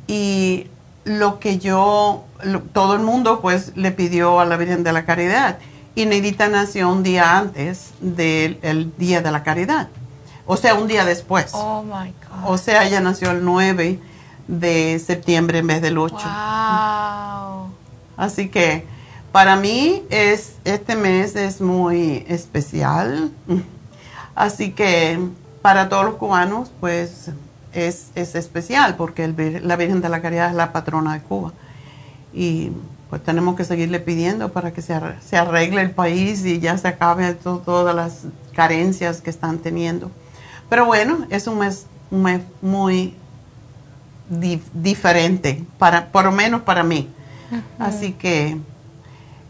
Y lo que yo, todo el mundo pues le pidió a la Virgen de la Caridad. Y Neidita nació un día antes del Día de la Caridad. O sea, un día después. Oh my God. O sea, ella nació el 9 de septiembre en vez del 8. Wow. Así que para mí es este mes es muy especial. Así que para todos los cubanos, pues es, especial porque la Virgen de la Caridad es la patrona de Cuba. Y pues tenemos que seguirle pidiendo para que se, arregle el país y ya se acabe todas las carencias que están teniendo. Pero bueno, es un mes, muy diferente, para, por lo menos para mí. Así que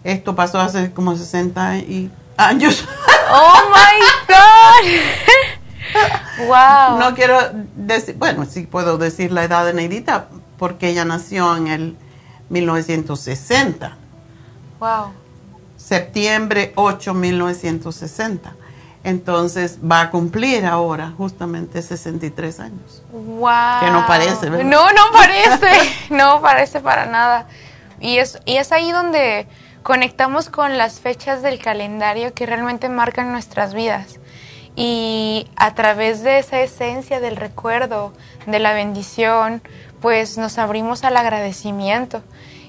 esto pasó hace como 60 años. ¡Oh, my God! [laughs] ¡Wow! No quiero decir, bueno, sí puedo decir la edad de Neidita, porque ella nació en el 1960. ¡Wow! Septiembre 8, 1960. Entonces va a cumplir ahora justamente 63 años. ¡Wow! Que no parece, ¿verdad? No, no parece, [laughs] no parece para nada. Y es, y es ahí donde conectamos con las fechas del calendario que realmente marcan nuestras vidas. Y a través de esa esencia del recuerdo, de la bendición, pues nos abrimos al agradecimiento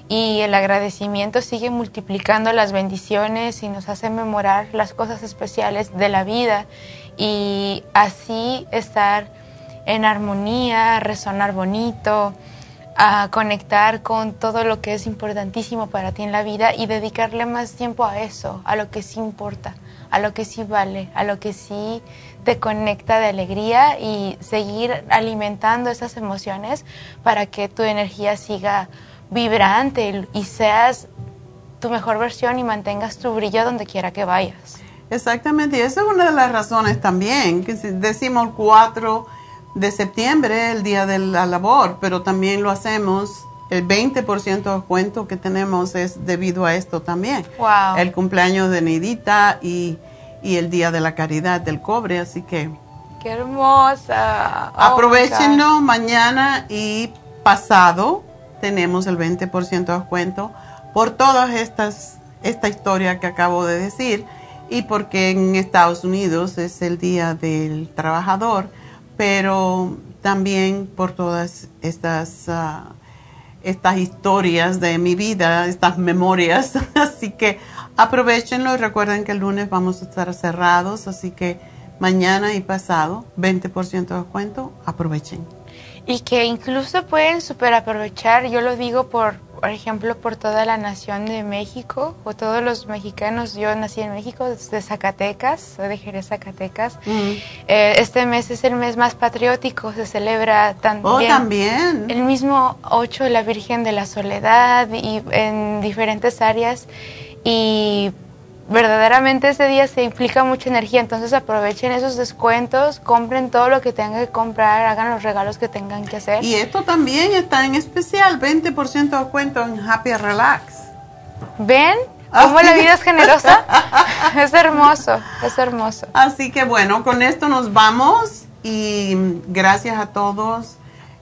y el agradecimiento sigue multiplicando las bendiciones y nos hace memorar las cosas especiales de la vida y así estar en armonía, resonar bonito, a conectar con todo lo que es importantísimo para ti en la vida y dedicarle más tiempo a eso, a lo que sí importa, a lo que sí vale, a lo que sí te conecta de alegría y seguir alimentando esas emociones para que tu energía siga vibrante y seas tu mejor versión y mantengas tu brillo donde quiera que vayas. Exactamente, y esa es una de las razones también, que decimos 4 de septiembre, el día de la labor, pero también lo hacemos, el 20% de cuento que tenemos es debido a esto también. Wow. El cumpleaños de Neidita y, el día de la caridad del cobre, así que... ¡Qué hermosa! Oh aprovechenlo mañana y pasado tenemos el 20% de descuento por todas estas, esta historia que acabo de decir y porque en Estados Unidos es el Día del Trabajador pero también por todas estas, ah, estas historias de mi vida, estas memorias. [laughs] así que aprovechenlo y recuerden que el lunes vamos a estar cerrados, así que mañana y pasado, 20% de descuento, aprovechen. Y que incluso pueden super aprovechar, yo lo digo por por ejemplo, por toda la nación de México o todos los mexicanos. Yo nací en México, de Zacatecas, soy de Jerez, Zacatecas. Eh, este mes es el mes más patriótico, se celebra también, oh, también. el mismo 8 de la Virgen de la Soledad y en diferentes áreas. Y verdaderamente ese día se implica mucha energía, entonces aprovechen esos descuentos, compren todo lo que tengan que comprar, hagan los regalos que tengan que hacer. Y esto también está en especial, 20% de descuento en Happy Relax. ¿Ven? ¿Cómo la vida es generosa? [laughs] es hermoso, es hermoso. Así que bueno, con esto nos vamos y gracias a todos.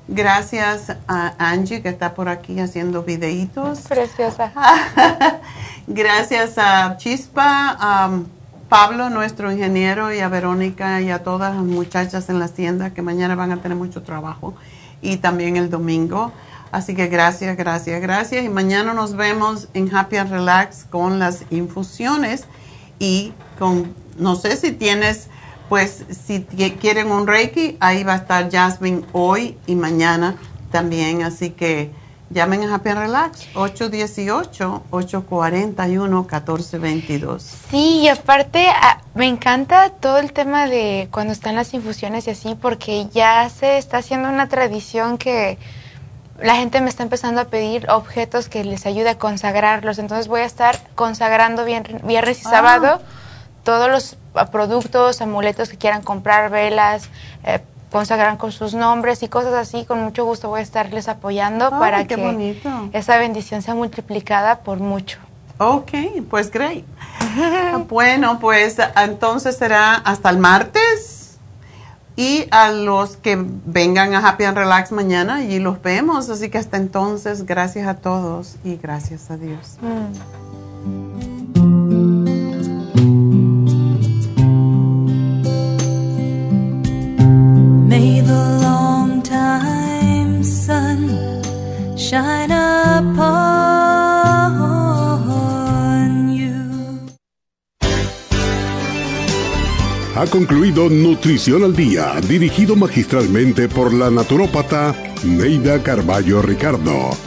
Gracias a Angie que está por aquí haciendo videitos. Preciosa. [laughs] Gracias a Chispa, a Pablo, nuestro ingeniero, y a Verónica y a todas las muchachas en la tienda que mañana van a tener mucho trabajo y también el domingo. Así que gracias, gracias, gracias. Y mañana nos vemos en Happy and Relax con las infusiones y con, no sé si tienes, pues si quieren un Reiki, ahí va a estar Jasmine hoy y mañana también. Así que Llamen a Happy Relax, 818-841-1422. Sí, y aparte ah, me encanta todo el tema de cuando están las infusiones y así, porque ya se está haciendo una tradición que la gente me está empezando a pedir objetos que les ayude a consagrarlos. Entonces voy a estar consagrando viernes y ah. sábado todos los ah, productos, amuletos que quieran comprar, velas, eh, consagran con sus nombres y cosas así, con mucho gusto voy a estarles apoyando para que esa bendición sea multiplicada por mucho. Ok, pues great. [laughs] bueno, pues entonces será hasta el martes y a los que vengan a Happy and Relax mañana y los vemos. Así que hasta entonces, gracias a todos y gracias a Dios. Mm. Shine Ha concluido Nutrición al Día, dirigido magistralmente por la naturópata Neida Carballo Ricardo.